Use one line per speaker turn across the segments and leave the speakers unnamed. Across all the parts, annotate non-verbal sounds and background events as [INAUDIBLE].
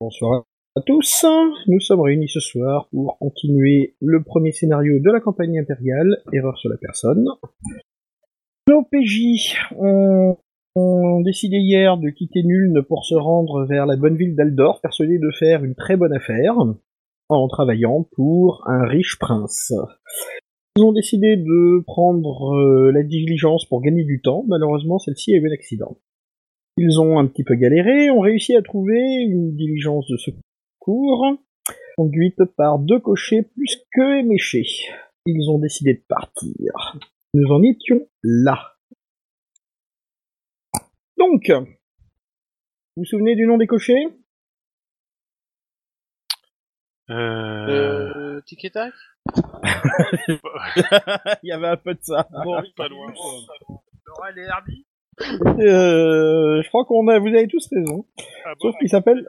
Bonsoir à tous. Nous sommes réunis ce soir pour continuer le premier scénario de la campagne impériale, Erreur sur la personne. Nos PJ ont, décidé hier de quitter Nuln pour se rendre vers la bonne ville d'Aldor, persuadés de faire une très bonne affaire en travaillant pour un riche prince. Ils ont décidé de prendre euh, la diligence pour gagner du temps. Malheureusement, celle-ci a eu un accident. Ils ont un petit peu galéré, ont réussi à trouver une diligence de secours, conduite par deux cochers plus que éméchés. Ils ont décidé de partir. Nous en étions là. Donc, vous vous souvenez du nom des cochers?
Euh...
Euh, tic et tac? [LAUGHS]
Il y avait un peu de ça.
Bon,
pas loin.
Laura et Herbie
Euh, je crois qu'on a, vous avez tous raison.
Ah
Sauf qu'il s'appelle,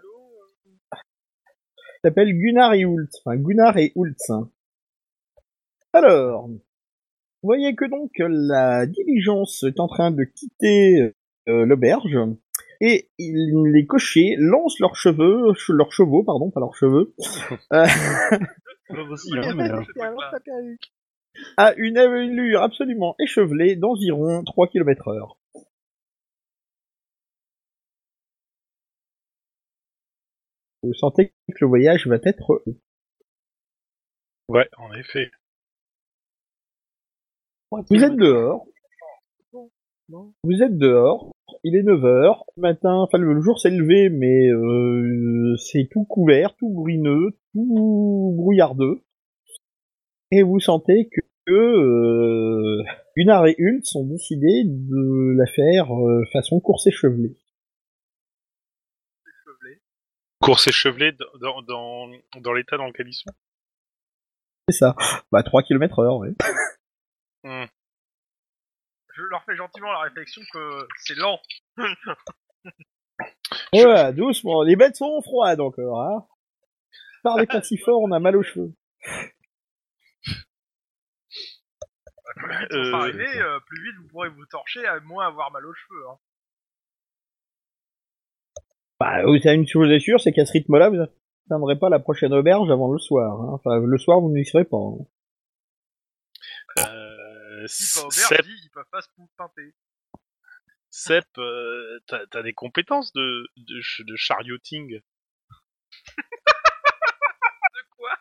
s'appelle Gunnar et Ult. Enfin, Gunnar et Ultz. Alors, vous voyez que donc la diligence est en train de quitter euh, l'auberge et il- les cochers lancent leurs cheveux, ch- leurs chevaux, pardon, pas leurs cheveux, [LAUGHS] euh, à une allure absolument échevelée d'environ 3 km heure. Vous sentez que le voyage va être
Ouais, en effet.
Vous êtes dehors. Vous êtes dehors. Il est 9h. Matin, enfin le jour s'est levé, mais euh, c'est tout couvert, tout bruineux, tout brouillardeux. Et vous sentez que, que euh, Gunnar et Hult sont décidés de la faire euh, façon course échevelée.
Course échevelée dans, dans, dans, dans l'état dans lequel ils sont.
C'est ça. Bah 3 km heure, ouais.
Hmm.
Je leur fais gentiment la réflexion que c'est lent. [LAUGHS]
Ouais, doucement. Les bêtes sont froides encore, hein. Parlez pas si fort, on a mal aux cheveux.
Plus vite on
Euh,
euh, plus vite vous pourrez vous torcher, à moins avoir mal aux cheveux. Hein.
Bah, vous avez une chose est sûre, c'est qu'à ce rythme-là, vous n'atteindrez pas la prochaine auberge avant le soir. hein. Enfin, le soir, vous n'y serez pas. hein.
Euh,
Si pas auberge, ils peuvent pas se pinter.
Sep, euh, t'as t'as des compétences de, de, ch- de charioting,
De quoi?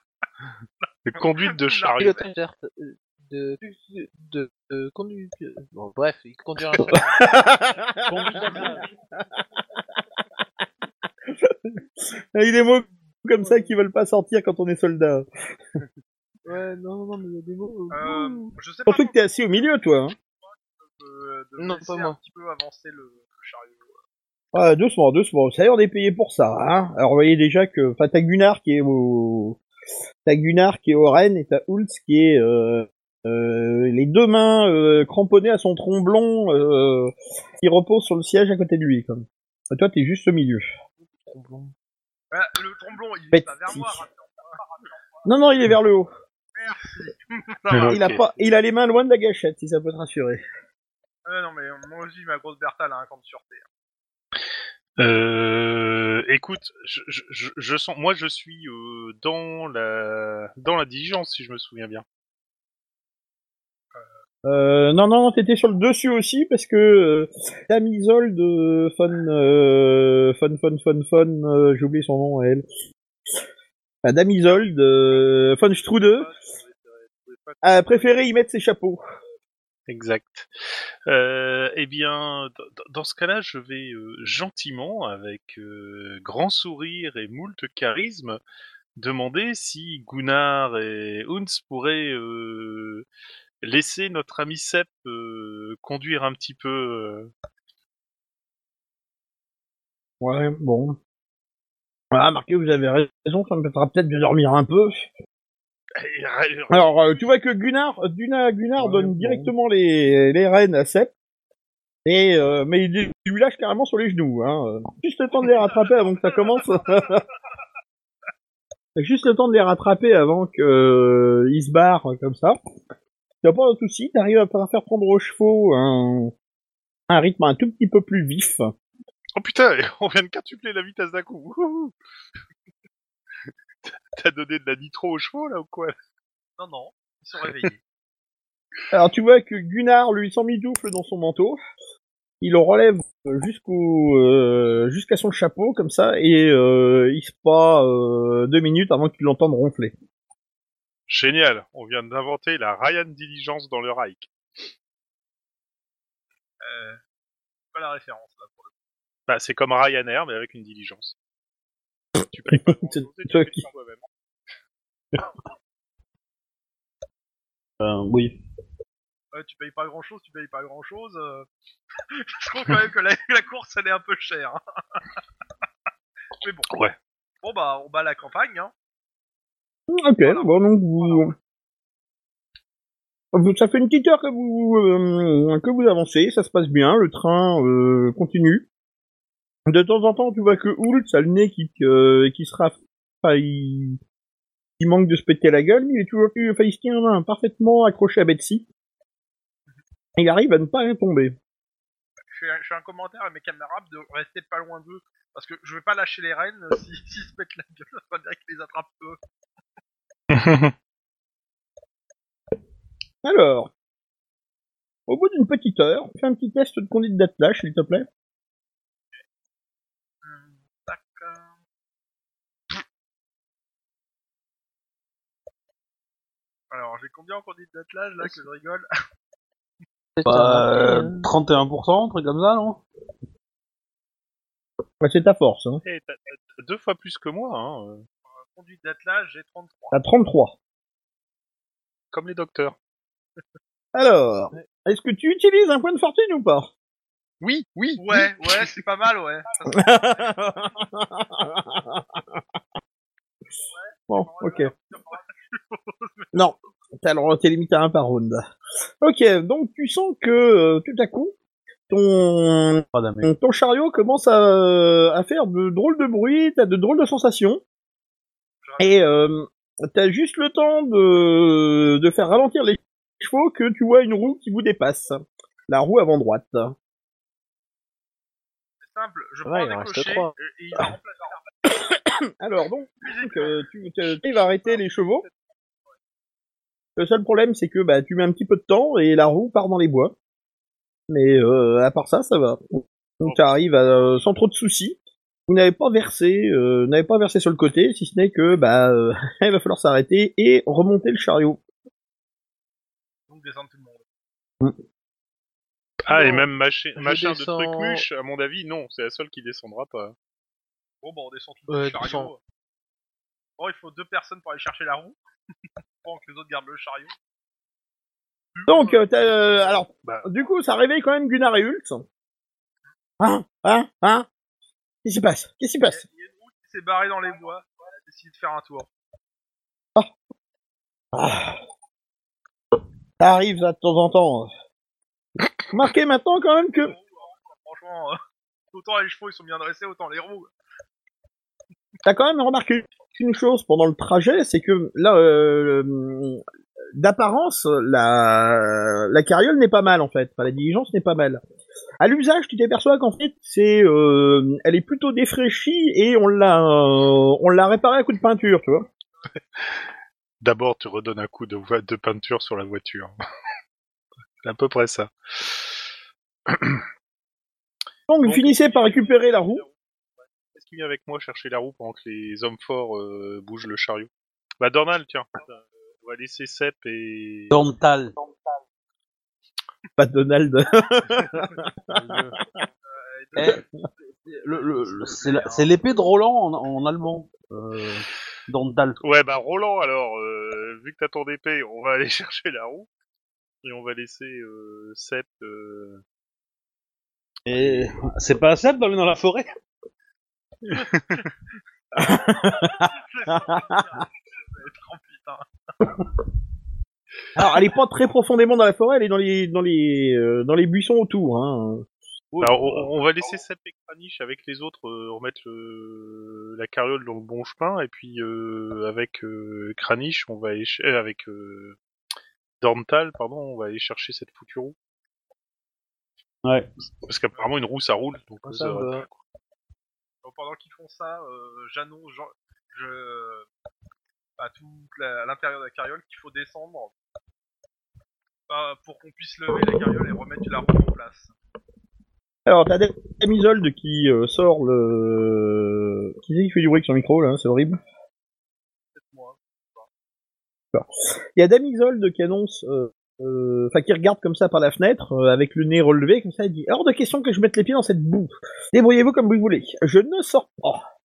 De conduite de chariot.
Euh, de, de, de, de conduite. Bon, bref, il conduit un. [LAUGHS] conduite. [LAUGHS]
Il y a des mots comme ça qui veulent pas sortir quand on est soldat.
Ouais, non, non, mais il y a des mots.
euh, Je sais pas
Surtout que t'es assis au milieu, toi. Hein.
de, de
Non, pas
un
moi.
petit peu avancer le, le chariot.
Ah, doucement, doucement. Ça y est, on est payé pour ça. Hein. Alors, vous voyez déjà que, enfin, t'as Gunnar qui est au, t'as Gunnar qui est au Rennes et t'as Hulz qui est euh, euh, les deux mains euh, cramponnées à son tromblon euh, qui repose sur le siège à côté de lui. Comme. Et toi, t'es juste au milieu.
Ah, le tromblon, il est pas vers moi.
Non, non, il est vers le haut.
Ok.
Il a pas, il a les mains loin de la gâchette, si ça peut te rassurer.
Ah non, mais moi aussi, ma grosse Bertha, elle a un camp de sûreté.
Euh, écoute, je, je, je, je sens, moi je suis euh, dans la dans la diligence si je me souviens bien.
Euh, non, non, t'étais sur le dessus aussi parce que euh, Dame Isolde euh, Fun, euh, Fun, Fun, Fun, Fun, euh, j'ai oublié son nom, elle. Enfin, Dame Isolde euh, Von Strude a préféré y mettre ses chapeaux.
Exact. Euh, eh bien, dans ce cas-là, je vais euh, gentiment, avec euh, grand sourire et moult charisme, demander si Gunnar et Huns pourraient euh, laisser notre ami Sepp euh, conduire un petit peu. euh,
Ouais, bon. Ah, marqué, vous avez raison, ça me permettra peut-être de dormir un peu.
et- et-
Alors, euh, tu vois que Gunnar, Gunnar, Gunnar
Ouais,
donne
bon.
directement les, les rênes à Sepp. Et, euh, mais il il lui lâche carrément sur les genoux, hein. euh. Juste le temps de les rattraper avant que ça commence. [LAUGHS] Juste le temps de les rattraper avant que euh, ils se barrent euh, comme ça. T'as pas de soucis, t'arrives à faire prendre aux chevaux un, un rythme un tout petit peu plus vif.
Oh putain, [LAUGHS] on vient de quintupler la vitesse d'un coup. [LAUGHS] T'as donné de la nitro aux chevaux là ou quoi?
Non, non, ils sont réveillés. [LAUGHS]
Alors tu vois que Gunnar lui s'emmitoufle dans son manteau, il le relève jusqu'au euh, jusqu'à son chapeau comme ça et euh, il se pas euh, deux minutes avant qu'il l'entende ronfler.
Génial, on vient d'inventer la Ryan Diligence dans le Reich.
Euh, pas la référence là pour le
Bah, c'est comme Ryanair mais avec une diligence. [LAUGHS] Tu payes pas tu
Toi
fais
qui-
ça toi-même. [LAUGHS]
Euh, oui.
Ouais, tu payes pas grand chose, tu payes pas grand chose. [LAUGHS] Je trouve quand même que la, la course elle est un peu chère. Mais bon.
Ouais.
Bon bah on bat la campagne. Hein.
Ok, bon donc vous... vous- Ça fait une petite heure que vous euh, que vous avancez, ça se passe bien, le train euh, continue. De temps en temps, tu vois que Hoult a le nez qui euh, qui sera, enfin, il... il manque de se péter la gueule, mais il est toujours plus, enfin, il se tient hein, parfaitement accroché à Betsy. Il arrive à ne pas tomber.
Je fais, un- je fais un commentaire à mes camarades de rester pas loin d'eux. Parce que je vais pas lâcher les rênes si- [LAUGHS] s'ils se pètent la gueule, ça va bien qu'ils les attrapent eux. [LAUGHS]
Alors, au bout d'une petite heure, fais un petit test de conduite d'attelage, s'il te plaît.
Alors, j'ai combien en conduite d'attelage là que je rigole?
Bah, euh, 31%, un truc comme ça, non?
Ouais, c'est ta force. Hein.
Eh, t'as- t'as- t'as deux fois plus que moi, hein, euh,
Conduite d'attelage, j'ai 33.
T'as 33.
comme les docteurs. [LAUGHS]
Alors, est-ce que tu utilises un point de fortune ou pas?
Oui, oui,
Ouais, ouais, c'est pas mal, ouais. [LAUGHS]
Bon, ok. [LAUGHS] Non, alors t'es limité à un par round. Ok, donc tu sens que euh, tout à coup, ton ton chariot commence à, à faire de drôles de bruits, t'as de drôles de sensations, et euh, t'as juste le temps de, de faire ralentir les chevaux que tu vois une roue qui vous dépasse. La roue avant droite.
C'est simple, je
Ouais,
prends
il en
un
reste
décroché
trois.
et, et il va remplacer [COUGHS]
Alors donc, [COUGHS] euh, tu, tu vas arrêter les chevaux. Le seul problème, c'est que bah, tu mets un petit peu de temps et la roue part dans les bois. Mais euh, à part ça, ça va. Donc tu arrives à, sans trop de soucis. Vous n'avez pas versé, euh, n'avez pas versé sur le côté, si ce n'est que bah euh, [LAUGHS] il va falloir s'arrêter et remonter le chariot.
donc descendre tout le monde.
Ah, et même machin,
je
machin de
descends-
truc muche, à mon avis, non, c'est la seule qui descendra pas.
Bon, bah on descend tout
Ouais,
le chariot.
descends.
Bon, il faut deux personnes pour aller chercher la roue. [LAUGHS] Pendant que les autres gardent le chariot.
Donc, euh, t'as, euh, alors,
Bah.
du coup, ça réveille quand même Gunnar et Hult. Hein? Hein? Hein? Qu'est-ce qui se passe? Qu'est-ce qui se passe?
Il y a une roue qui s'est barrée dans les bois. Elle a décidé de faire un tour.
Ah. Ça arrive ça, de temps en temps. Marquez maintenant quand même que
Franchement, euh, autant les chevaux ils sont bien dressés, autant les roues.
t'as quand même remarqué une chose pendant le trajet, c'est que là, euh, d'apparence, la, la carriole n'est pas mal en fait. Enfin, la diligence n'est pas mal. À l'usage, tu t'aperçois qu'en fait, c'est, euh, elle est plutôt défraîchie et on l'a, euh, on l'a réparée à coup de peinture, tu vois. [LAUGHS]
D'abord, tu redonnes un coup de, peinture sur la voiture. [LAUGHS] c'est à peu près ça.
Donc, vous
Bon,
finissez par récupérer la roue.
Est-ce qu'il vient avec moi chercher la roue pendant que les hommes forts euh, bougent le chariot? Bah, Dornal, tiens. On va laisser Sep et...
Dental.
Pas Donald. [LAUGHS]
Eh, c'est l'épée de Roland en, en allemand. Euh, Dental.
Ouais, bah Roland, alors, euh, vu que t'as ton épée, on va aller [LAUGHS] chercher la roue. Et on va laisser euh, euh,
Et c'est pas d'aller dans la forêt? [LAUGHS]
Putain.
Alors, elle est pas très profondément dans la forêt, elle est dans les dans les euh, dans les buissons autour. Hein.
Alors, on, on va laisser Sep et Kranich avec les autres euh, remettre le- la carriole dans le bon chemin, et puis euh, avec euh, Kranich, on va aller euh, avec euh, Dorntal, pardon, on va aller chercher cette foutue roue.
Ouais.
Parce qu'apparemment une roue ça roule, donc
Ça
ça va.
Donc, pendant qu'ils font ça, euh, j'annonce, genre, je, à tout la- à l'intérieur de la carriole qu'il faut descendre pour qu'on puisse lever la carriole et remettre la roue en place.
Alors, t'as Damisolde qui euh, sort le... Qui c'est qui fait du bruit avec son micro, là C'est horrible.
Peut-être moi.
Il y a Damisolde qui annonce... euh, euh, Enfin, qui regarde comme ça par la fenêtre, euh, avec le nez relevé, comme ça, elle dit « Hors de question que je mette les pieds dans cette boue. Débrouillez-vous comme vous voulez. Je ne sors pas.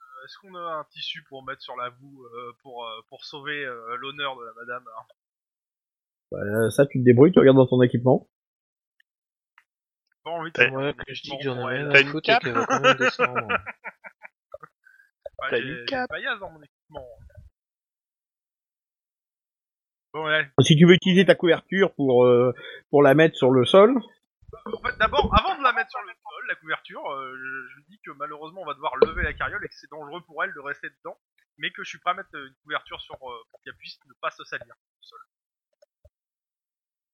Euh, Est-ce qu'on a un tissu pour mettre sur la boue euh, pour euh, pour sauver euh, l'honneur de la madame hein?
Euh, ça, tu te débrouilles, tu regardes dans ton équipement.
Envie de
T'as-
Moi, que je dis que j'en ai
Bon,
rien
t'as
à
une
foutre
cape
et qu'elle va quand même descendre.
Ouais,
T'as
j'ai
une
j'ai
cape.
paillasse dans mon équipement. Bon, ouais.
Si tu veux utiliser ta couverture pour, euh, pour la mettre sur le sol,
En fait, d'abord, avant de la mettre sur le sol, la couverture, euh, je, dis que malheureusement, on va devoir lever la carriole et que c'est dangereux pour elle de rester dedans, mais que je suis prêt à mettre une couverture sur euh, pour qu'elle puisse ne pas se salir.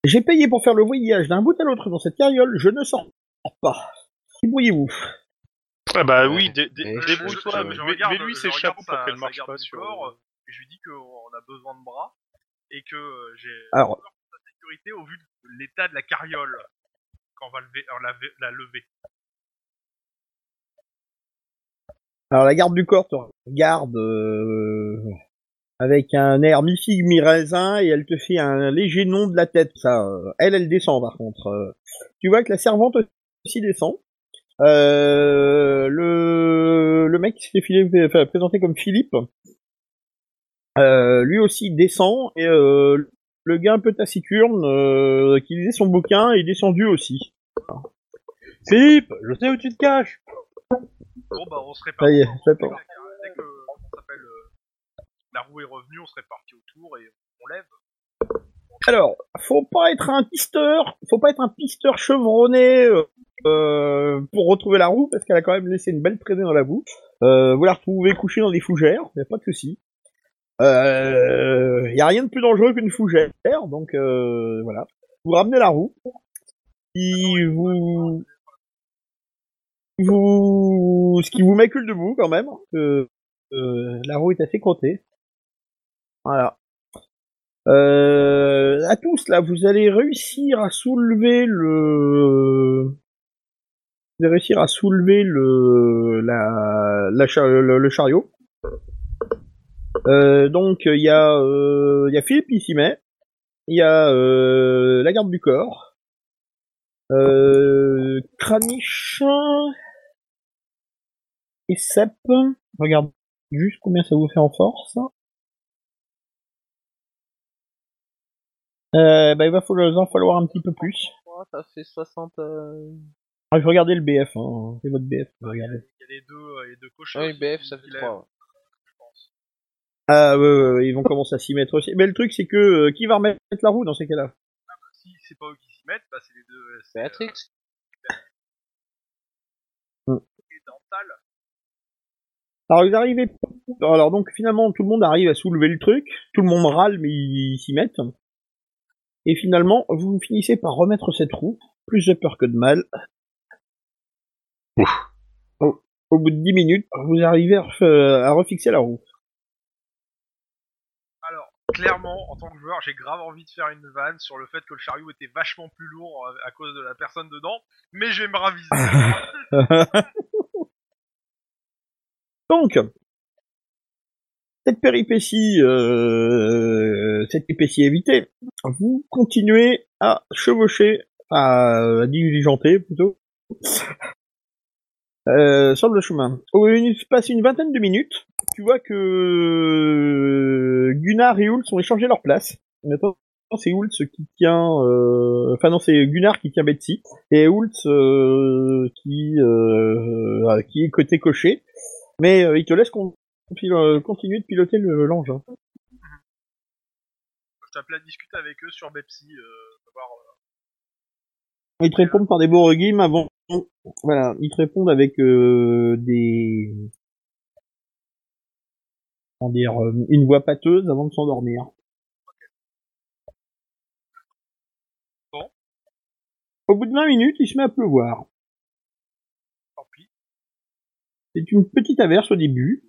J'ai payé pour faire le voyage d'un bout à l'autre dans cette carriole, je ne sors pas. Débrouillez-vous.
Ah bah oui, dé- dé-
Mais
Je-
débrouille-toi, mais, mais
regarde-
lui
sa-
pour qu'elle marche pas sur...
corps, euh, je lui dis qu'on a besoin de bras et que euh, j'ai
Alors-
peur pour sa sécurité au vu de l'état de la carriole quand on va lever, euh, la, la lever.
Alors la garde du corps te regarde euh, avec un air mi-figue mi-raisin et elle te fait un léger nom de la tête. Ça, euh, elle, elle descend par contre. Euh, tu vois que la servante aussi descend. Euh, le, le mec qui s'était filé- enfin, présenté comme Philippe, euh, lui aussi descend et euh, le gars un peu taciturne euh, qui lisait son bouquin est descendu aussi. Philippe, je sais où tu te caches.
Bon bah on se répare.
Ça y est,
Dès
j'attends.
que, dès que, comment ça s'appelle, euh, la roue est revenue, on se répartit autour et on lève.
Alors, faut pas être un pisteur, faut pas être un pisteur chevronné euh, euh, pour retrouver la roue parce qu'elle a quand même laissé une belle traînée dans la boue. Euh, vous la retrouvez couchée dans des fougères, y a pas de souci. Euh, y a rien de plus dangereux qu'une fougère, donc euh, voilà. Vous ramenez la roue. Si vous vous ce qui vous macule debout quand même. Euh, la roue est assez crottée. Voilà. Euh, à tous là, vous allez réussir à soulever le, vous allez réussir à soulever le la, le, chariot. Euh, donc il y a euh, y a Philippe qui s'y met, il y a euh, la garde du corps, euh, Kranich et Sep. Regarde juste combien ça vous fait en force. Euh, bah, il va falloir, en falloir un petit peu plus.
Ça fait 60. Euh...
Ah, je regardais le BF, hein. c'est votre BF.
Il y, a,
regardez.
il y a les deux, euh, les deux cochons.
Oui, BF, ça fait
qui lèvent,
3.
je pense.
Ah, ouais, ouais, ouais, ils vont commencer à s'y mettre aussi. Mais le truc, c'est que euh, qui va remettre la roue dans ces cas-là?
Si c'est pas eux qui s'y mettent, bah c'est les deux. c'est,
Béatrix
euh, et Dental.
Alors, vous arrivez. Alors, donc, finalement, tout le monde arrive à soulever le truc. Tout le monde râle, mais ils s'y mettent. Et finalement, vous finissez par remettre cette roue. Plus de peur que de mal. Au, au bout de 10 minutes, vous arrivez à, ref- à refixer la roue.
Alors, clairement, en tant que joueur, j'ai grave envie de faire une vanne sur le fait que le chariot était vachement plus lourd euh, à cause de la personne dedans, mais je vais me raviser. [LAUGHS] [LAUGHS]
Donc, cette péripétie, euh, cette péripétie évitée, vous continuez à chevaucher, à, à diligenter plutôt, euh, sur le chemin. Au il se passe une vingtaine de minutes, tu vois que Gunnar et Hultz ont échangé leur place. Maintenant, c'est Hultz qui tient, euh, enfin non, c'est Gunnar qui tient Betsy, et Hultz euh, qui, euh, qui est côté cocher. Mais euh, il te laisse con- continuer de piloter le- l'engin.
je t'appelle à discuter avec eux sur Bepsi, euh, savoir, euh,
Ils te répondent par des beaux regimes avant. Voilà, ils te répondent avec euh, des. Comment dire, euh, une voix pâteuse avant de s'endormir.
Bon.
Au bout de 20 minutes, il se met à pleuvoir.
tant pis.
C'est une petite averse au début,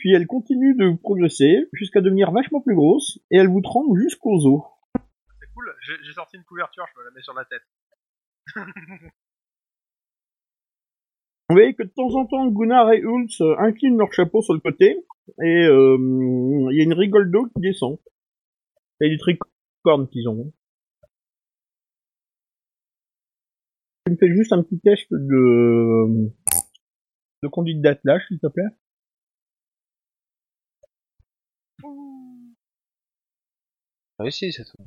puis elle continue de progresser jusqu'à devenir vachement plus grosse, et elle vous trempe jusqu'aux os.
C'est cool. J'ai sorti une couverture, je me la mets sur la tête. [LAUGHS]
Vous voyez que de temps en temps, Gunnar et Hulz inclinent leur chapeau sur le côté, et euh, il y a une rigole d'eau qui descend. C'est du tricorne qu'ils ont. Tu me fais juste un petit test de, de conduite d'attelage, s'il te plaît.
Réussi cette fois.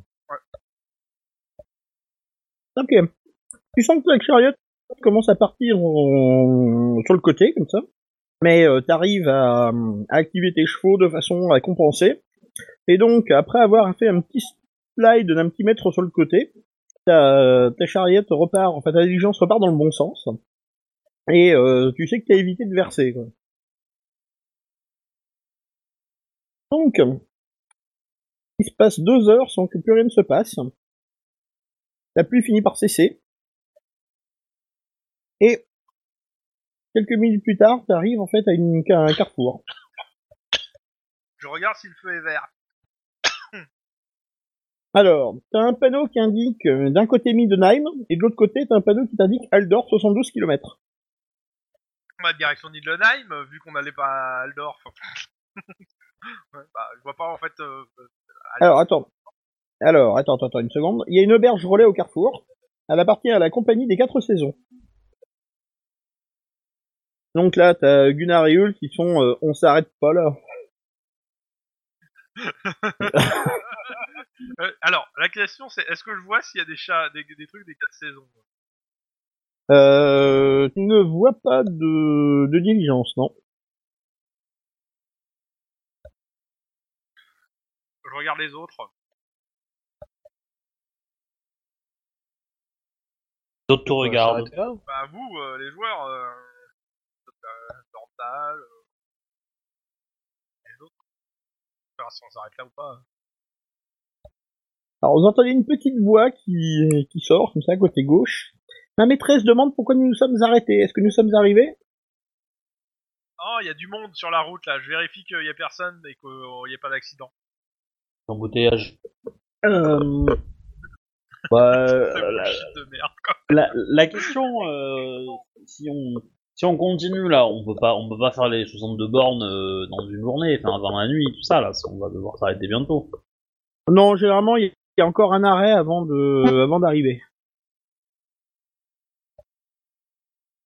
Ok. Tu sens que la chariot commence à partir sur le côté, comme ça. Mais euh, t'arrives à, activer tes chevaux de façon à compenser. Et donc, après avoir fait un petit slide d'un petit mètre sur le côté, ta, ta repart, enfin ta diligence repart dans le bon sens. Et euh, tu sais que t'as évité de verser. Donc, il se passe deux heures sans que plus rien ne se passe. La pluie finit par cesser. Et quelques minutes plus tard, t'arrives en fait à, une, à un carrefour.
Je regarde si le feu est vert. [COUGHS]
Alors, t'as un panneau qui indique euh, d'un côté Middenheim, et de l'autre côté, t'as un panneau qui t'indique Aldor, 72 km.
Ma direction Nidlenheim, euh, vu qu'on n'allait pas à Aldorf. [LAUGHS] ouais, bah, je vois pas en fait. euh,
Alors, attends. Alors, attends, attends, attends une seconde. Il y a une auberge relais au carrefour. Elle appartient à la compagnie des quatre saisons. Donc là, t'as Gunnar et Hulk qui sont euh, on s'arrête pas là. [LAUGHS]
euh, alors, la question c'est est-ce que je vois s'il y a des chats, des, des trucs des quatre saisons
Euh, tu ne vois pas de, de diligence, non
Je regarde les autres.
D'autres
va
regardent.
Bah vous, euh, les joueurs, euh, euh, Dortal, euh, les autres. On verra si on s'arrête là ou pas. hein.
Alors vous entendez une petite voix qui, qui sort comme ça côté gauche. Ma maîtresse demande pourquoi nous nous sommes arrêtés. Est-ce que nous sommes arrivés?
Oh, il y a du monde sur la route là. Je vérifie qu'il y a personne et qu'il n'y ait pas d'accident.
Embouteillage.
euh,
Bah, [LAUGHS] euh, la,
bullshit de merde quoi.
la, la question, euh, si on si on continue là, on peut pas on peut pas faire les 62 bornes euh, dans une journée, enfin avant la nuit, tout ça là, on va devoir s'arrêter bientôt.
Non, généralement il y a encore un arrêt avant de avant d'arriver.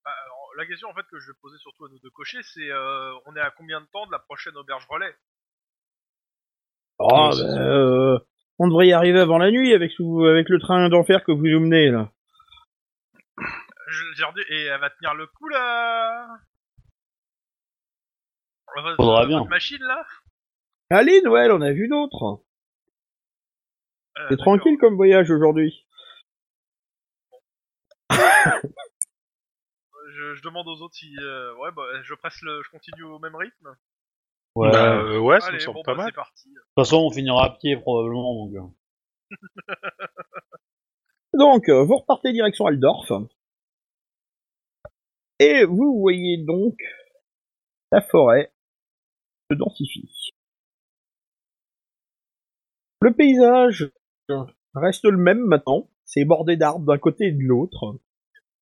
Bah, alors, la question en fait que je vais poser surtout à nous deux cochers, c'est euh, on est à combien de temps de la prochaine auberge relais?
Oh,
ça.
euh, on devrait y arriver avant la nuit avec sous- avec le train d'enfer que vous nous menez là.
Je- j'ai redit- Et elle va tenir le coup là
Faudra
votre
bien.
machine là
Aline, ouais, en a vu d'autres.
Euh,
C'est
d'accord.
tranquille comme voyage aujourd'hui.
Je, je demande aux autres si euh, ouais bah je presse le, je continue au même rythme.
Ouais.
Bah, euh, ouais, ça me
Allez
semble
bon
pas
bah
mal.
c'est parti.
De toute façon, on finira à pied probablement. Donc. euh. [LAUGHS]
Donc, euh, vous repartez direction Aldorf. Et vous voyez donc la forêt se densifie. Le paysage reste le même maintenant. C'est bordé d'arbres d'un côté et de l'autre.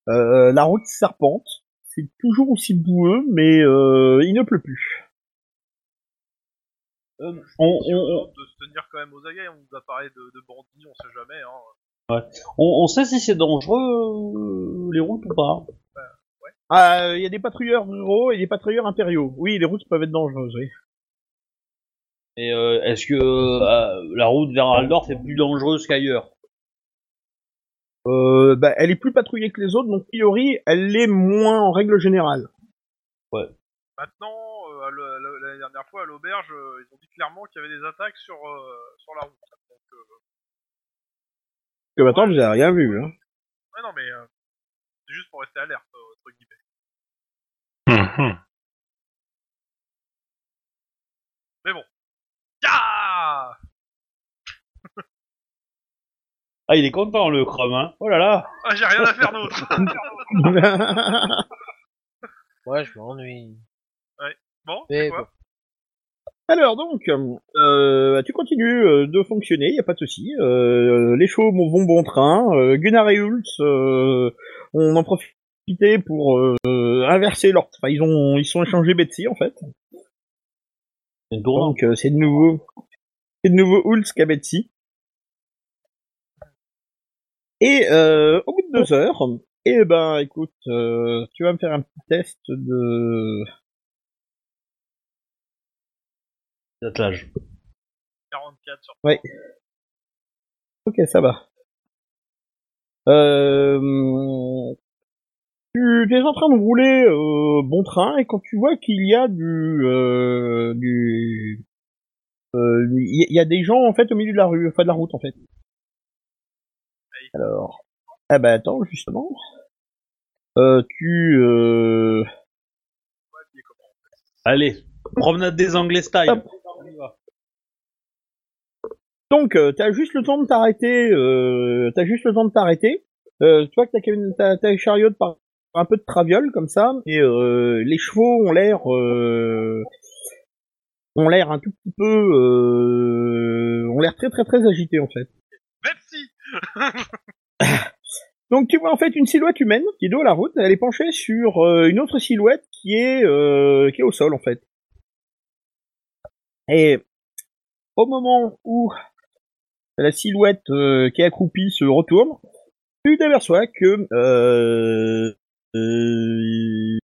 Euh, la route serpente. C'est toujours aussi boueux, mais euh, il ne pleut plus.
Euh, on,
Si
on,
de se tenir quand même aux aguets, on nous a parlé de, de bandits, on sait jamais. Hein.
on, on sait si c'est dangereux euh, les routes ou pas.
Ah, il y a des patrouilleurs ruraux et des patrouilleurs impériaux. Oui, les routes peuvent être dangereuses, oui.
Et euh, est-ce que euh, la route vers Aldorf est plus dangereuse qu'ailleurs?
Euh, bah, elle est plus patrouillée que les autres, donc a priori, elle l'est moins en règle générale.
Maintenant, dernière fois à l'auberge, euh, ils ont dit clairement qu'il y avait des attaques sur euh, sur la route. Donc, euh,
Que maintenant, vous avez rien vu, hein.
ouais, non mais euh, c'est juste pour rester alerte euh, entre guillemets.
Mhm.
Mais bon. Ya [LAUGHS]
Ah, il est content le chrome, hein Oh là là
ah, J'ai rien à faire d'autre. [LAUGHS] [LAUGHS]
Ouais, je m'ennuie.
Bon,
Mais
c'est quoi
Alors donc, euh, tu continues euh, de fonctionner, y a pas de souci. Euh, les chevaux vont bon train. Euh, Gunnar et euh, on en profité pour euh, inverser leur. Enfin, ils ont ils sont échangés Betsy en fait. Donc euh, c'est de nouveau c'est de nouveau Hulz qu'à Betsy. Et euh, au bout de deux heures, eh ben écoute, euh, tu vas me faire un petit test de
D'attelage.
44 sur
Ouais. Ok, ça va. Euh, tu es en train de rouler euh, bon train et quand tu vois qu'il y a du euh, du euh, il y, y a des gens en fait au milieu de la rue, enfin de la route en fait. Alors, ah bah attends justement, euh, tu euh,
Allez, promenade des Anglais style.
Hop. Donc, euh, t'as juste le temps de t'arrêter. Euh, t'as juste le temps de t'arrêter. Euh, tu vois que t'as, même- t'as, par un peu de traviole comme ça, et euh, les chevaux ont l'air, euh, ont l'air un tout petit peu, euh, ont l'air très très très agités en fait.
Pepsi [LAUGHS]
Donc tu vois en fait une silhouette humaine qui est dos à la route. Elle est penchée sur une autre silhouette qui est euh, qui est au sol en fait. Et au moment où la silhouette euh, qui est accroupie se retourne, tu t'aperçois que euh, euh,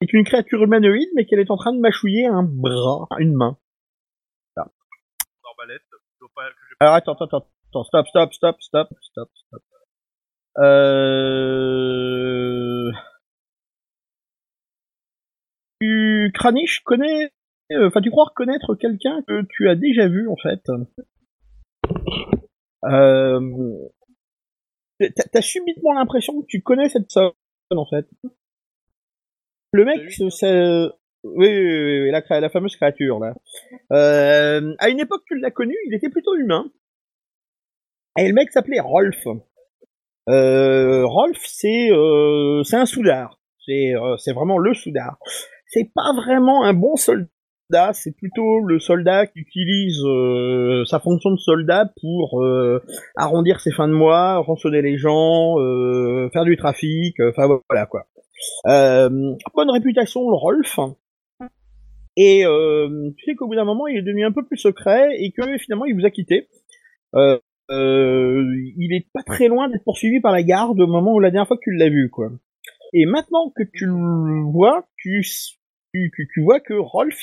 c'est une créature humanoïde, mais qu'elle est en train de mâchouiller un bras, une main. Alors attends, attends, attends, attends, stop, stop, stop, stop, stop, stop. Euh... Tu, Kranich, connais, euh, enfin, tu crois reconnaître quelqu'un que tu as déjà vu, en fait. Euh... T'as subitement l'impression que tu connais cette personne, en fait. Le mec, c'est... Oui, oui, oui, oui, la, fameuse créature, là. Euh, à une époque, tu l'as connu, il était plutôt humain. Et le mec s'appelait Rolf. Euh, Rolf, c'est euh, c'est un soudard. C'est euh, c'est vraiment le soudard. C'est pas vraiment un bon soldat. C'est plutôt le soldat qui utilise euh, sa fonction de soldat pour euh, arrondir ses fins de mois, rançonner les gens, euh, faire du trafic. Enfin voilà quoi. Bonne réputation le Rolf. Et tu sais qu'au bout d'un moment, il est devenu un peu plus secret et que finalement, il vous a quitté. Il est pas très loin d'être poursuivi par la garde au moment où la dernière fois que tu l'as vu, quoi. Et maintenant que tu le vois, tu, tu, tu vois que Rolf,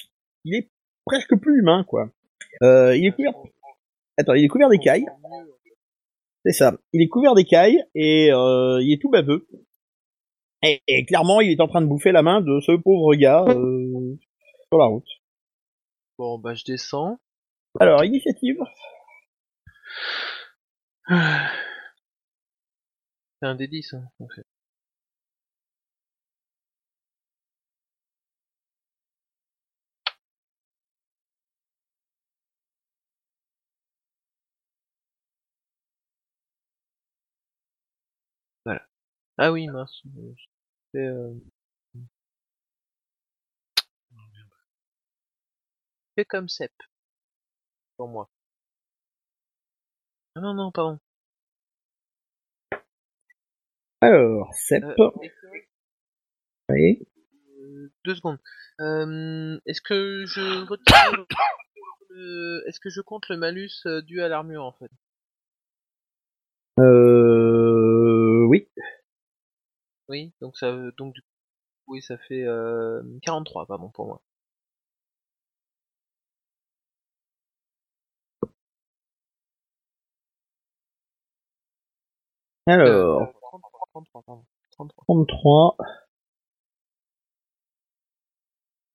il est presque plus humain, quoi. Euh, il est couvert. Attends, il est couvert d'écailles. C'est ça. Il est couvert d'écailles et euh, il est tout baveux. Et, et clairement, il est en train de bouffer la main de ce pauvre gars euh, sur la route.
Bon, bah je descends.
Alors, initiative.
C'est un des 10, hein, en fait. Voilà. Ah oui, mince. C'est, euh... C'est comme Sep. Pour moi. Ah non, non, pardon.
Alors, Sep.
Euh,
Oui.
Euh, deux secondes. Euh, est-ce que je retire le... Est-ce que je compte le malus dû à l'armure en fait?
Euh, oui.
Oui, donc ça veut- donc du coup, oui ça fait euh, 43 pardon pour moi.
Alors,
Euh, 33, 33 pardon. 33.
33.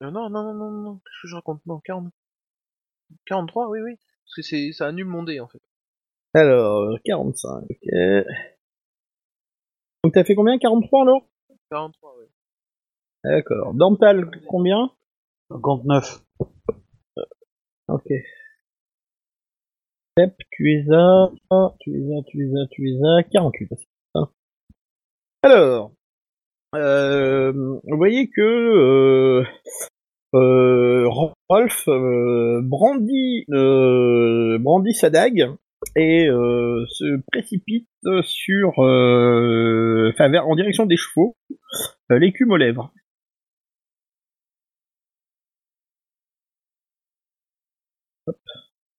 Euh, non non non non non, qu'est-ce que je raconte? Non, 40. 43 oui oui, parce que c'est ça annule mon dé en fait.
Alors, 45, ok. Donc t'as fait combien? 43 alors?
43 oui.
D'accord. Dental, combien?
59.
Ok. Step, tu es à... Tu es à, tu es à, tu es à 48. c'est ça. Alors, euh, vous voyez que euh, euh, Rolf euh, brandit, euh, brandit sa dague et euh, se précipite sur, euh, enfin vers en direction des chevaux, euh, l'écume aux lèvres.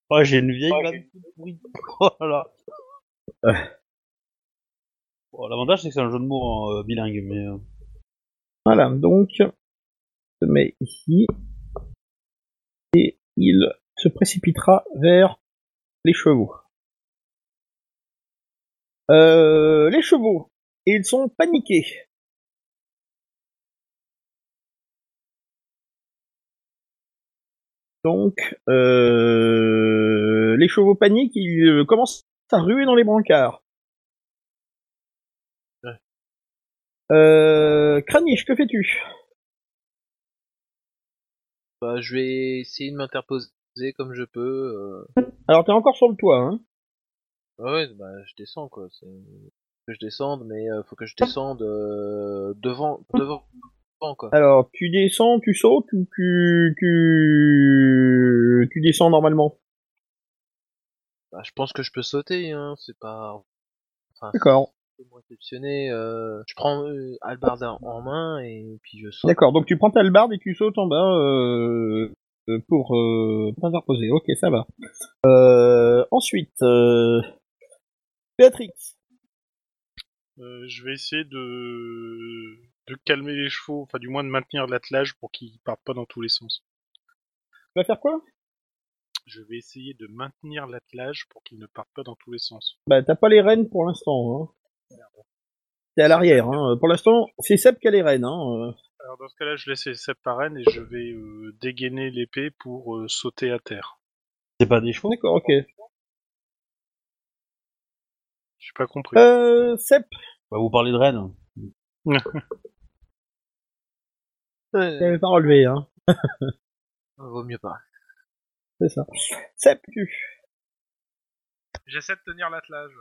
Oh, j'ai une vieille pourrie. [LAUGHS] Voilà. Bon, L'avantage, c'est que c'est un jeu de mots en, euh, bilingue, mais... euh,
Voilà, donc se met ici et il se précipitera vers les chevaux. Euh, les chevaux, ils sont paniqués. Donc, euh, les chevaux paniquent, ils euh, commencent à ruer dans les brancards. Euh, Kranich, que fais-tu?
Bah, je vais essayer de m'interposer comme je peux. euh.
Alors, t'es encore sur le toit, hein?
Ouais, bah, je descends quoi. c'est- Que je descende, mais euh, faut que je descende euh, devant, devant, devant, quoi.
Alors, tu descends, tu sautes ou tu, tu, tu descends normalement?
Bah, je pense que je peux sauter, hein. C'est pas. Enfin,
D'accord.
c'est moins exceptionné. Euh, je prends euh, Albard en main et puis je saute.
D'accord, donc tu prends ta hallebarde et tu sautes en bas euh, euh, pour euh, t'interposer. Ok, ça va. Euh, ensuite, euh, Béatrix.
Euh, je vais essayer de... de calmer les chevaux, enfin du moins de maintenir l'attelage pour qu'ils partent pas dans tous les sens.
Tu vas faire quoi?
Je vais essayer de maintenir l'attelage pour qu'ils ne partent pas dans tous les sens.
Bah, t'as pas les rênes pour l'instant. Hein. T'es à l'arrière. Hein. Pour l'instant, c'est Seb qui a les rênes. Hein.
Alors dans ce cas-là, je laisse les séparènes et je vais euh, dégainer l'épée pour euh, sauter à terre.
C'est pas des chevaux?
D'accord, ok.
J'ai pas compris.
Euh, Seb,
Bah, vous parlez de Rennes.
T'avais pas relevé, hein.
vaut mieux pas.
C'est ça. Seb, tu.
J'essaie de tenir l'attelage.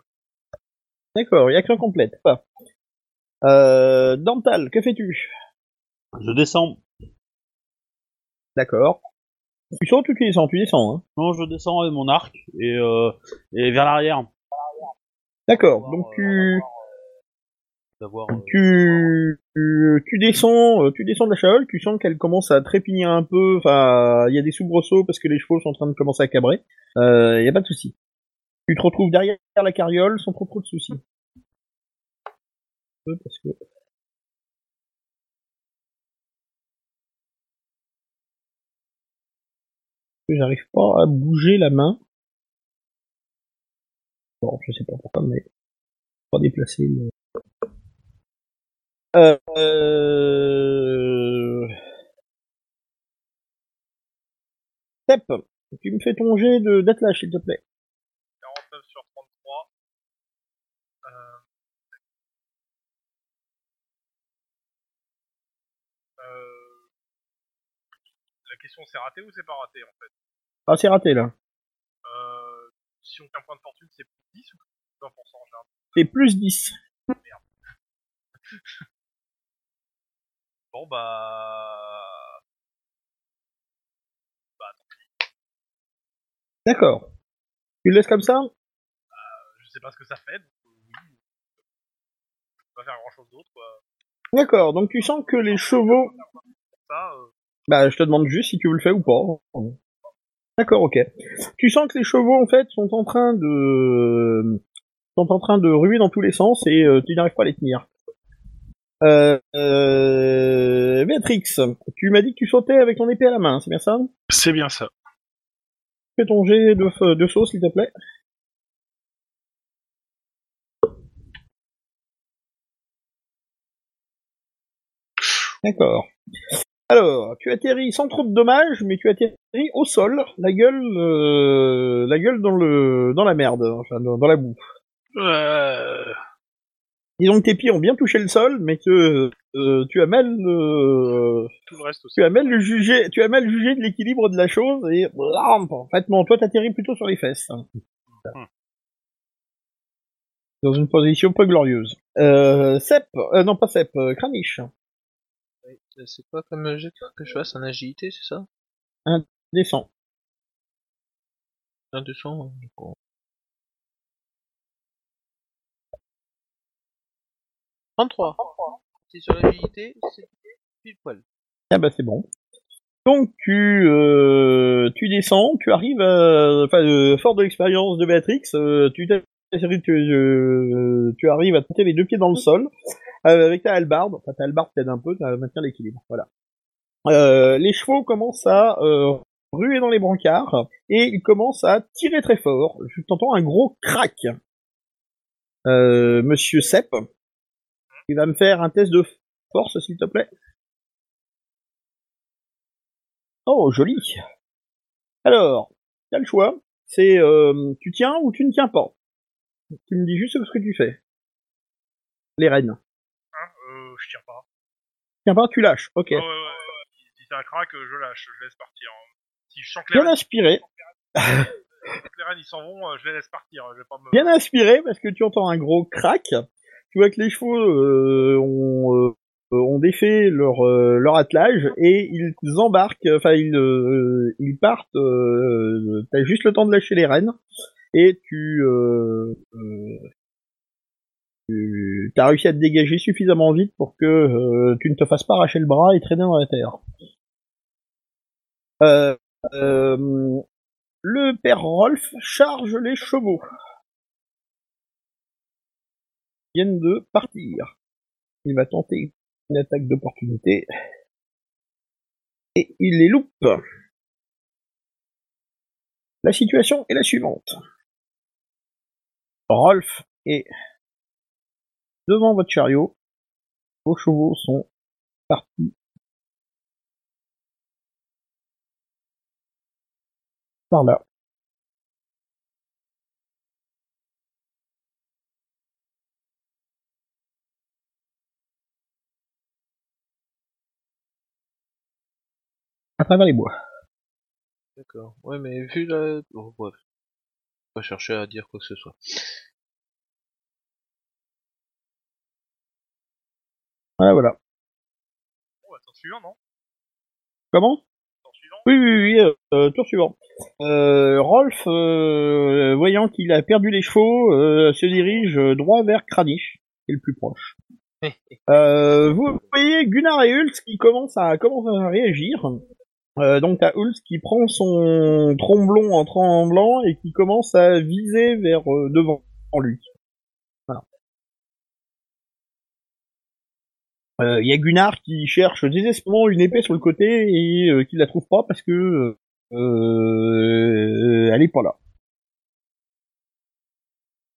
D'accord, il y a action complète. Pas. Euh, Dental, que fais-tu?
Je descends.
D'accord. Tu sautes ou tu descends? Tu descends, hein.
Non, je descends avec mon arc et, euh, et vers l'arrière.
D'accord, donc tu,
D'avoir... euh,
tu, tu, descends, euh, tu descends de la chahole, tu sens qu'elle commence à trépigner un peu, enfin, il y a des soubresauts parce que les chevaux sont en train de commencer à cabrer. Euh, y a pas de souci. Tu te retrouves derrière la carriole sans trop trop de soucis. Euh, Parce que... J'arrive pas à bouger la main. Je sais pas pourquoi, mais pas déplacer le... Euh, euh... Step, tu me fais ton jet de d'attelage, s'il te plaît.
49 sur 33. Euh... Euh... La question c'est raté ou c'est pas raté en fait?
Ah, c'est raté, là.
Euh... Si on fait un point de fortune c'est plus 10 ou plus 20% j'ai un-
C'est plus 10.
Bon bah...
D'accord. Tu le laisses comme ça?
Je sais pas ce que ça fait, donc euh, oui. Je peux pas faire grand chose d'autre quoi.
D'accord, donc tu sens que les chevaux...
Ça, euh...
Bah, je te demande juste si tu veux le faire ou pas. D'accord, ok. Tu sens que les chevaux, en fait, sont en train de... sont en train de ruer dans tous les sens et euh, tu n'arrives pas à les tenir. Euh, euh, Béatrix, tu m'as dit que tu sautais avec ton épée à la main, c'est bien ça?
C'est bien ça.
Fais ton jet de, de saut, s'il te plaît. D'accord. Alors, tu atterris sans trop de dommages, mais tu atterris au sol, la gueule, euh, la gueule dans le, dans la merde, enfin dans, dans la boue.
Euh,
Disons que tes pieds ont bien touché le sol, mais que euh, tu as mal, euh,
tout le reste aussi.
tu as mal jugé, tu as mal jugé de l'équilibre de la chose et en fait non, toi t'atterris plutôt sur les fesses. dans une position peu glorieuse. Euh, Sep, euh, non pas Sep, euh, Kranich,
C'est quoi comme jet que je fasse? En agilité, c'est ça?
Descend.
Un 200, du coup. 33. C'est sur l'agilité, c'est pile poil.
Ah bah c'est bon. Donc tu euh, tu descends, tu arrives, à, enfin euh, fort de l'expérience de Béatrix, euh, tu tu, tu arrives à te monter les deux pieds dans le sol euh, avec ta hallebarde. Enfin ta hallebarde t'aide un peu à maintenir l'équilibre. Voilà. Euh, les chevaux commencent à euh, ruer dans les brancards et ils commencent à tirer très fort. Je t'entends un gros crack. Monsieur Sepp, il va me faire un test de force s'il te plaît. Oh, joli. Alors, t'as le choix. C'est tu tiens ou tu ne tiens pas. Tu me dis juste ce que tu fais. Les rênes.
Hein, euh, je tire pas.
Tiens pas, tu lâches. Ok.
Ouais, ouais, ouais, ouais. Si, c'est un crack, euh, je lâche, je laisse partir. hein. Si je sens que les
Bien
rênes,
inspiré.
les rênes, ils s'en vont, euh, je les laisse partir. Je vais pas me.
Bien inspiré parce que tu entends un gros crack. Tu vois que les chevaux euh, ont, euh, ont défait leur euh, leur attelage et ils embarquent. Enfin, ils ils partent. T'as juste le temps de lâcher les rênes et tu euh, euh, as réussi à te dégager suffisamment vite pour que euh, tu ne te fasses pas arracher le bras et traîner dans la terre. Euh, le père Rolf charge les chevaux. Ils viennent de partir. Il va tenter une attaque d'opportunité. Et il les loupe. La situation est la suivante. Rolf est devant votre chariot. Vos chevaux sont partis par là. À travers les bois.
D'accord. Ouais, mais vu la... Pas chercher à dire quoi que ce soit.
Voilà, voilà.
Bah, tour suivant, non?
Comment?
Tour suivant
Oui, oui, oui, euh, euh, tour suivant. Euh, Rolf, euh, voyant qu'il a perdu les chevaux, euh, se dirige droit vers Kranich, qui est le plus proche. [LAUGHS] Euh, vous voyez Gunnar et Hulz qui commencent à, commencent à réagir. Euh, donc t'as Hulz qui prend son tromblon en tremblant et qui commence à viser vers euh, devant lui. Voilà. Euh, Il y a Gunnar qui cherche désespérément une épée sur le côté et euh, qui la trouve pas parce que euh, elle est pas là.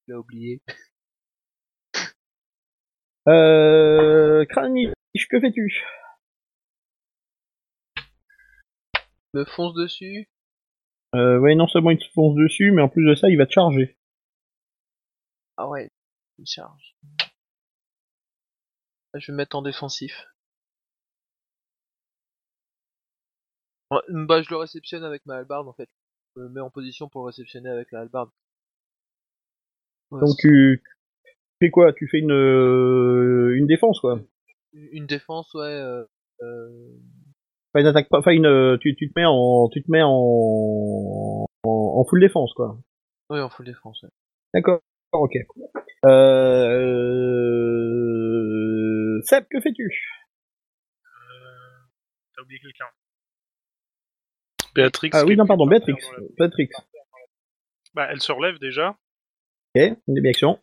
Il a oublié.
Euh, Kranich, que fais-tu?
Me fonce dessus.
euh, Ouais, non seulement il te fonce dessus, mais en plus de ça, il va te charger.
Ah ouais, il charge. Je vais me mettre en défensif. Bah, je le réceptionne avec ma hallebarde en fait. Je me mets en position pour le réceptionner avec la hallebarde. Ouais,
Donc tu tu fais quoi? Tu fais une euh, une défense quoi?
Une défense, ouais. Euh, euh,
Enfin une attaque pas, enfin une euh, tu, tu te mets en tu te mets en en, en full défense quoi.
Ouais, en full défense. Ouais.
D'accord, ok. Euh... Seb, que fais-tu?
Euh, T'as oublié quelqu'un.
Béatrix.
Ah oui, non, pardon,
par
Béatrix. Béatrix.
Bah, elle se relève déjà.
Ok, une demi-action.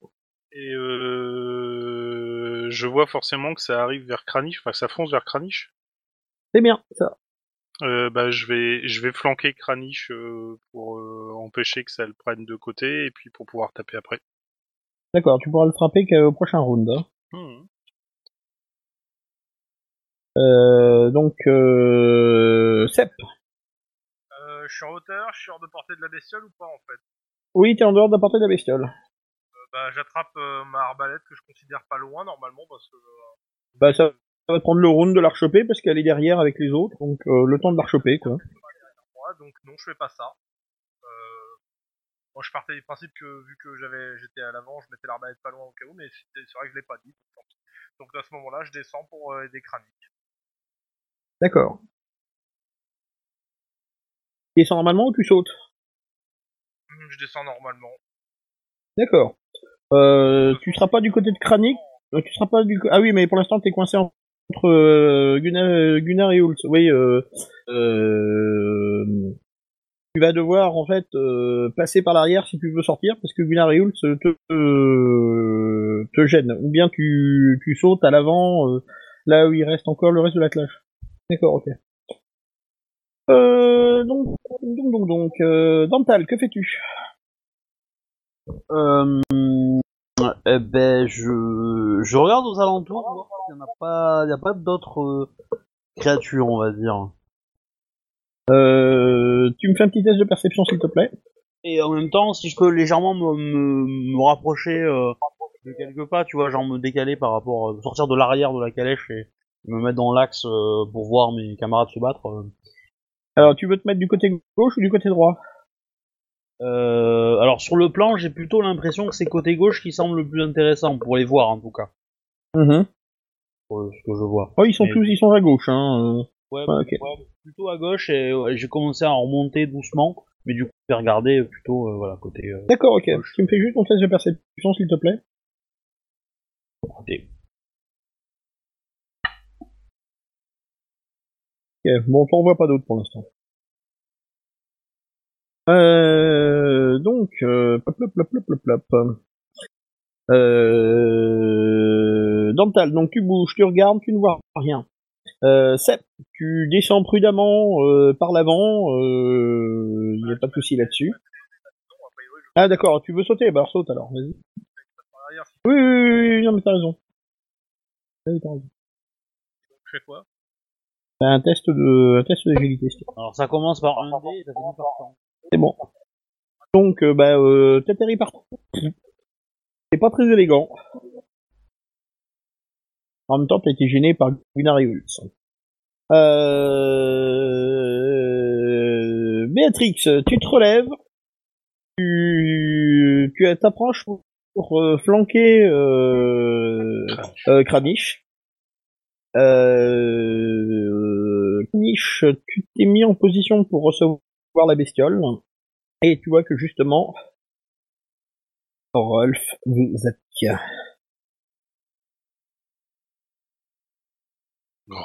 Et euh, je vois forcément que ça arrive vers Kranich, enfin ça fonce vers Kranich.
C'est bien, ça.
Euh, bah, je vais, je vais flanquer Kranich euh, pour euh, empêcher que ça le prenne de côté et puis pour pouvoir taper après.
D'accord, tu pourras le frapper qu'au prochain round. hein.
Hmm.
Euh, donc, euh... Sep.
Euh, je suis en hauteur, je suis hors de portée de la bestiole ou pas en fait?
Oui, t'es en dehors de la portée de la bestiole.
Euh, Bah, j'attrape euh, ma arbalète que je considère pas loin normalement parce que. euh,
Bah, ça, ça va prendre le round de la rechoper parce qu'elle est derrière avec les autres, donc euh, le temps de la rechoper, quoi.
donc non, je fais pas ça. Euh, Moi, je partais du principe que vu que j'avais, j'étais à l'avant, je mettais l'arbalète pas loin au cas où, mais c'est vrai que je l'ai pas dit. donc. Donc à ce moment-là, je descends pour euh, aider Kranik.
D'accord. Tu descends normalement ou tu sautes?
Hum, Je descends normalement.
D'accord. Euh, tu seras pas du côté de Kranik? Euh, Tu seras pas du Ah oui, mais pour l'instant, t'es coincé entre euh, Gunnar, euh, Gunnar et. Oui, euh, tu vas devoir en fait passer par l'arrière si tu veux sortir, parce que Gunnar et Hulz te, te, gênent. Ou bien tu, sautes à l'avant, là où il reste encore le reste de la clash. D'accord, ok. Euh, donc, donc, donc, donc, euh, que fais-tu?
Euh, eh ben, je, je regarde aux alentours, voir s'il n'y en a pas, il y a pas d'autres euh, créatures, on va dire.
Euh, tu me fais un petit test de perception, s'il te plaît.
Et en même temps, si je peux légèrement me, me, me rapprocher euh, de quelques pas, tu vois, genre me décaler par rapport, euh, sortir de l'arrière de la calèche et me mettre dans l'axe euh, pour voir mes camarades se battre. euh.
Alors, tu veux te mettre du côté gauche ou du côté droit?
Euh, alors sur le plan, j'ai plutôt l'impression que c'est côté gauche qui semble le plus intéressant pour les voir en tout cas, pour ce que je vois.
Oh, ils sont
Mais-
tous, ils sont à gauche, hein. euh.
Ouais, plutôt à gauche et ouais, j'ai commencé à remonter doucement, mais du coup, je vais regarder plutôt euh, voilà côté. euh,
D'accord, ok.
Gauche.
Tu me fais juste ton test de perception, s'il te plaît. Ok, bon, t'en vois pas d'autres pour l'instant. Euh, donc, euh, plop, plop, plop, plop. Euh, Dental, donc tu bouges, tu regardes, tu ne vois rien. Euh, Sep, tu descends prudemment euh, par l'avant, il n'y a pas de souci là-dessus. Ah d'accord, tu veux sauter Bah saute alors, vas-y. Oui, oui, oui, oui, non mais t'as raison. Oui, t'as raison.
je fais quoi?
T'as un test de, un test d'agilité.
Alors ça commence par un dé et ça finit par 100.
C'est bon. Donc, euh, bah, euh, t'atterris partout. C'est pas très élégant. En même temps, t'as été gêné par Hulz. Euh... Béatrix, tu te relèves. Tu, tu t'approches pour, euh, flanquer euh, euh, Kranich. Euh, Kranich, tu t'es mis en position pour recevoir la bestiole. Et tu vois que justement, Rolf vous attaque.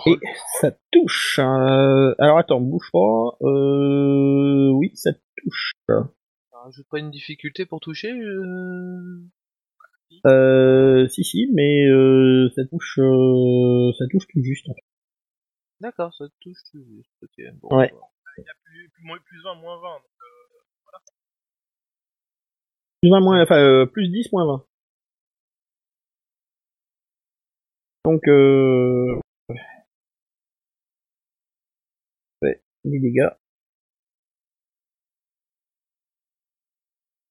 Et ça touche. euh, Alors attends, bouge pas. Euh... Oui, ça touche.
Ça rajoute pas une difficulté pour toucher euh...
Euh... Si, si, mais euh, ça touche. Euh... Ça touche tout juste. en fait.
D'accord, ça touche tout juste. Ok, bon.
Ouais.
Plus 20, moins 20. donc,
Plus 20 moins, enfin, euh, plus 10 moins 20. Donc, euh... Dégâts.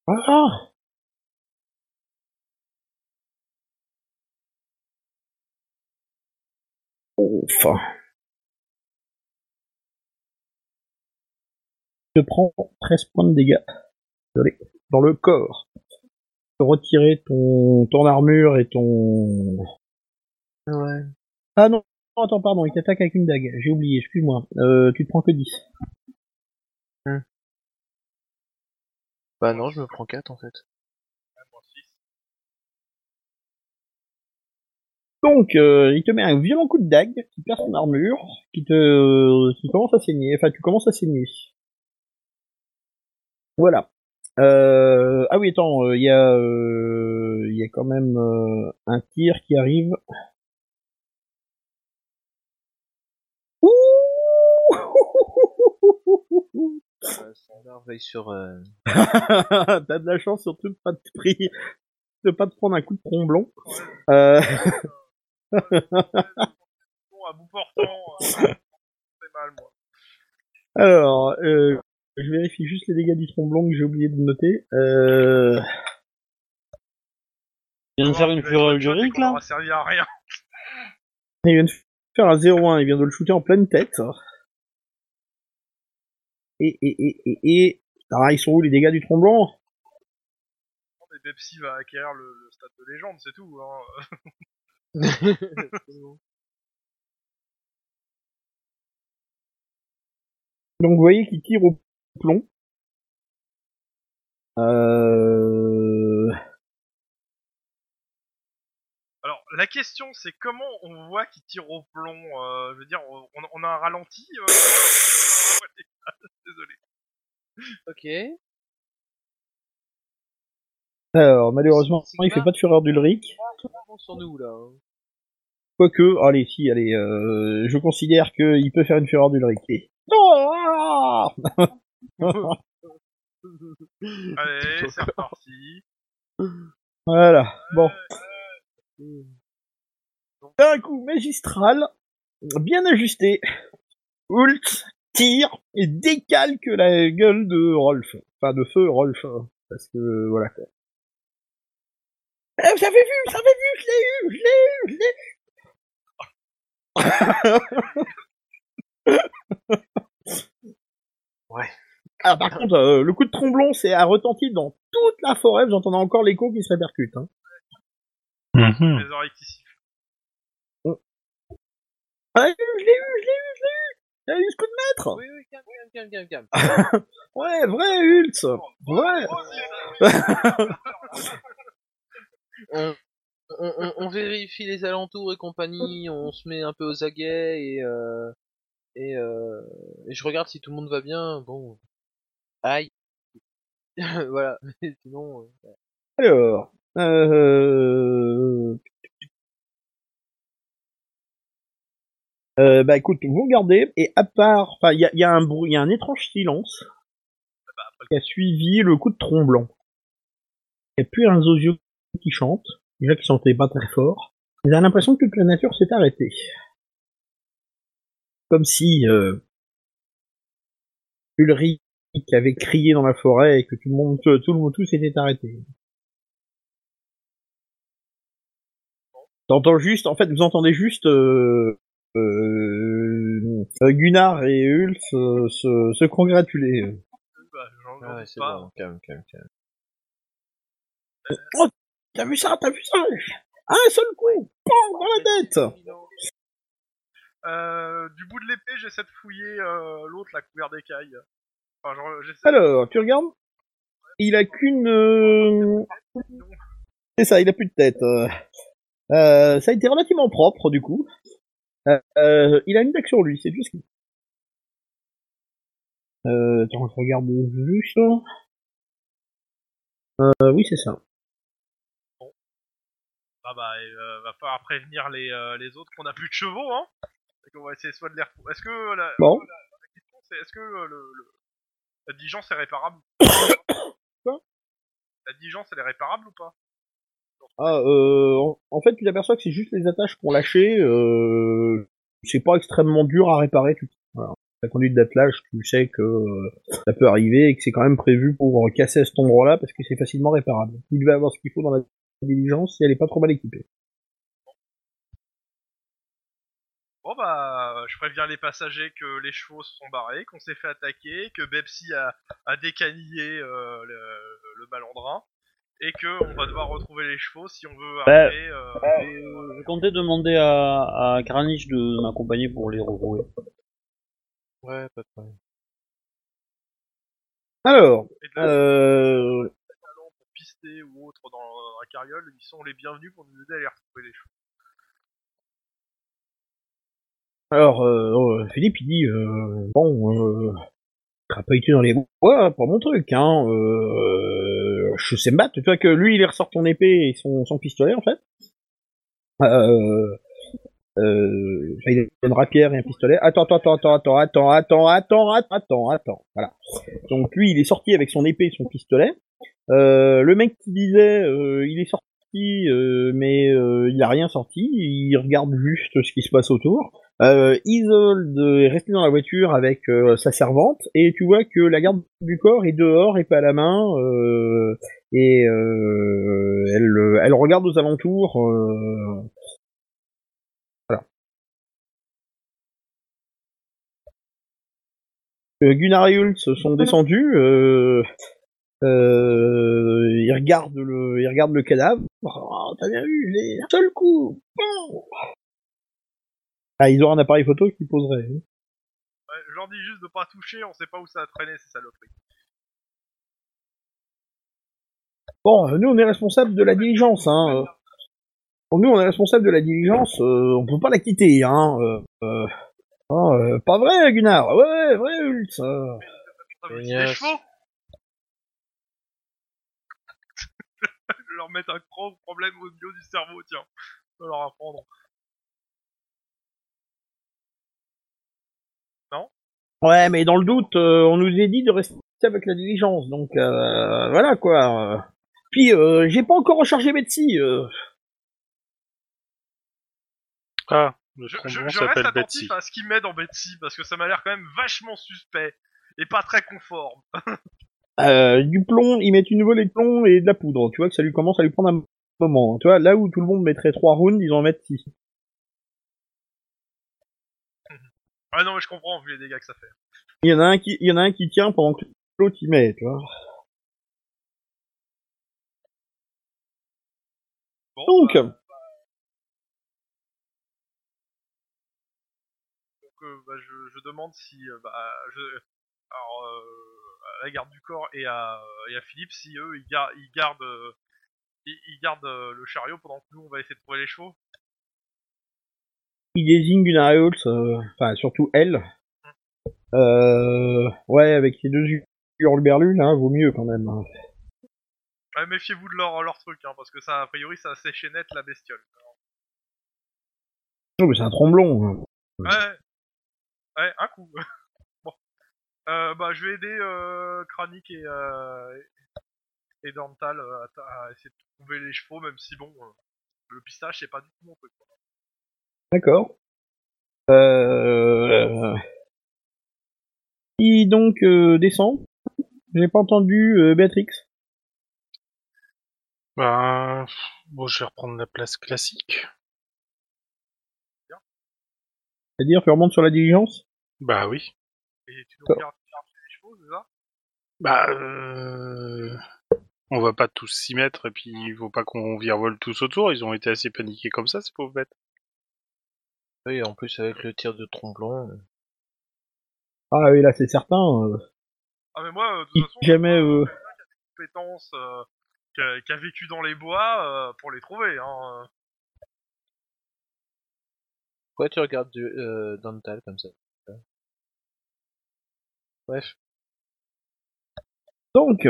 Ah Ouf. Je prends 13 points de dégâts. Dans le corps. Retirer ton, ton armure et ton...
Ouais.
Ah non, attends, pardon, il t'attaque avec une dague. J'ai oublié, excuse-moi. Euh, tu te prends que 10.
Bah non, je me prends 4 en fait.
euh, moins 6.
Donc, euh, il te met un violent coup de dague qui perce ton armure, qui te, qui commence à saigner. Enfin, tu commences à saigner. Voilà. Euh, ah oui, attends, euh, il y a, euh, il y a quand même euh, un tir qui arrive.
Sandar veille sur. Euh... [LAUGHS]
T'as de la chance surtout de pas te de pas te prendre un coup de tromblon. Euh, [LAUGHS]
Bon, à bout portant, euh, c'est mal, moi. [LAUGHS]
alors, euh, je vérifie juste les dégâts du tromblon que j'ai oublié de noter. Euh,
Il vient de faire une fureur
Ça
lyrique là
servi à rien.
il vient de faire un 0-1, il vient de le shooter en pleine tête. Et, et, et, et, et... Alors, ils sont où les dégâts du tromblon
et Pepsi va acquérir le, le stade de légende, c'est tout. Hein. [LAUGHS]
Donc vous voyez qu'il tire au plomb. Euh...
Alors, la question, c'est comment on voit qu'il tire au plomb euh, Je veux dire, on, on a un ralenti euh, [LAUGHS] Désolé.
ok.
Alors malheureusement,
C'est
il fait pas de fureur d'Ulrich.
On sur nous là. hein.
Quoique, allez, si, allez, euh, je considère qu'il peut faire une fureur d'Ulrich. Et- Oh [LAUGHS]
Allez, [LAUGHS] c'est reparti.
voilà, bon.
Hmm.
Un coup magistral, bien ajusté. Ult tire et décalque la gueule de Rolf. Enfin, de feu Rolf. hein, Parce que, voilà. Eh, vous avez vu, vous avez vu, je l'ai eu, je l'ai eu, je l'ai eu. [LAUGHS]
Ouais.
Ah, par contre, euh, le coup de tromblon, c'est à retentir dans toute la forêt. Vous entendez encore l'écho qui se répercute. Hein.
Mhm.
Les oreilles qui sifflent.
Ah, je l'ai eu, je l'ai eu, je l'ai eu, l'ai eu. J'ai eu ce coup de maître.
Oui, oui, calme, calme, calme, calme, calme. [LAUGHS]
Ouais, vrai Hulz. Ouais.
on, on, on- on vérifie les alentours et compagnie, on se met un peu aux aguets et euh, et, euh, et je regarde si tout le monde va bien. Bon, aïe, [LAUGHS] voilà. Sinon, euh,
Alors, euh... Euh, bah écoute, vous regardez, et à part, enfin, il y a, a un bruit, il y a un étrange silence qui a suivi le coup de tromblon. Il n'y a plus un zozio qui chante, déjà qui chantait pas très fort. Vous avez l'impression que toute la nature s'est arrêtée. Comme si euh, Ulrich avait crié dans la forêt et que tout le monde, tout le monde, tout s'était arrêté. T'entends juste, en fait, vous entendez juste euh, euh, Gunnar et Ulf euh, se, se congratuler.
Bah, j'en j'en
ouais,
doute
c'est
pas.
bon, calme, calme, calme.
Oh, t'as vu ça, t'as vu ça? Un seul coup, PAM, dans la tête
Euh, du bout de l'épée, j'essaie de fouiller euh, l'autre, la couvert d'écailles. Enfin, genre, j'essaie.
Alors, tu regardes? Il a qu'une... euh, C'est ça, il a plus de tête. Euh, euh, ça a été relativement propre, du coup. Euh, il a une sur lui, c'est tout ce qu'il... Euh, attends, je regarde juste... Euh, oui, c'est ça.
Ah bah, va falloir prévenir les, les autres qu'on a plus de chevaux, hein. Et qu'on va essayer soit de les retrouver. Est-ce que la,
Bon.
la question c'est est-ce que le, le- la diligence est réparable
Quoi?
La diligence elle est réparable ou pas? [COUGHS]
Ah, euh, en, en fait, tu t'aperçois que c'est juste les attaches qu'on lâché. Euh, c'est pas extrêmement dur à réparer. Tout. Voilà. La conduite d'attelage, tu sais que euh, ça peut arriver et que c'est quand même prévu pour casser à cet endroit-là parce que c'est facilement réparable. Il va avoir ce qu'il faut dans la diligence si elle est pas trop mal équipée.
Bon bah, je préviens les passagers que les chevaux se sont barrés, qu'on s'est fait attaquer, que Bepsi a, a décanillé euh, le, le malandrin, et que on va devoir retrouver les chevaux si on veut
Bah,
arriver. euh,
Euh, je comptais demander à, à Kranich de m'accompagner pour les retrouver.
Ouais, pas de problème.
Alors, euh,
pour pister ou autre dans, dans la carriole, ils sont les bienvenus pour nous aider à les retrouver les chevaux.
Alors euh, euh, Philippe il dit euh, bon, euh, crapahuter dans les bois, pas mon truc, hein. Euh, je sais me battre. Tu vois que lui il ressort son épée et son, pistolet en fait. Euh, euh, il a une rapière et un pistolet. Attends, attends, attends, attends, attends, attends, attends, attends, attends, attends. Voilà. Donc lui, il est sorti avec son épée et son pistolet. Euh, le mec qui disait, euh, il est sorti, euh, mais euh, il a rien sorti. Il regarde juste ce qui se passe autour. Euh, Isolde est resté dans la voiture avec euh, sa servante et tu vois que la garde du corps est dehors et pas à la main et elle, elle regarde aux alentours. Euh, Gunnar et Hulse sont descendus. Euh, euh, ils regardent le, il regarde le cadavre. Oh, t'as bien vu, j'ai un seul coup. Bon. Ah, ils ont un appareil photo qui poserait. hein.
Ouais, je leur dis juste de pas toucher, on sait pas où ça a traîné ces saloperies.
Bon, nous on est responsable de la diligence, hein. Bon, nous on est responsable de la diligence, euh, on peut pas la quitter, hein. euh, euh. Oh, euh, pas vrai, Gunnar? Ouais, vrai, euh.
Génial.
des chevaux Je vais leur mettre un gros problème au niveau du cerveau, tiens. Je vais leur apprendre.
Ouais, mais dans le doute, euh, on nous a dit de rester avec la diligence, donc euh, voilà quoi. Puis, euh, j'ai pas encore rechargé Betsy. Euh.
Ah,
Je, je,
trombon
je reste attentif
Betsy.
à ce qu'il met dans Betsy, parce que ça m'a l'air quand même vachement suspect. Et pas très conforme. [LAUGHS]
Euh, du plomb, ils mettent une volée de plomb et de la poudre. Tu vois que ça lui commence à lui prendre un moment. hein. Tu vois, là où tout le monde mettrait trois rounds, ils en mettent six. [LAUGHS]
Ah non, mais je comprends vu les dégâts que ça fait.
Il y en a un qui, il y en a un qui tient pendant que l'autre y met, tu vois.
Bon,
Donc,
euh, donc, euh, bah, je, je demande si, euh, bah, je, alors, euh, à la garde du corps et à, et à Philippe, si eux, ils, gar- ils gardent, euh, ils, ils gardent euh, le chariot pendant que nous, on va essayer de trouver les chevaux.
il désigne et Holtz, euh, enfin surtout elle. Euh, ouais, avec les deux hurleberlus, là, vaut mieux quand même. hein.
Ouais, méfiez-vous de leur, leur truc, hein, parce que ça, a priori, ça a séché net la bestiole.
Oh, mais c'est un tromblon. hein.
Ouais, ouais, un coup. [LAUGHS] euh, bah, je vais aider euh, Kranik et euh, et Dantal euh, à, à essayer de trouver les chevaux, même si bon, euh, le pistage c'est pas du tout mon truc. quoi.
D'accord. Euh... Qui donc euh, descend? J'ai pas entendu euh, Béatrix.
Ben, bon, je vais reprendre la place classique.
C'est-à-dire, tu remontes sur la diligence?
Bah oui.
Et tu nous
D'accord.
regardes les chevaux, c'est ça?
Bah, euh... on va pas tous s'y mettre et puis il faut pas qu'on virevole tous autour. Ils ont été assez paniqués comme ça, ces pauvres bêtes.
Oui, en plus avec le tir de tromblon. euh,
Ah oui, là c'est certain. euh,
Ah mais moi, euh, de toute façon,
jamais... Euh...
compétence euh, qui, a, qui a vécu dans les bois euh, pour les trouver. Hein.
Pourquoi tu regardes du, euh, Dantal comme ça? Bref.
Donc,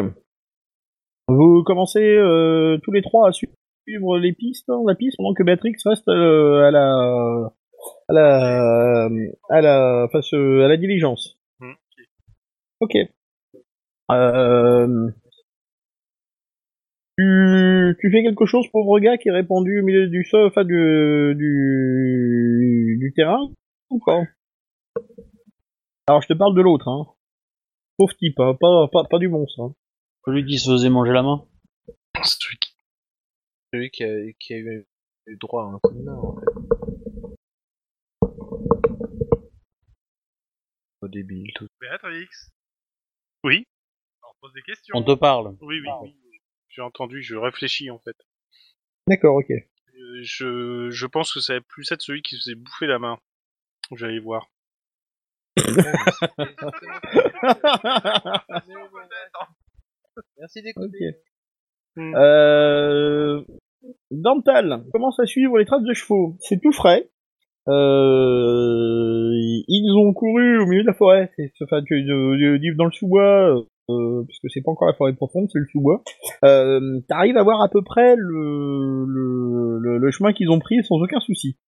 vous commencez euh, tous les trois à suivre les pistes, hein, la piste, pendant que Béatrix reste euh, à la... à la... à la... face euh, à la diligence.
Hmm.
Ok. Euh... Tu, tu fais quelque chose, pauvre gars, qui est répandu au milieu du sol, enfin du, du, du terrain, ou pas? Alors je te parle de l'autre, hein. Pauvre type, hein, pas, pas, pas du bon, ça.
Celui qui se faisait manger la main.
Celui qui-
Celui qui a, qui a eu, eu droit à un coup de main, en fait. Au débile, tout.
Béatrix.
Oui.
Alors pose des questions.
On te parle.
Oui, oui, oui. J'ai entendu, je réfléchis en fait.
D'accord, ok.
Euh, Je, je pense que ça va plus être celui qui se faisait bouffer la main. Je vais aller voir.
Merci d'écouter.
Ok. Euh... Dental commence à suivre les traces de chevaux? C'est tout frais. Euh... Ils ont couru au milieu de la forêt. Enfin, que dans le sous-bois, euh, puisque c'est pas encore la forêt profonde, c'est le sous-bois. Euh, T'arrives à voir à peu près le, le, le, le chemin qu'ils ont pris sans aucun souci.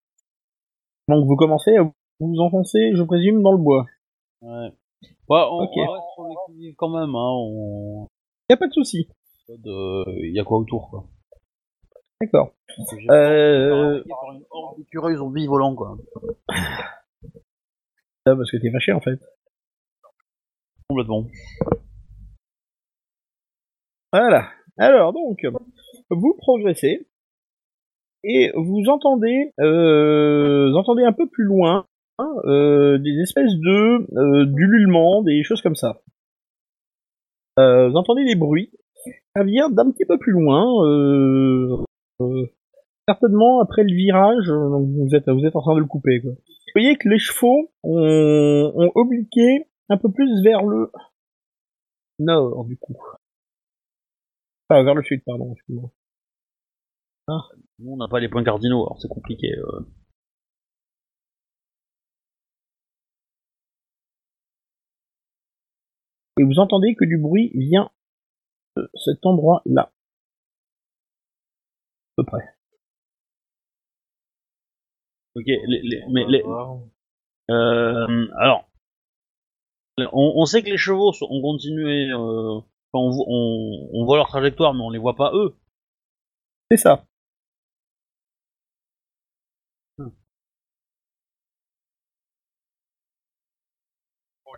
Donc vous commencez à vous enfoncer, je présume, dans le bois.
Ouais. Ouais, on, reste sur l'équilibre quand même, hein. On...
Y a pas de souci.
Il y a quoi autour, quoi.
D'accord. Euh...
d'écureuils zombies volants, quoi.
Ah, parce que t'es fâché en fait.
Complètement.
Voilà. Alors donc, vous progressez et vous entendez, euh, vous entendez un peu plus loin euh, des espèces de euh, d'ululements, des choses comme ça. Euh, vous entendez des bruits Ça vient d'un petit peu plus loin. Certainement après le virage, vous êtes en train de le couper. Vous voyez que les chevaux ont, obliqué un peu plus vers le nord du coup. Enfin, vers le sud, pardon. excuse-moi.
Nous, on n'a pas les points cardinaux, alors c'est compliqué.
Et vous entendez que du bruit vient de cet endroit-là. À peu près.
Ok, les, les- mais les, euh, alors, on, on sait que les chevaux sont- ont continué, euh, on, on voit leur trajectoire, mais on les voit pas eux.
C'est ça.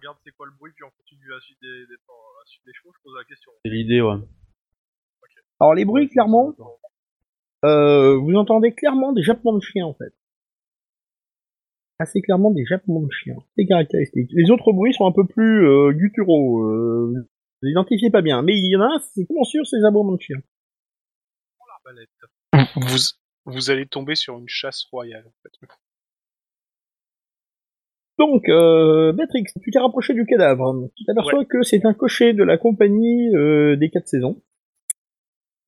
Regarde c'est quoi le bruit, puis on continue à suivre des, des, à suivre des chevaux, je pose la question.
C'est l'idée, ouais.
Alors les bruits, clairement, euh, vous entendez clairement des jappements de chiens en fait. Assez clairement des jappements de chiens. C'est caractéristique. Les autres bruits sont un peu plus euh, gutturaux. Euh, vous les identifiez pas bien. Mais il y en a un, c'est comment sûr, les aboiements de chiens.
Vous, vous allez tomber sur une chasse royale, en fait.
Donc, euh, Matrix, tu t'es rapproché du cadavre. Tu t'aperçois que c'est un cocher de la compagnie euh, des quatre saisons.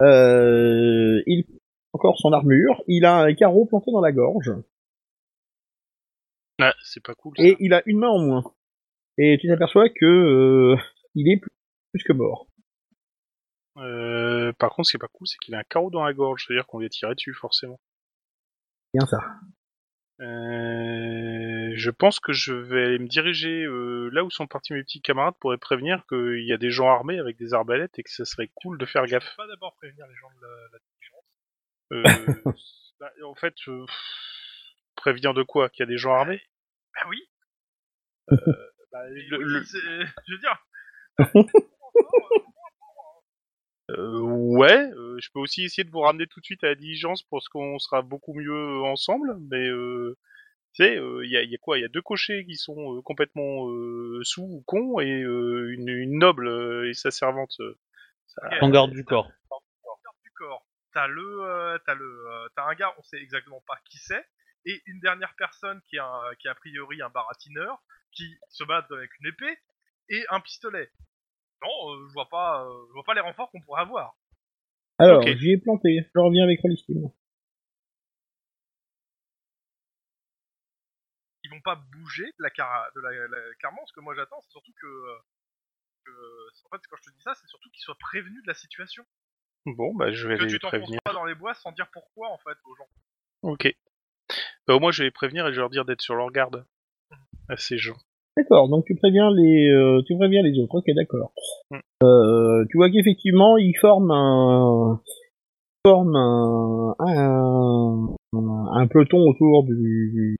Euh, il encore son armure. Il a un carreau planté dans la gorge.
Ah, c'est pas cool, ça.
Et il a une main en moins. Et tu t'aperçois que euh, il est plus, plus que mort.
Euh, par contre, ce qui est pas cool, c'est qu'il a un carreau dans la gorge, c'est-à-dire qu'on lui a tiré dessus, forcément.
Bien ça.
Euh, je pense que je vais aller me diriger euh, là où sont partis mes petits camarades pour les prévenir qu'il y a des gens armés avec des arbalètes et que ce serait cool de faire gaffe.
Pas d'abord prévenir les gens de la, la diligence.
Euh, [LAUGHS] bah, en fait, euh, prévenir de quoi? Qu'il y a des gens armés?
Bah oui, [LAUGHS]
Bah,
mais
le-
oui,
le-
je veux dire. [LAUGHS]
euh, Ouais, euh, je peux aussi essayer de vous ramener tout de suite à la diligence parce qu'on sera beaucoup mieux ensemble, mais euh, tu sais, il y, a, y a quoi? Il y a deux cochers qui sont euh, complètement euh, sous ou cons et euh, une, une noble euh, et sa servante. euh, ça-.
En garde du corps.
garde du corps. T'as le, euh, t'as le, euh, t'as un gars, on sait exactement pas qui c'est, et une dernière personne qui est, un, qui est a priori un baratineur, qui se bat avec une épée et un pistolet. Non, euh, je vois pas, euh, je vois pas les renforts qu'on pourrait avoir.
Alors, j'y ai planté. Je reviens avec Rollistim.
Ils vont pas bouger de la, cara, de la, la- clairement. Ce que moi j'attends, c'est surtout que, euh, que- en fait, quand je te dis ça, c'est surtout qu'ils soient prévenus de la situation.
Bon, bah je vais
Que
les
tu t'enfonces
prévenir.
pas dans les bois sans dire pourquoi en fait aux gens.
Ok. Bah, au moins, je vais les prévenir et je vais leur dire d'être sur leur garde. À ces gens.
D'accord, donc tu préviens les, euh, tu préviens les autres. Ok, d'accord.
Mm.
Euh, tu vois qu'effectivement, ils forment un, ils forment un, un, un peloton autour du, du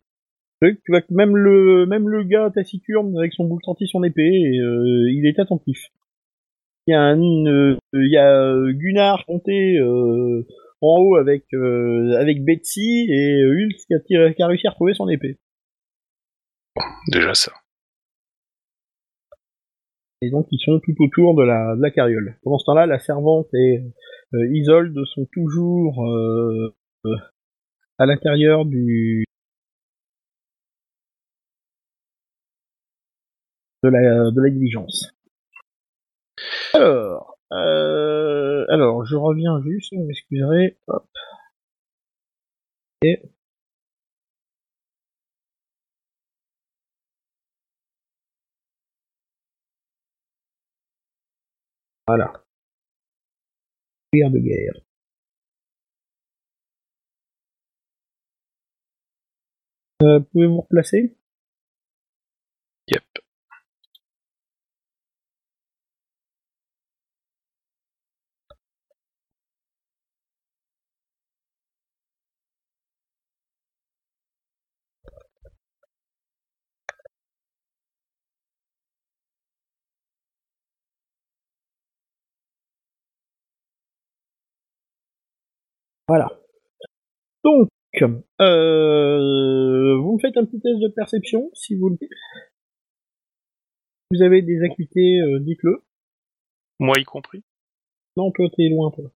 truc. Tu vois que même le, même le gars taciturne avec son boucle 36 son épée, et, euh, il est attentif. Il y a un, euh, il y a euh, Gunnar monté euh, en haut avec euh, avec Betsy et Hulk qui a, tiré- qui a réussi à retrouver son épée.
Déjà ça.
Et donc ils sont tout autour de la, carriole. Pendant ce temps-là, la servante et euh, Isolde sont toujours euh, euh, à l'intérieur du de la diligence. Alors, alors je reviens juste, vous m'excuserez. Hop. Et Voilà. Guerre de guerre. Euh, Pouvez-vous replacer Voilà. Donc, euh, vous me faites un petit test de perception, si vous le Vous avez des acuités, euh, dites-le.
Moi y compris.
Non, toi, t'es loin, toi.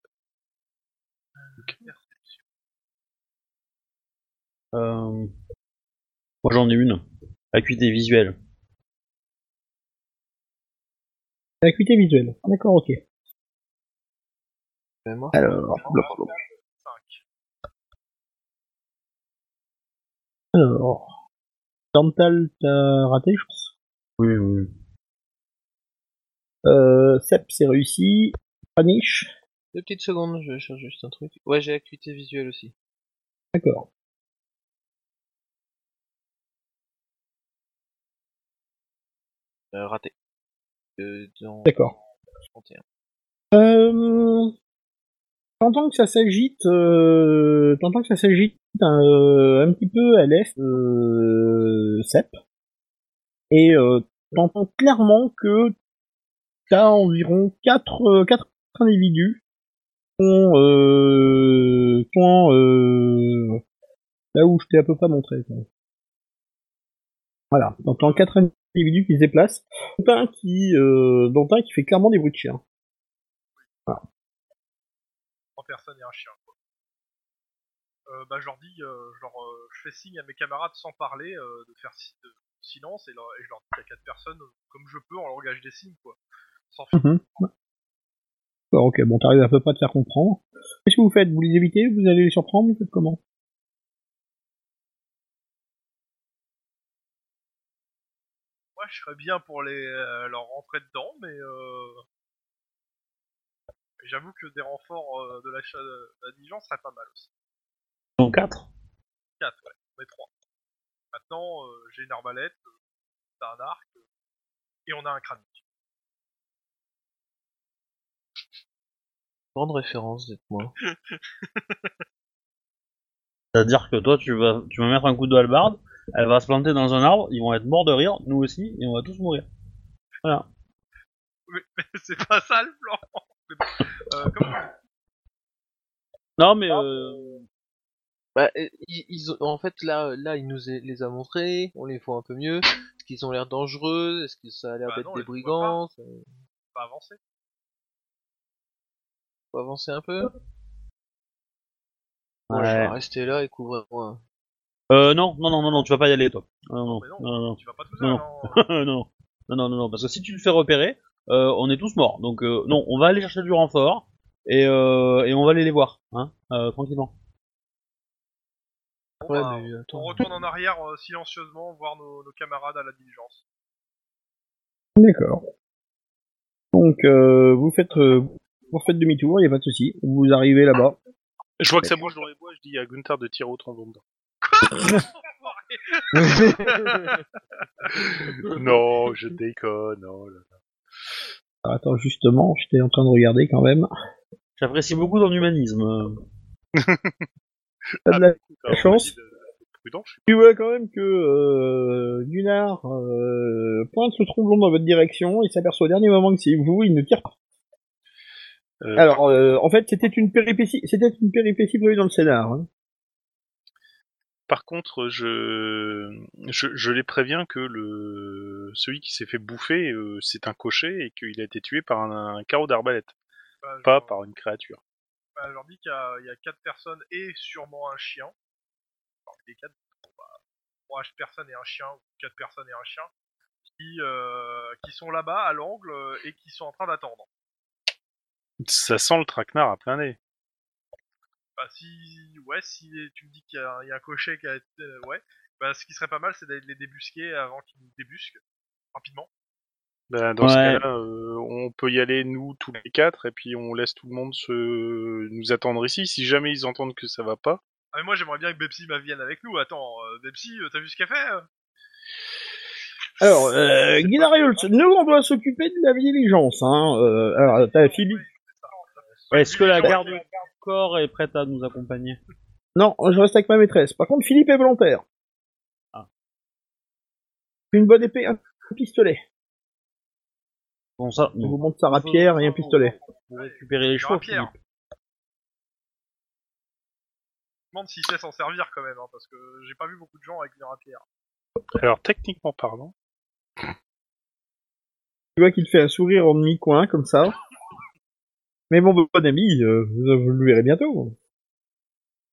Euh... Moi j'en ai une. Acuité visuelle.
Acuité visuelle. D'accord, ok. Alors, Alors. Dental, t'as raté, je pense.
Oui, oui.
Euh, Sep, c'est réussi. Paniche.
deux petites secondes, je cherche juste un truc. Ouais, j'ai acuité visuelle aussi.
D'accord.
Euh, raté. Euh, dans
D'accord.
31.
Euh, t'entends que ça s'agite, euh, t'entends que ça s'agite euh, un petit peu à l'est, euh, Sep. Et euh, t'entends clairement que t'as environ quatre, euh, quatre individus qui sont, euh, euh, là où je t'ai à peu près montré. Voilà, t'entends quatre individus qui se déplacent, dont un qui, euh, dont un qui fait clairement des bruits de chien.
Trois personnes et un chien. Quoi. Euh, bah, je leur dis, euh, je, leur, euh, je fais signe à mes camarades sans parler euh, de faire si- de silence et, leur- et je leur dis a quatre personnes euh, comme je peux en langage des signes, quoi. Sans.
Mhm. D'accord, ok, bon, t'arrives à peu près à te faire comprendre. Qu'est-ce que vous faites? Vous les évitez? Vous allez les surprendre? Vous faites comment?
Moi, je serais bien pour les leur rentrer dedans, mais euh... j'avoue que des renforts euh, de la, cha- de la diligence seraient pas mal aussi.
Donc 4
Quatre, ouais, on est trois. Maintenant, euh, j'ai une arbalète, euh, t'as un arc, euh, et on a un crâne.
Grande référence, dites-moi. [LAUGHS]
C'est-à-dire que toi, tu vas, tu vas mettre un coup de hallebarde, elle va se planter dans un arbre, ils vont être morts de rire, nous aussi, et on va tous mourir. Voilà.
Mais, mais c'est pas ça le plan Mais bon, euh, [LAUGHS]
Non, mais euh,
Bah, ils, ils en fait, là, là, il nous a- les a montrés, on les voit un peu mieux. Est-ce qu'ils ont l'air dangereux? Est-ce que ça a l'air
Bah
d'être des brigands? Ça-
pas avancer.
Faut avancer un peu? Moi, je
ouais.
vais rester là et couvrir moi.
Euh, non, non, non, non, non, tu vas pas y aller, toi. Non, non,
Mais
non,
non,
non,
tu vas pas tout
Non.
hein. [LAUGHS]
non, non, non, non, non, parce que si tu te fais repérer, euh, on est tous morts. Donc, euh, non, on va aller chercher du renfort, et, euh, et on va aller les voir, hein, euh, tranquillement.
Bon,
Ouais,
bah,
mais
on retourne en arrière euh, silencieusement voir nos, nos camarades à la diligence.
D'accord. Donc, euh, vous faites, euh, vous faites demi-tour, il a pas de souci. Vous arrivez là-bas.
Je vois que ça bouge dans les bois, je dis à Gunther de tirer au trombone dedans. [LAUGHS] [LAUGHS] non, je déconne. Oh là.
Alors, attends, justement, j'étais en train de regarder quand même.
J'apprécie beaucoup ton humanisme. [LAUGHS]
T'as de la
alors,
chance.
de- prudent, je suis
Tu vois quand même que euh, Gunnar euh, pointe le tromblon dans votre direction, il s'aperçoit au dernier moment que c'est vous, il ne tire pas.
Euh,
Alors, euh, en fait, c'était une péripétie, c'était une péripétie prévue dans le scénar. hein.
Par contre, je, je, je les préviens que le celui qui s'est fait bouffer, euh, c'est un cocher et qu'il a été tué par un, un carreau d'arbalète,
Bah,
pas par une créature.
bah, je leur dis qu'il y, a- il y a quatre personnes et sûrement un chien. Les bon, bah, trois personnes et un chien, ou quatre personnes et un chien, qui, euh, qui sont là-bas à l'angle euh, et qui sont en train d'attendre.
Ça sent le traquenard à plein nez.
Bah, si, ouais, si tu me dis qu'il y, a un- il y a un cocher qui a été, euh, ouais, bah, ce qui serait pas mal, c'est d'aller les débusquer avant qu'ils nous débusquent rapidement.
Ben, dans ce cas-là, euh, on peut y aller nous tous les quatre et puis on laisse tout le monde se nous attendre ici. Si jamais ils entendent que ça va pas,
Ah, mais moi, j'aimerais bien que Bepsi m'a vienne avec nous. Attends, euh, Bepsi, euh, t'as vu ce qu'elle fait euh?
Alors, euh, Guinarius, nous on doit s'occuper de la diligence. Hein. Euh, alors, t'as Philippe.
Est-ce que la garde corps est prête à nous accompagner
Non, je reste avec ma maîtresse. Par contre, Philippe est volontaire.
Ah.
Une bonne épée, un pistolet.
Bon, ça,
Je vous montre sa rapière et un pistolet.
Pour récupérer les chevaux,
Pierre.
Philippe.
Je me demande s'il sait s'en servir quand même, hein, parce que j'ai pas vu beaucoup de gens avec une rapière.
alors techniquement parlant,
Tu vois qu'il te fait un sourire en demi-coin, comme ça. Mais mon bon ami, euh, vous, vous le verrez bientôt.
De toute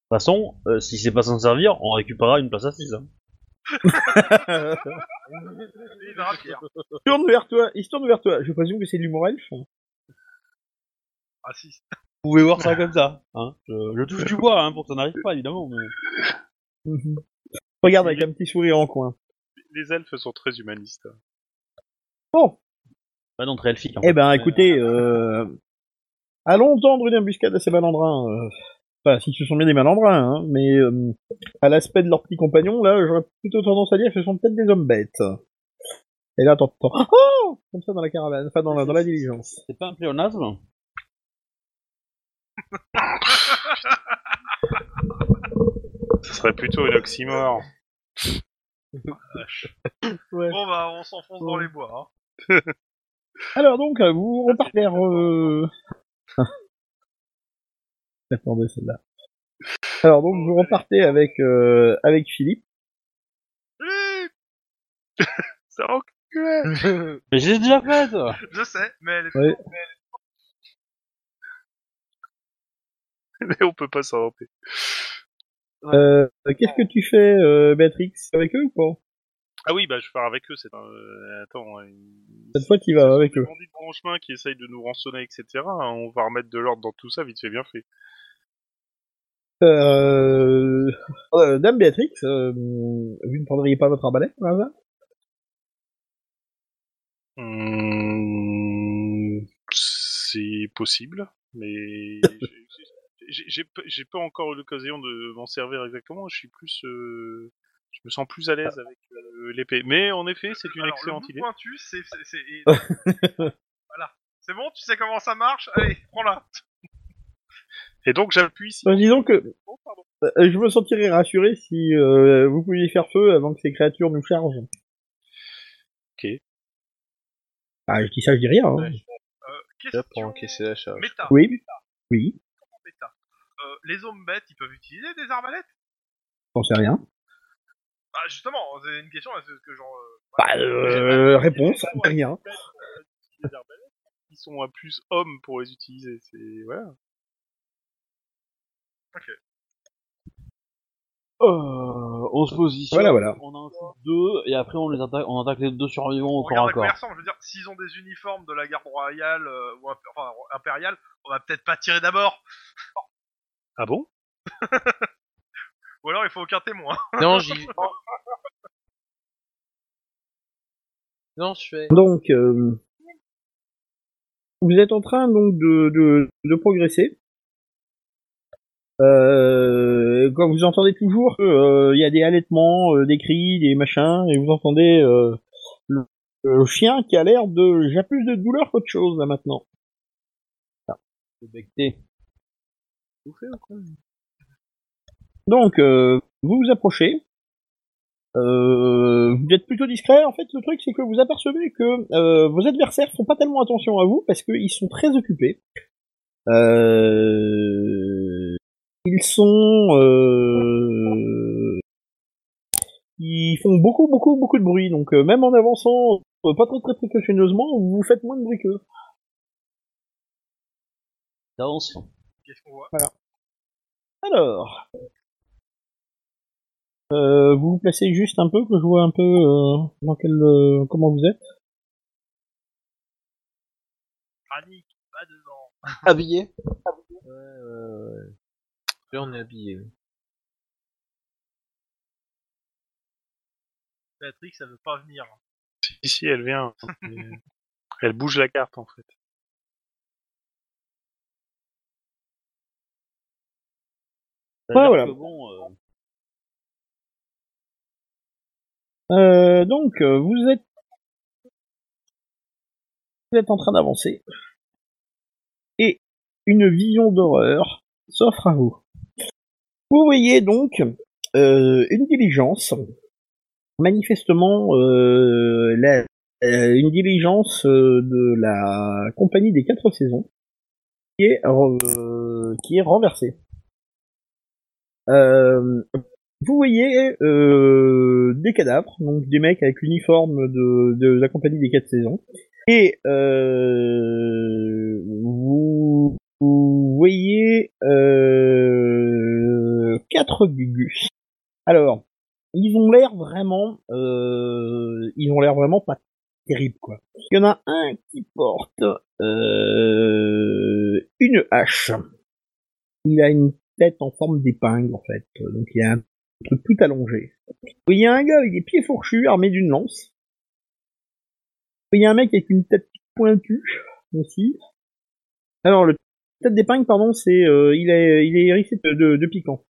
façon, euh, si c'est pas s'en servir, on récupérera une place assise. Hein.
Il [LAUGHS]
tourne vers toi, il se tourne vers toi. Je présume que c'est de l'humour elfe.
Ah si.
Vous pouvez voir ça comme ça. Hein. Je, je touche du bois hein, pour que ça n'arrive pas, évidemment. Mais...
Mhm. Regarde avec un petit sourire en coin.
Les elfes sont très humanistes.
Bon,
Pas d'entrée elfique. En
eh
fait.
ben écoutez, euh... allons tendre une embuscade à ces malandrins. euh. Enfin, si ce sont bien des malandrins, hein, mais euh, à l'aspect de leurs petits compagnons, là, j'aurais plutôt tendance à dire que ce sont peut-être des hommes bêtes. Et là, t'entends Oh Comme ça dans la caravane, enfin dans la, dans la diligence.
C'est pas un pléonasme?
Ce serait plutôt un oxymore.
Ouais.
Bon bah on s'enfonce dans les bois. Hein.
Alors donc, vous repartez vers... Euh... [LAUGHS] Attendez celle-là. Alors donc, vous repartez avec, euh, avec Philippe. [LAUGHS]
Ça enculé [LAUGHS]
Mais j'ai déjà fait
Je sais, mais elle est
Ouais.
Mais on peut pas s'inventer.
Euh, Qu'est-ce que tu fais, euh, Béatrix, avec eux ou pas?
Ah oui, bah je pars avec eux. C'est euh, attends. ils-
Cette fois, tu vas avec eux.
bandits de grand chemin qui essayent de nous rançonner, etc. On va remettre de l'ordre dans tout ça, vite fait, bien fait.
Euh... euh, Dame Béatrix, euh, vous ne prendriez pas votre arbalète par hasard?
Hum, c'est possible, mais pas- j'ai pas encore eu l'occasion de m'en servir exactement. Je suis plus, euh, je me sens plus à l'aise avec euh, l'épée. Mais en effet, c'est une
Alors, le
excellente
bout
idée.
pointu, c'est... c'est- c'est- et- [LAUGHS] voilà. C'est bon, tu sais comment ça marche? Allez, prends-la.
Et donc j'appuie ici.
Euh, Disons que
Oh, pardon.
euh, je me sentirais rassuré si euh, vous pouviez faire feu avant que ces créatures nous chargent.
Ok.
Ah, je dis ça, je dis rien. Hein.
Euh,
Là, pour encaisser la charge?
méta.
Oui, oui,
méta? Euh, les hommes bêtes, ils peuvent utiliser des arbalètes?
J'en sais rien.
Bah justement, c'est une question, est-ce que genre... euh,
Bah, euh, réponse, rien.
Arbalètes, Ils sont à plus hommes pour les utiliser. C'est voilà.
euh, On se positionne.
Voilà, voilà.
On en infiltre deux et après on les attaque. On attaque les deux survivants au
on
corps à corps.
je veux dire, s'ils ont des uniformes de la garde royale euh, ou imp- enfin, impériale, on va peut-être pas tirer d'abord.
Ah bon? [LAUGHS]
Ou alors il faut aucun témoin. [LAUGHS]
Non, j'y. Non, je fais.
Donc, euh, vous êtes en train donc de, de, de progresser. Euh, quand vous entendez toujours qu'il y a des halètements, euh, des cris, des machins, et vous entendez euh, le, le chien qui a l'air de... J'ai plus de douleur qu'autre chose là maintenant.
C'est becté.
Donc, euh, vous vous approchez. Euh, vous êtes plutôt discret. En fait, le truc, c'est que vous apercevez que euh, vos adversaires font pas tellement attention à vous parce qu'ils sont très occupés. Euh, ils sont... Euh, ils font beaucoup, beaucoup, beaucoup de bruit. Donc, euh, même en avançant euh, pas très, très précautionneusement, vous faites moins de bruit qu'eux.
D'avance.
Qu'est-ce qu'on voit?
Alors, euh, vous vous placez juste un peu, que je vois un peu euh, dans quel, euh, comment vous êtes.
Panique, pas dedans.
Habillé.
Ouais, ouais, ouais. Là, on est habillé.
Patrick, ça veut pas venir.
Ici, elle vient. [LAUGHS] elle bouge la carte en fait.
Ouais, voilà.
Bon, euh,
donc, euh, vous êtes, vous êtes en train d'avancer. Et une vision d'horreur s'offre à vous. Vous voyez donc euh, une diligence, manifestement une diligence de la compagnie des quatre saisons, qui est, qui est renversée. Vous voyez euh, des cadavres, donc des mecs avec l'uniforme de, de la compagnie des quatre saisons, et euh, vous vous voyez euh, quatre gugus. Alors, ils ont l'air vraiment, euh, ils ont l'air vraiment pas terribles quoi. Il y en a un qui porte euh, une hache. Il a une tête en forme d'épingle en fait, donc il a un truc tout allongé. Il y a un gars avec des pieds fourchus armé d'une lance. Il y a un mec avec une tête pointue aussi. Alors le tête d'épingle pardon, c'est euh, il est il est hérissé de, de, de piquant.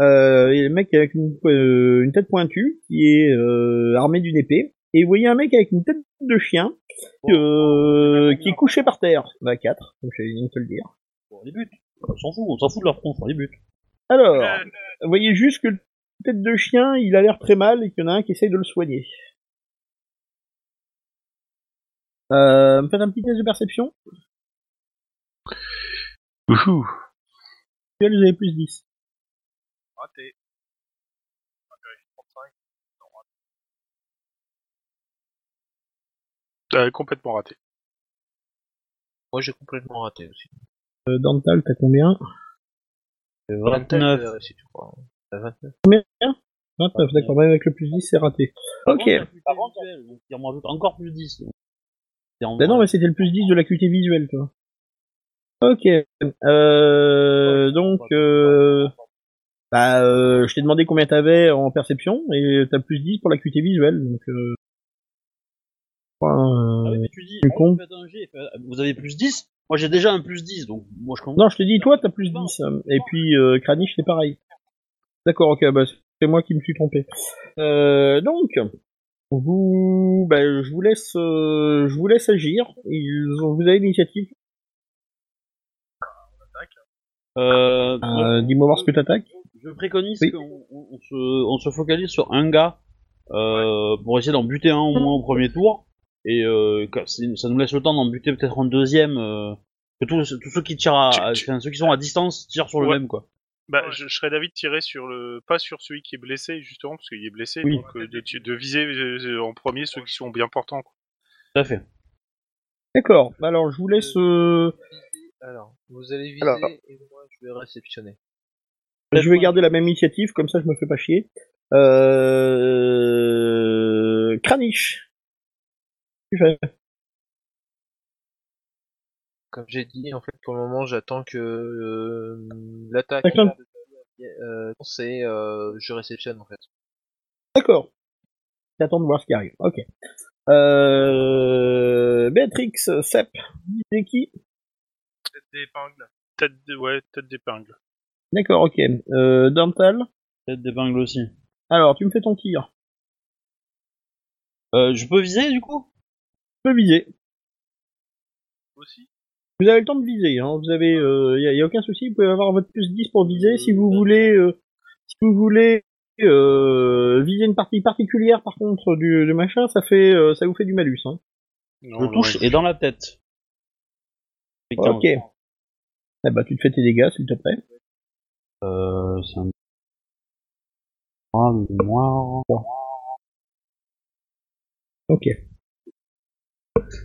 Euh, et le mec avec une, euh, une tête pointue qui est euh, armé d'une épée. Et vous voyez un mec avec une tête de chien euh, qui est couché par terre. Bah 4, comme je viens de te le dire.
On les bute. On s'en fout, on s'en fout de leur front, on les bute.
Alors, vous voyez juste que le tête de chien, il a l'air très mal et qu'il y en a un qui essaye de le soigner. Euh, me faites un petit test de perception.
Ouhou.
Vous avez plus 10.
raté. Vérifie, 35. Non, raté.
Euh, complètement raté.
Moi j'ai complètement raté aussi.
Euh, Dental, t'as combien?
29.
T'as réussi, tu crois. T'as 29.
29, d'accord, même avec le plus 10, c'est raté.
Par
Ok.
donc il en rajoute encore plus 10. donc. C'est en-
Bah non, mais c'était le plus 10 de l'acuité visuelle, toi. Ok. Euh, donc, euh, bah, euh, je t'ai demandé combien t'avais en perception, et t'as plus 10 pour l'acuité visuelle, donc, euh, enfin,
Ah oui, mais tu dis,
tu
ah, faites- vous avez plus 10 Moi j'ai déjà un plus 10, donc moi je compte.
Non, je te dis, toi, t'as plus 10, euh, et puis, euh, Kranich, c'est pareil. D'accord, ok, bah, c'est moi qui me suis trompé. Euh, donc, vous, bah, je vous laisse, euh, je vous laisse agir. Ils ont, vous avez l'initiative.
Euh,
Euh, dis-moi voir ce que t'attaques.
Je préconise
Oui.
qu'on on- on se, on se focalise sur un gars euh, pour essayer d'en buter un au moins au premier tour. Et euh, ça nous laisse le temps d'en buter peut-être un deuxième. Euh, que tous, tous ceux qui tirent à,
Tu-
à-
tu-
enfin, ceux qui sont à distance tirent sur le même quoi.
Bah,
Ouais.
je, je serais d'avis de tirer sur le, pas sur celui qui est blessé justement parce qu'il est blessé,
Oui.
donc euh, de, de viser euh, en premier ceux qui sont bien portants. Quoi.
Tout à fait.
D'accord. Alors, je vous laisse. Euh...
Alors, vous allez viser
Alors.
et moi je vais réceptionner.
Je vais garder la même initiative, comme ça, je me fais pas chier. Euh... Kranich.
Comme j'ai dit, en fait, pour le moment, j'attends que euh, l'attaque.
D'accord.
Euh, c'est euh, je réceptionne en fait.
D'accord. J'attends de voir ce qui arrive. Ok. Euh... Béatrix, Sep, c'est qui?
Tête d'épingle.
Tête, de- ouais, tête d'épingle.
D'accord, ok. Euh, Dental.
Tête d'épingle aussi.
Alors, tu me fais ton tir.
Euh, je peux viser du coup?
Tu peux viser.
Aussi?
Vous avez le temps de viser, hein. Vous avez, il y, a, y a aucun souci. Vous pouvez avoir votre plus 10 pour viser. Si vous voulez, euh, si vous voulez euh, viser une partie particulière, par contre, du, du machin, ça fait, euh, ça vous fait du malus. Hein.
Non,
Je
non,
touche
ouais.
et dans la tête.
Ok. Eh bah, tu te fais tes dégâts, s'il te plaît.
Euh, c'est un... Ah, mémoire.
Ok.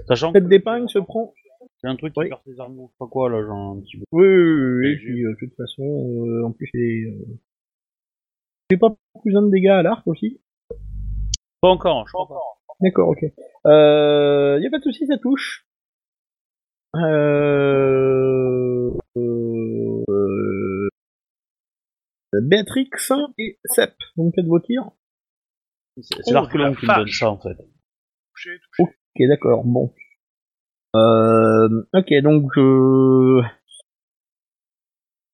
Sachant
Cette
que
d'épingle se prend.
J'ai un truc qui
Oui.
perd ses armes ou je sais pas quoi là, genre un petit peu.
Oui, oui, oui, oui,
Et
puis, euh, de toute façon, euh, en plus, j'ai, euh... j'ai pas beaucoup besoin de dégâts à l'arc aussi?
Pas encore, je crois pas.
D'accord, ok. Euh, y a pas de souci, ça touche. Euh, euh, Béatrix et Sep, me faites vos tirs
C'est c'est
Oh, la
qui me donne ça en fait.
Touché, touché.
Ok, d'accord, bon. Euh, ok, donc je...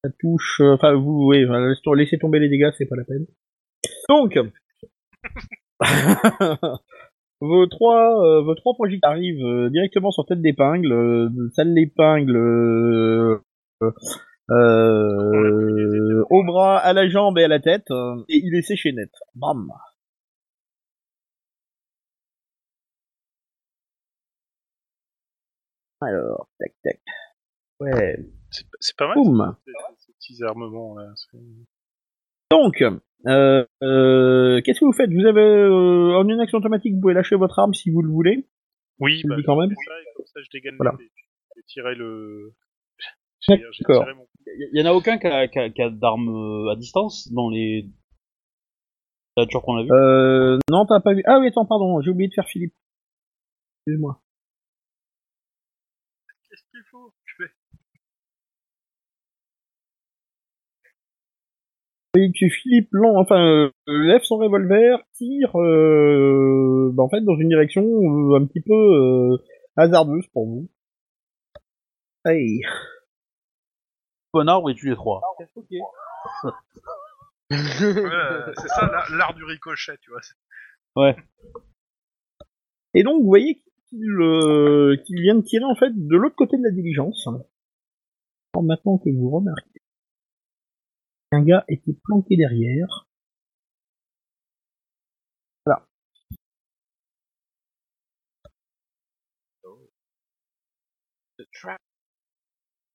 Ça touche... euh, Enfin, vous, laissez- tomber les dégâts, c'est pas la peine. Donc... [LAUGHS] vos trois, euh, vos trois projectiles arrivent euh, directement sur tête d'épingle. Euh, celle d'épingle... Euh, euh, au bras, à la jambe et à la tête, euh, et il est séché net. Bam. Alors, tac tac. Ouais.
C'est c'est pas mal.
Boum.
Ces, petits armements là.
Donc, euh, euh, qu'est-ce que vous faites? Vous avez euh, en une action automatique, vous pouvez lâcher votre arme si vous le voulez.
Oui, bah,
dis quand même.
je fais ça, et comme ça je dégaine
Voilà.
Je vais tirer le.
D'accord.
mon.
Il y, en a aucun qui a, qui a- qui a d'armes à distance dans les créatures qu'on a vues?
Euh, non, t'as pas vu. Ah oui, attends, pardon, j'ai oublié de faire Philippe. Excuse-moi.
Qu'est-ce qu'il faut Je fais.
Et que Philippe lance, enfin, euh, lève son revolver, tire, euh, bah, en fait, dans une direction euh, un petit peu euh, hasardeuse pour vous. Hey.
Un arbre et tue les trois.
Ok. [LAUGHS]
Ouais, euh, c'est ça la- l'art du ricochet, tu vois. c'est-
Et donc, vous voyez qu'il euh, qu'il vient de tirer, en fait, de l'autre côté de la diligence. Alors, maintenant que vous remarquez, un gars était planqué derrière. Voilà.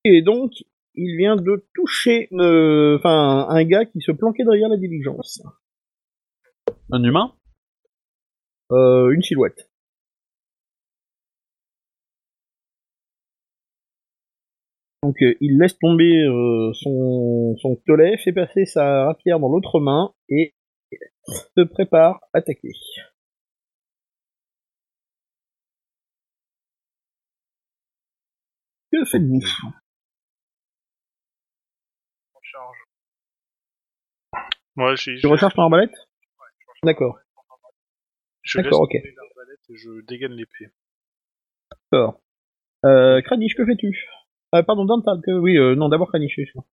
Et donc, il vient de toucher, euh, enfin, un gars qui se planquait derrière la diligence.
Un humain?
Euh, une silhouette. Donc euh, il laisse tomber euh, son, son pistolet, fait passer sa rapière dans l'autre main et se prépare à attaquer. Que faites-vous?
Charge.
Tu recharges ton arbalète? D'accord,
Je laisse
ok.
l'arbalète et je dégaine l'épée.
d'accord. Euh, que fais-tu? Euh, Pardon, Dantal, que... oui, euh, non, d'abord Kranich, excuse-moi.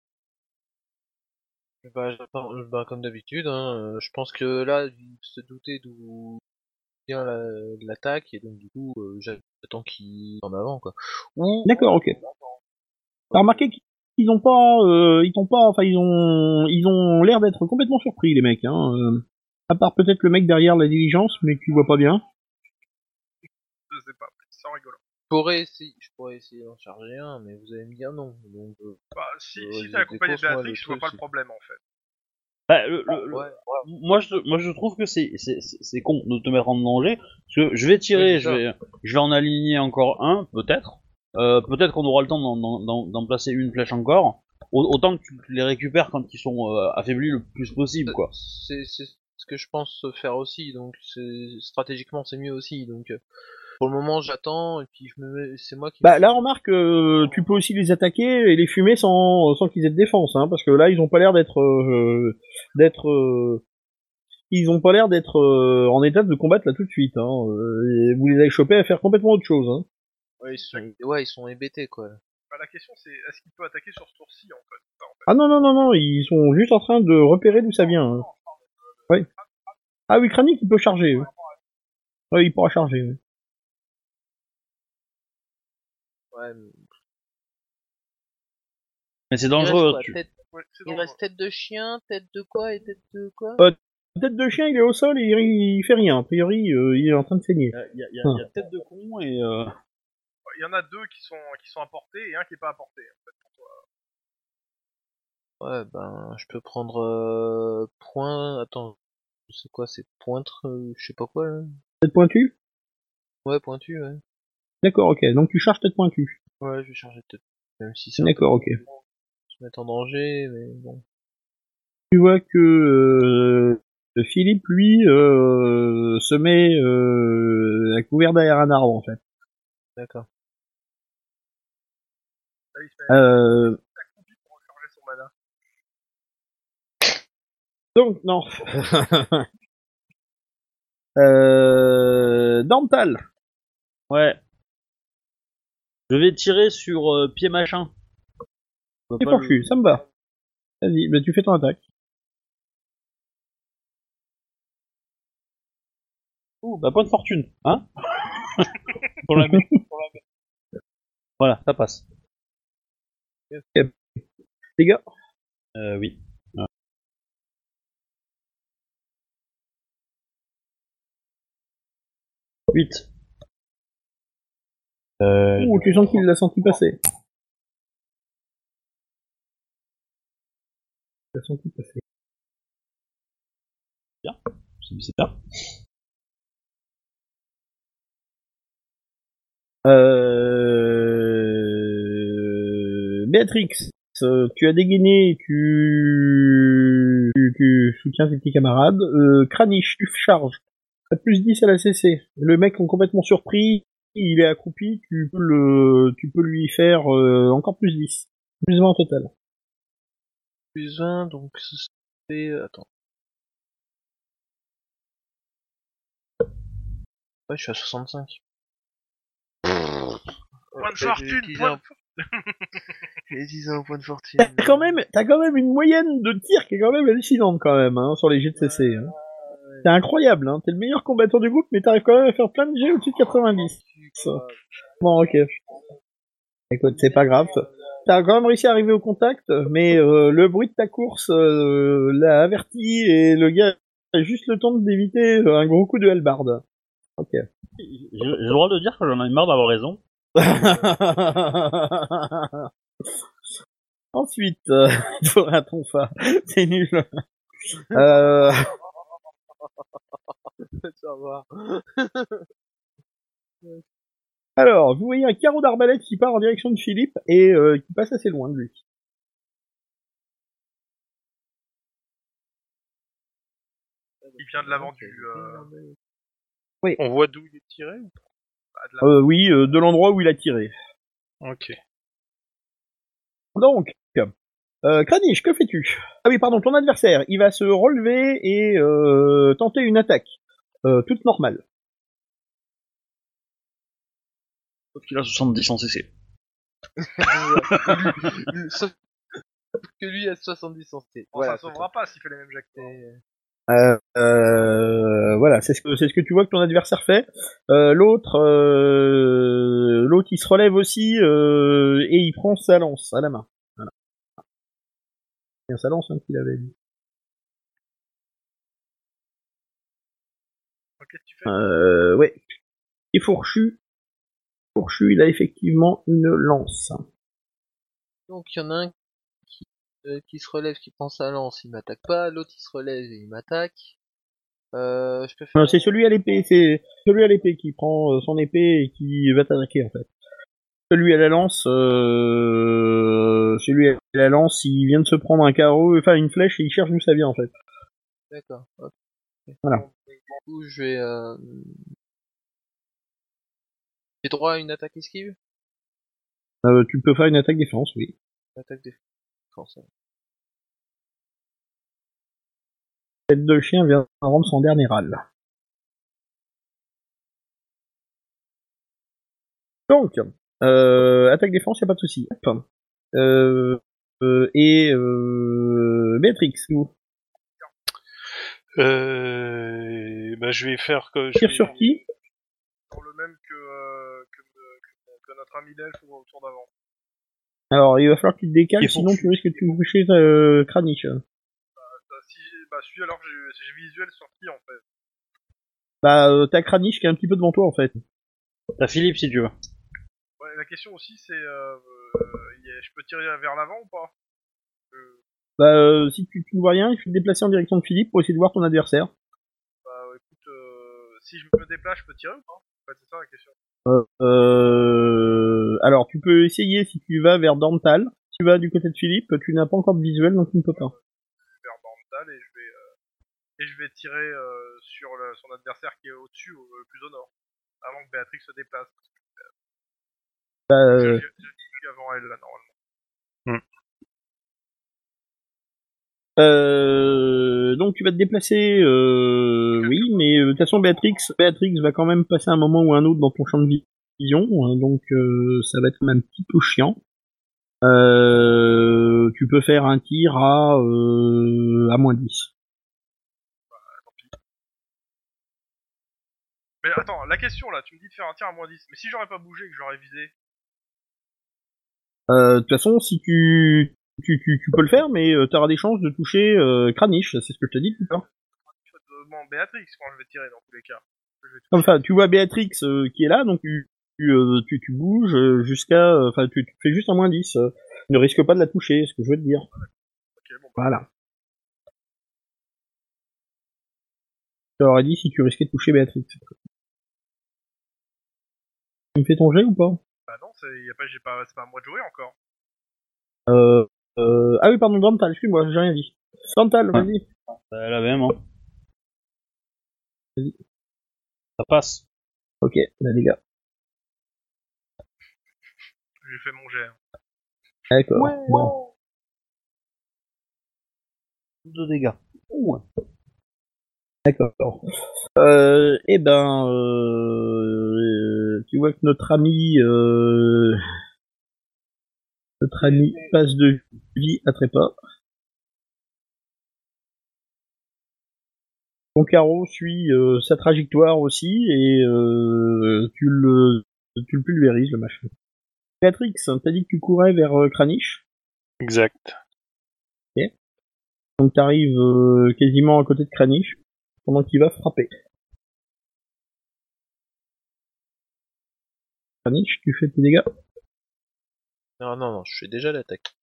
Bah, j'attends- bah, comme d'habitude, hein, euh, je pense que là, il se doutait d'où vient la- l'attaque, et donc du coup, euh, j'attends qu'il en avant, quoi. Ou,
D'accord, ok. T'as remarqué qu'ils ont pas, euh, ils ont pas, enfin ils ont, ils ont l'air d'être complètement surpris les mecs. Hein. euh, à part peut-être le mec derrière la diligence, mais tu vois pas bien.
Je sais pas, sans rigolant.
Je pourrais essayer, je pourrais essayer d'en charger un, mais vous allez me dire non, donc, euh,
Bah, si,
Euh,
si
les
t'es accompagné Béatrix,
le
je vois pas le problème en fait.
Bah, le- le- le-
ouais,
moi, je, moi, je trouve que c'est, c'est, c'est c'est con de te mettre en danger. Parce que je vais tirer,
Oui,
je, vais, je vais en aligner encore un, peut-être. Euh, peut-être qu'on aura le temps d'en, d'en- d'en, d'en placer une flèche encore. Au- Autant que tu les récupères quand ils sont euh, affaiblis le plus possible, quoi.
c'est c'est ce que je pense faire aussi, donc c'est stratégiquement c'est mieux aussi, donc euh, pour le moment j'attends et puis je me mets, c'est moi qui.
Bah là, remarque, euh, tu peux aussi les attaquer et les fumer sans, sans qu'ils aient de défense, hein, parce que là, ils ont pas l'air d'être, euh, d'être, euh, ils ont pas l'air d'être euh, en état de combattre là tout de suite. Hein. euh, et vous les avez chopés à faire complètement autre chose. Hein.
Ouais, ils sont, ouais, ils sont hébétés quoi.
Bah, la question c'est est-ce qu'il peut attaquer sur ce tour-ci en fait, ça, en fait.
Ah non non non non, ils sont juste en train de repérer d'où ça vient. hein. Oui. Ah oui, Kranich, il peut charger. Oui, Ouais, il pourra charger. oui.
Ouais, mais-
Mais c'est
il reste
dangereux.
quoi,
tu-
tête-
Ouais, c'est
il
dangereux.
reste tête de chien, tête de quoi et tête de quoi?
Euh, Tête de chien, il est au sol et il, il fait rien. A priori, euh, il est en train de saigner.
Il y a, il y a- il y a tête de con et. Euh...
Il y en a deux qui sont qui sont apportés et un qui est pas apporté. En fait, pour toi.
Ouais, ben je peux prendre euh, point. Attends, c'est quoi, c'est pointre, euh, je sais pas quoi là.
Tête pointue?
Ouais, pointu, ouais.
D'accord, ok. Donc tu charges tête pointue.
Ouais, je vais charger tête. Même si ça
D'accord, ok.
se mettre en danger, mais bon.
Tu vois que euh, Philippe, lui, euh, se met euh, à couvert derrière un arbre, en fait.
D'accord.
Euh,
accroupi pour recharger son mana.
donc, non. [LAUGHS] euh, Dental.
Ouais. Je vais tirer sur euh, pied machin.
C'est
pas
fourchu,
le-
ça me va. Vas-y, bah, tu fais ton attaque.
Ouh, bah point de fortune, hein [LAUGHS] Pour la mettre- pour la mettre. Voilà, ça passe.
Les gars,
Euh, oui. Ouais. Huit. Euh,
ouh, tu sens qu'il l'a senti passer. Il l'a senti passer.
c'est c'est ça.
Euh... Béatrix, euh, tu as dégainé, tu... tu, tu soutiens tes petits camarades. Euh, Kranich, tu charges. T'as plus 10 à la CC. Le mec est complètement surpris, il est accroupi, tu peux le, tu peux lui faire euh, encore plus 10. Plus 20 en total.
Plus 20, donc c'est... Attends. Ouais, je suis à 65.
Point de fortune, point [LAUGHS]
J'ai utilisé un point de fortune.
T'as quand même, t'as quand même une moyenne de tir qui est quand même hallucinante quand même, hein, sur les jets de CC. Hein. C'est incroyable, hein. T'es le meilleur combattant du groupe, mais t'arrives quand même à faire plein de jets au-dessus de 90. Ça. Bon, ok. Écoute, c'est pas grave. T'as quand même réussi à arriver au contact, mais euh, le bruit de ta course euh, l'a averti et le gars a juste le temps d'éviter un gros coup de hallebarde. Ok.
J'ai le droit de dire que j'en ai marre d'avoir raison. [LAUGHS]
Ensuite, euh, [LAUGHS] il faudra un [LAUGHS] tonfa. C'est nul. Euh, [LAUGHS] [LAUGHS] Alors, vous voyez un carreau d'arbalète qui part en direction de Philippe et euh, qui passe assez loin de lui.
Il vient de l'avant du. Euh,
On voit d'où il est tiré ou
bah, de
Euh, oui, euh, de l'endroit où il a tiré.
Ok.
Donc, euh, Kranich, que fais-tu? Ah oui, pardon, ton adversaire, il va se relever et euh, tenter une attaque. Euh, toute normale.
Sauf qu'il a 70 en CC. [LAUGHS]
Sauf que lui a 70 en C.
Bon, ça sauvera pas s'il fait les mêmes toi.
Euh, euh, voilà, c'est ce que c'est ce que tu vois que ton adversaire fait. Euh, l'autre, euh, l'autre, il se relève aussi euh, et il prend sa lance à la main. Voilà. C'est sa lance hein, qu'il avait dit.
Qu'est-ce que tu fais
Euh, ouais. Et fourchu, fourchu, il a effectivement une lance.
Donc il y en a un qui, euh, qui se relève, qui prend sa lance, il m'attaque pas. L'autre il se relève et il m'attaque. Euh, je peux faire.
C'est celui à l'épée, c'est celui à l'épée qui prend euh, son épée et qui va t'attaquer en fait. Celui à la lance, euh, celui à la lance, il vient de se prendre un carreau, enfin une flèche et il cherche d'où ça vient en fait.
D'accord.
Voilà.
Coup, je vais. Euh... J'ai droit à une attaque esquive?
Euh, tu peux faire une attaque défense, oui.
Attaque défense. ouais.
Tête de chien vient rendre son dernier râle. Donc, euh, attaque défense, y a pas de souci. Euh, euh, et euh, Béatrix, vous
Euh, bah, je vais faire que je
tire
vais-
sur qui
Pour le même que, euh, que, que, que notre ami Delph au tour d'avant.
Alors, il va falloir que tu te décales, sinon tu risques de te coucher euh, Kranich.
Bah, si, bah, celui alors j'ai j'ai visuel sur qui en fait?
Bah, euh, t'as Kranich qui est un petit peu devant toi en fait.
T'as Philippe si tu veux.
Ouais, la question aussi c'est, euh, euh, je peux tirer vers l'avant ou pas? euh,
Bah, euh, si tu, tu ne vois rien, il faut te déplacer en direction de Philippe pour essayer de voir ton adversaire.
Bah écoute, euh, si je me déplace, je peux tirer ou pas? En fait, c'est ça la question.
Euh, euh, alors, tu peux essayer si tu vas vers Dorntal. Si tu vas du côté de Philippe, tu n'as pas encore de visuel, donc tu ne peux pas.
vers Bandal et je vais euh, et je vais tirer euh, sur le- son adversaire qui est au-dessus, au, le plus au nord, avant que Béatrix se déplace.
Bah,
Je,
euh,
je, je suis avant elle là normalement.
Euh, donc tu vas te déplacer, euh, oui, mais euh, de toute façon Béatrix, Béatrix va quand même passer un moment ou un autre dans ton champ de vision, hein, donc euh, ça va être même un petit peu chiant. Euh, tu peux faire un tir à euh, à moins 10.
Mais attends, la question là, tu me dis de faire un tir à moins 10, mais si j'aurais pas bougé et que j'aurais visé,
Euh, de toute façon, si tu tu, tu, tu peux le faire, mais tu auras des chances de toucher euh, Kranich, c'est ce que je te dis tout à l'heure.
je te demande Béatrix quand je vais tirer dans tous les cas.
Enfin, tu vois Béatrix euh, qui est là, donc tu, tu, euh, tu, tu bouges euh, jusqu'à... euh, Enfin, tu, tu fais juste un moins 10. euh, ne risque pas de la toucher, c'est ce que je veux te dire.
Ok, bon, bah,
Voilà. Je t'aurais dit si tu risquais de toucher Béatrix. Tu me fais ton jet ou pas?
Bah non, c'est pas, pas, pas à moi de jouer encore.
Euh, euh, ah oui, pardon, Dantal, excuse-moi, j'ai rien dit. Dantal,
Ah.
vas-y.
Euh, la même, hein.
Vas-y.
Ça passe.
Ok, bah les gars.
J'ai fait mon jet.
D'accord. Bon.
Deux dégâts.
D'accord. Euh, eh ben, euh, tu vois que notre ami, euh, notre ami passe de vie à trépas. Ton carreau suit euh, sa trajectoire aussi et euh, tu le tu le pulvérises le machin. Béatrix, t'as dit que tu courais vers euh, Kranich,
Exact.
donc t'arrives euh, quasiment à côté de Kranich pendant qu'il va frapper. Kranich, tu fais tes dégâts?
Non, non, non, je fais déjà l'attaque.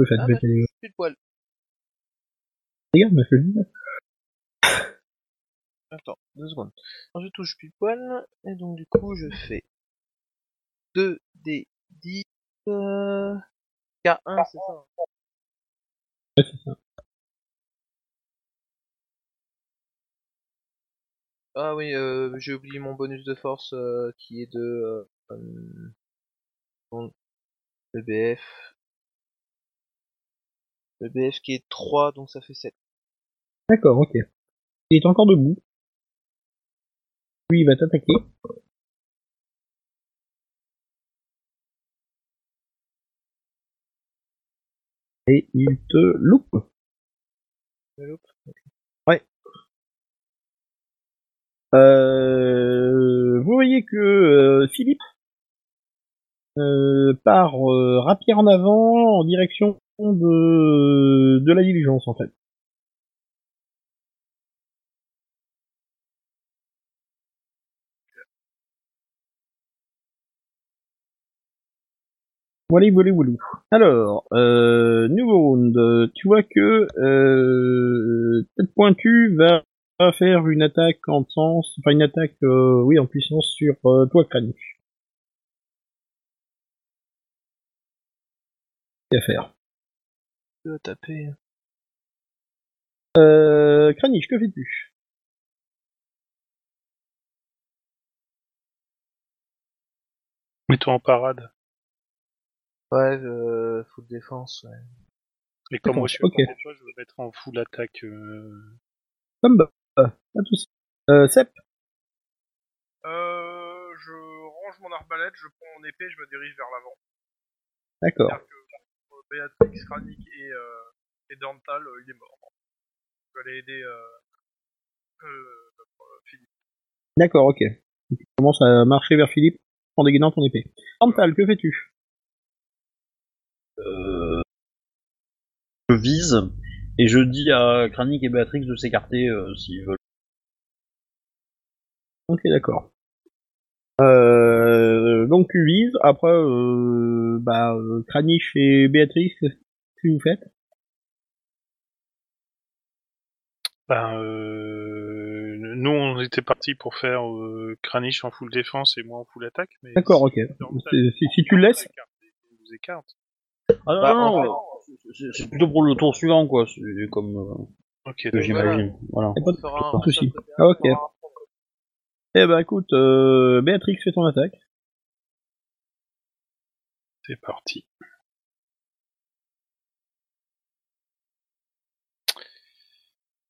Oui, faites
Ah, bah,
dégâts.
plus de poil.
Les gars, mais fais le [COUGHS]
Attends, deux secondes. Alors, je touche plus poil, et donc du coup, je fais 2 des 10 euh... K1, c'est ça hein
Ouais, c'est ça.
Ah oui, euh, j'ai oublié mon bonus de force euh, qui est de euh, euh, bon, le BF. Qui est 3, donc ça fait 7.
D'accord, ok. Il est encore debout. Lui, il va t'attaquer. Et il te loupe.
Loupe.
Euh, vous voyez que euh, Philippe euh, part euh, rapier en avant en direction de, de la diligence en fait. Voilà, voilà, voilà. Alors, euh, nouveau round. Euh, Tu vois que euh, tête pointue va faire une attaque en sens, enfin une attaque, euh, oui, en puissance sur euh, toi, Kranich. Qu'à faire?
Je vais taper.
euh, Kranich, que fais-tu?
Mets-toi en parade.
Ouais, euh, full défense, ouais.
Et comme moi je suis
ok.
à côté de toi, je vais mettre en full attaque. euh,
Comme bah, pas de soucis. Euh, Sep,
Euh, je range mon arbalète, je prends mon épée, je me dirige vers l'avant.
d'accord.
Béatrix, Kranik et, euh, et Dantal, euh, il est mort. Je vais aller aider euh, euh, notre, euh, Philippe.
D'accord, ok. Tu commences à marcher vers Philippe en dégainant ton épée? Antal, que fais-tu?
Euh, je vise et je dis à Kranik et Béatrix de s'écarter euh, s'ils veulent.
Ok, d'accord. Euh, donc tu vises, après, euh, bah, euh, Kranich et Béatrice, qu'est-ce que vous faites?
Ben, euh, nous on était partis pour faire euh, Kranich en full défense et moi en full attaque. mais
D'accord,
si-
ok. Si, si- si tu le laisses,
on vous écarte.
Ah non,
Bah,
non, non, c'est- plutôt pour le tour suivant, quoi. C'est comme euh,
Ok,
que
d'accord.
j'imagine. Voilà.
pas de,
côté,
Ah, ok. Eh ben écoute, euh, Béatrix fait ton attaque.
C'est parti.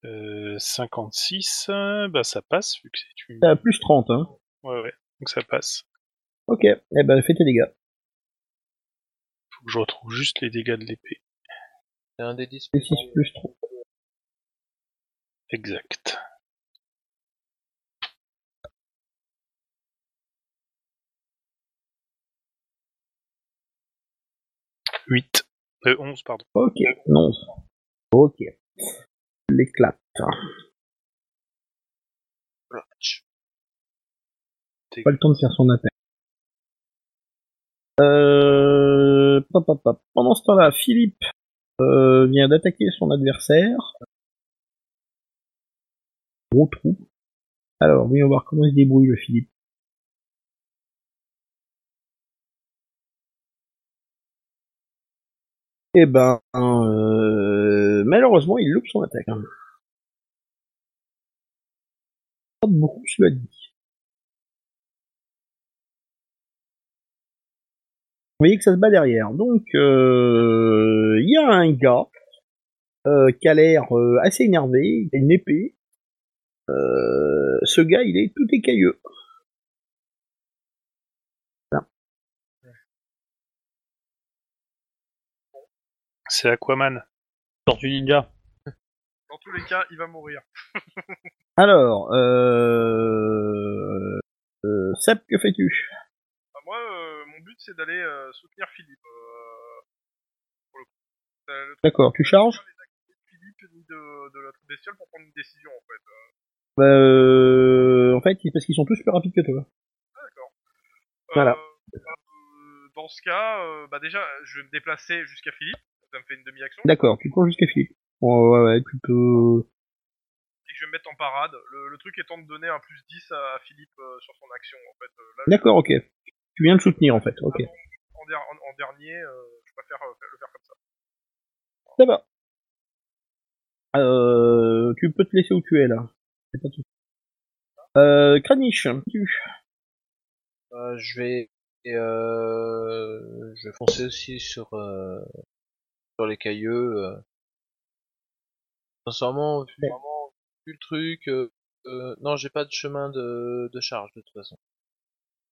Euh, 56, euh, bah ça passe vu que c'est une.
T'as plus 30, hein.
Ouais ouais, donc ça passe.
Ok, eh ben fais tes dégâts.
Faut que je retrouve juste les dégâts de l'épée.
C'est un des 10
C'est 6 plus 3.
Exact. Huit. Euh, 11, pardon.
Ok, non. Ok. L'éclate. Pas le temps de faire son attaque. Euh... Pendant ce temps-là, Philippe euh, vient d'attaquer son adversaire. Gros trou. Alors, voyons voir comment il se débrouille le Philippe. Eh ben, euh, malheureusement, il loupe son attaque. hein. Pas beaucoup, cela dit. Vous voyez que ça se bat derrière. Donc, euh, il y a un gars euh, qui a l'air euh, assez énervé, il a une épée. Euh, ce gars, il est tout écailleux.
C'est Aquaman.
Tortue Ninja.
Dans tous les cas, il va mourir. [LAUGHS]
Alors, euh... euh Seb, que fais-tu?
Bah, moi, euh, mon but, c'est d'aller euh, soutenir Philippe. pour le coup. Le truc,
D'accord, tu charges?
c'est pas les activités de Philippe ni de, de l'autre bestiole pour prendre une décision, en fait.
Bah, euh, En fait, parce qu'ils sont tous plus rapides que toi.
Ah, d'accord.
Voilà.
Euh, euh, dans ce cas, euh, bah déjà, je vais me déplacer jusqu'à Philippe. Ça me fait une demi-action.
D'accord, tu cours jusqu'à Philippe. Ouais, ouais, ouais, tu peux...
Et que je vais me mettre en parade. Le, le truc étant de donner un plus 10 à Philippe euh, sur son action, en fait. Euh, là,
D'accord, ok. Tu viens de soutenir, en fait, ok.
en, der- en- en dernier, euh, je préfère euh, le faire comme ça.
Ça va. Euh, tu peux te laisser où tu es, là. C'est pas tout. Euh, Kranich, tu...
Euh, je vais euh, je vais foncer aussi sur euh, sur les cailleux. Euh. Sincèrement, vu, vraiment, vu le truc, euh, euh, non, j'ai pas de chemin de, de charge de toute façon.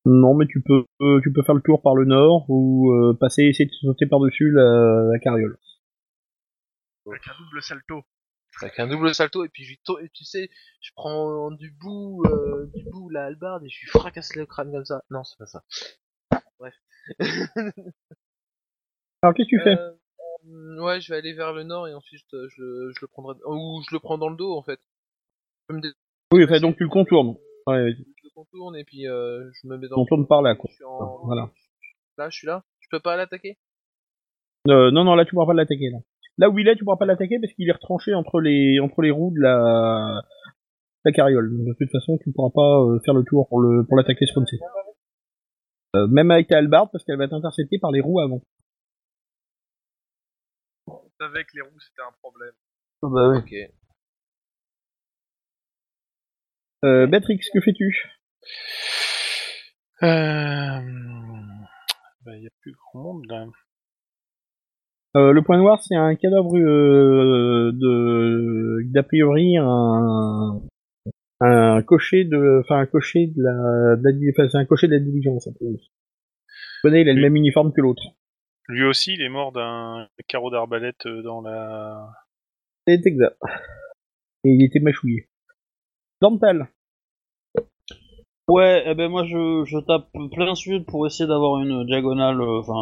Non, mais tu peux, euh, tu peux faire le tour par le nord ou euh, passer, essayer de sauter par-dessus la, la carriole.
Avec un double salto.
Avec un double salto et puis je lui to- et tu sais, je prends du bout euh, du bout la hallebarde et je lui fracasse le crâne comme ça. Non, c'est pas ça. Bref.
Alors, qu'est-ce que tu fais?
Ouais, je vais aller vers le nord et ensuite euh, je, le- je le prendrai ou je le prends dans le dos en fait. Je me dé-
Oui, enfin, donc tu le contournes. Ouais,
je le contourne et puis euh, je me mets
le
dans
contournes par là, quoi.
En-
Voilà.
Là, je suis là. Je peux pas l'attaquer?
Euh, non, non, là, tu pourras pas l'attaquer, là. Là où il est, tu pourras pas l'attaquer parce qu'il est retranché entre les, entre les roues de la, la carriole. Donc, De toute façon, tu pourras pas euh, faire le tour pour le, pour l'attaquer. Euh, même avec ta hallebarde parce qu'elle va être interceptée par les roues avant.
Je savais que les roues, c'était un problème.
bah oui.
Ok.
Euh, Béatrix, que fais-tu?
Euh... Bah, y a plus grand monde là.
Euh, le point noir, c'est un cadavre euh, de d'a priori un un cocher de enfin un cocher de la, de la enfin, c'est un cocher de la diligence. connais, il a le même uniforme que l'autre.
Lui aussi, il est mort d'un carreau d'arbalète euh, dans la.
C'est exact. Et il était mâchouillé. Dental.
Ouais, eh ben moi je, je tape plein sud pour essayer d'avoir une diagonale, euh, enfin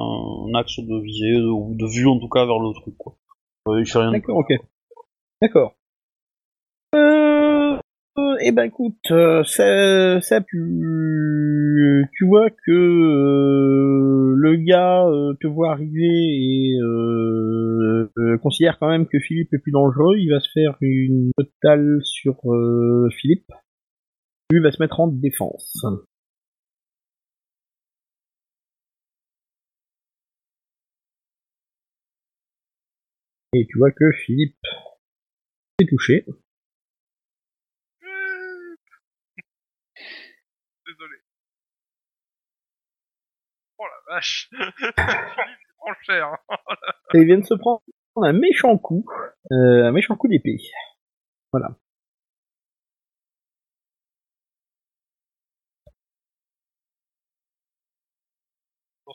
un axe de visée ou de vue en tout cas vers le truc quoi. Euh, il fait rien. de-
D'accord, ok. D'accord. Eh ben écoute, euh, ça, ça tu, vois que euh, le gars euh, te voit arriver et considère quand même que Philippe est plus dangereux. Il va se faire une totale sur Philippe. Lui va se mettre en défense. Et tu vois que Philippe est touché.
Désolé. Oh la vache Philippe, il prend cher.
Et de se prendre un méchant coup, euh, un méchant coup d'épée. Voilà.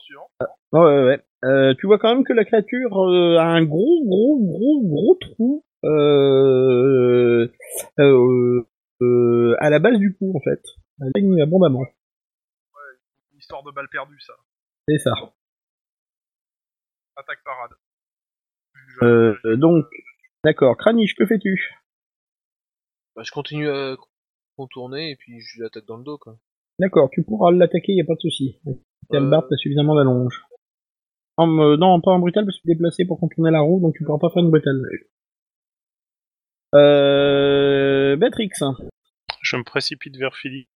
Suivant.
Ouais, ouais, ouais. Euh, tu vois quand même que la créature euh, a un gros, gros, gros, gros trou euh, euh, euh, à la base du cou, en fait. Elle abondamment.
Une histoire de balle perdue, ça.
C'est ça.
Attaque parade. Je-
Euh, euh, donc, d'accord. Kranich, que fais-tu?
Bah, je continue à contourner et puis je l'attaque dans le dos quoi.
D'accord, tu pourras l'attaquer, y a pas de souci. Ta
Euh,
barbe, t'as suffisamment d'allonge. En, euh, non, pas en brutal parce que tu es déplacé pour contourner la roue, donc tu pourras pas faire une brutale. Euh, Béatrix,
Je me précipite vers Philippe.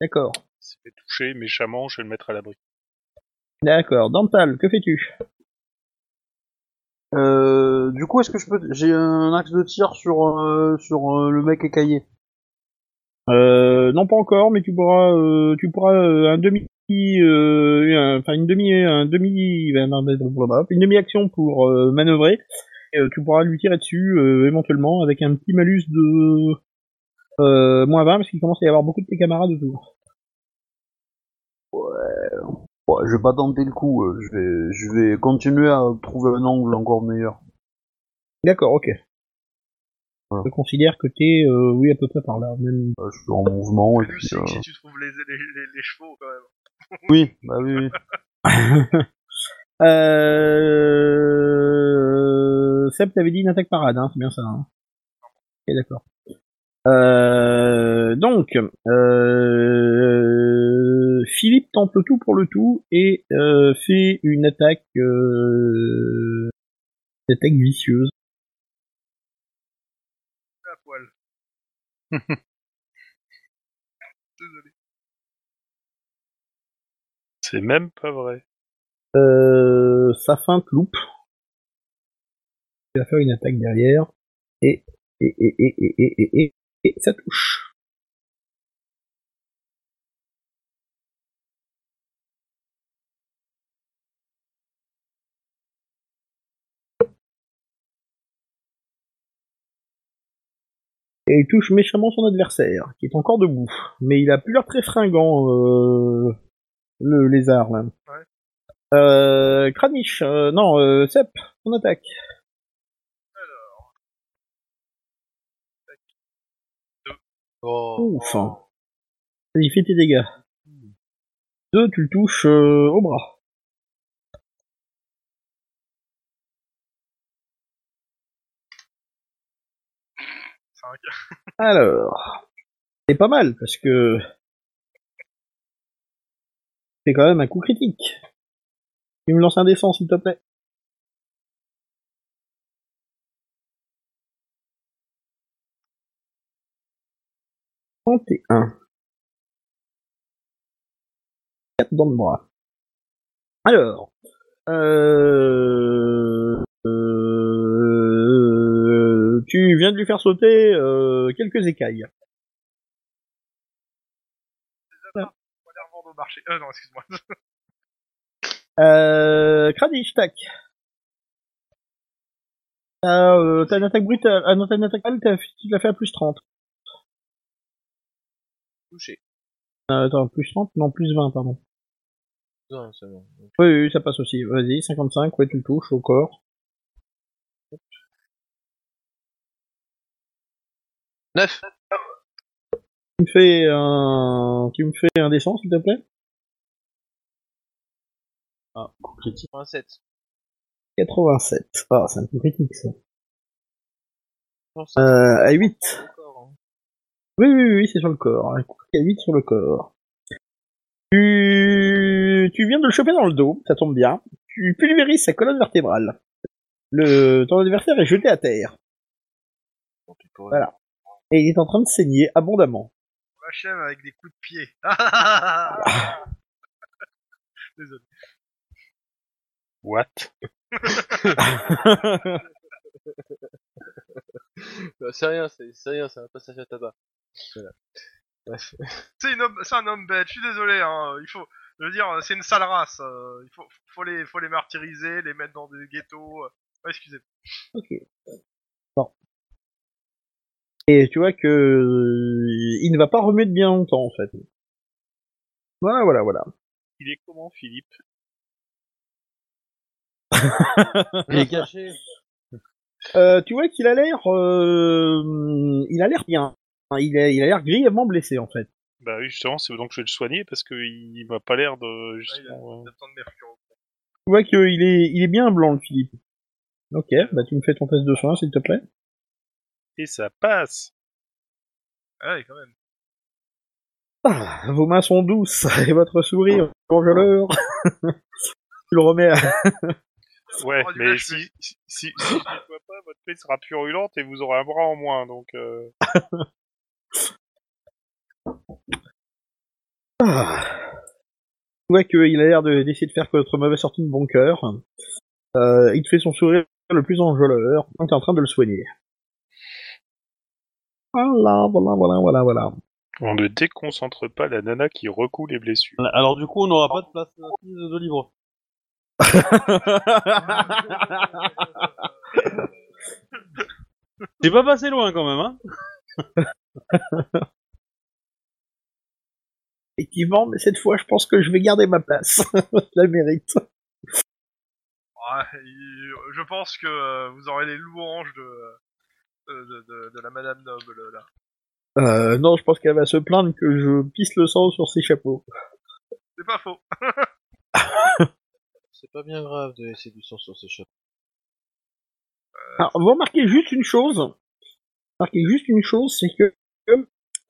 d'accord.
S'il fait toucher méchamment, je vais le mettre à l'abri.
D'accord. Dental, que fais-tu?
Euh, du coup, est-ce que je peux J'ai un axe de tir sur euh, sur euh, le mec écaillé?
Euh, non, pas encore, mais tu pourras, euh, tu pourras euh, un demi, euh, un- enfin une demi, un demi, une demi action pour euh, manœuvrer. Et, euh, tu pourras lui tirer dessus euh, éventuellement avec un petit malus de euh, moins 20 parce qu'il commence à y avoir beaucoup de tes camarades autour.
Ouais, je vais pas tenter le coup. euh, Je vais je vais continuer à trouver un angle encore meilleur.
D'accord, ok.
Voilà.
Je considère que t'es, euh, oui, à peu près par là. Même...
Euh, je suis en mouvement et
nous,
puis. euh,
si tu trouves les, les, les, les chevaux, quand même. [LAUGHS]
Oui, bah oui. oui. [LAUGHS]
euh... Seb, t'avais dit une attaque parade, hein, c'est bien ça. Hein ok, d'accord. Euh... Donc, euh... Philippe tente le tout pour le tout et fait une attaque, une vicieuse.
À poil. Désolé.
C'est même pas vrai.
Euh, sa feinte loupe. Il va faire une attaque derrière et et et ça touche. Et il touche méchamment son adversaire, qui est encore debout. Mais il a plus l'air très fringant, euh, le lézard, là.
Ouais.
Euh, Kranich, euh, non, euh, Sep, on attaque.
Oh.
Ouf. Vas-y, fais tes dégâts. Deux, tu le touches euh, au bras. Alors, c'est pas mal, parce que... C'est quand même un coup critique. Tu me lances un descend, s'il te plaît. Un. Quatre dans le bras. Alors, euh... tu viens de lui faire sauter euh, quelques écailles.
Les revendre au marché. Euh, non, excuse-moi.
Euh, tac. T'as euh, une attaque brutale, ah non, t'as une attaque brutale, tu l'as fait à plus 30.
Touché.
Euh, attends, plus 30 Non, plus 20, pardon.
Non, c'est bon. Donc,
Oui, oui, ça passe aussi. Vas-y, 55, ouais, tu le touches au corps.
Neuf.
Tu me fais un, tu me fais un descend, s'il te plaît?
Ah, coup critique.
87.
87. Ah, c'est un peu critique, ça. Euh, à 8.
encore, hein.
Oui, oui, oui, c'est sur le corps. Un coup à 8 sur le corps. Tu... tu viens de le choper dans le dos, ça tombe bien. Tu pulvérises sa colonne vertébrale. Le... Ton adversaire est jeté à terre. Voilà. Et il est en train de saigner abondamment.
On l'achève avec des coups de pied. [LAUGHS] Désolé.
What? [LAUGHS]
Bah, c'est rien, c'est c'est rien, c'est un passage à tabac. Voilà. Bref. [LAUGHS]
C'est une homme- c'est un homme bête. Je suis désolé. Hein. Il faut, je veux dire, c'est une sale race. euh, Il faut, faut les, faut les martyriser, les mettre dans des ghettos. euh. Excusez.
ok. Et tu vois que euh, il ne va pas remuer de bien longtemps en fait. Voilà, voilà, voilà.
Il est comment, Philippe? [LAUGHS]
Il est caché.
Euh, tu vois qu'il a l'air, euh, il a l'air bien. Il a, il a l'air grièvement blessé en fait.
Bah oui, justement, c'est donc je vais le soigner parce qu'il m'a pas l'air de justement.
il a besoin de mercure.
Tu vois qu'il est, il est bien blanc le Philippe. Ok, bah tu me fais ton test de soin s'il te plaît.
Et ça passe.
Ah ouais, quand même.
Ah, vos mains sont douces [LAUGHS] et votre sourire congeleur. [LAUGHS] tu le remets à...
Ouais,
Oh,
mais si, si, si, si je nettoie pas, votre paix sera purulente et vous aurez un bras en moins, donc. Euh... [LAUGHS]
Ah. Tu vois qu'il a l'air de- d'essayer de faire que votre mauvais sortie de bon cœur. Euh, il te fait son sourire le plus enjôleur, quand tu es en train de le soigner. Voilà, voilà, voilà, voilà, voilà.
On ne déconcentre pas la nana qui recoue les blessures.
Alors du coup, on n'aura pas de place de, de livre. J'ai pas passé loin quand même, hein [LAUGHS]
Effectivement, mais cette fois, je pense que je vais garder ma place. [LAUGHS] je la mérite.
Ouais, je pense que euh, vous aurez les louanges de, de, de, la Madame Noble là.
Euh, non, je pense qu'elle va se plaindre que je pisse le sang sur ses chapeaux.
C'est pas faux.
C'est pas bien grave de laisser du sang sur ses chapeaux.
Alors, vous remarquez juste une chose. Remarquez juste une chose, c'est que...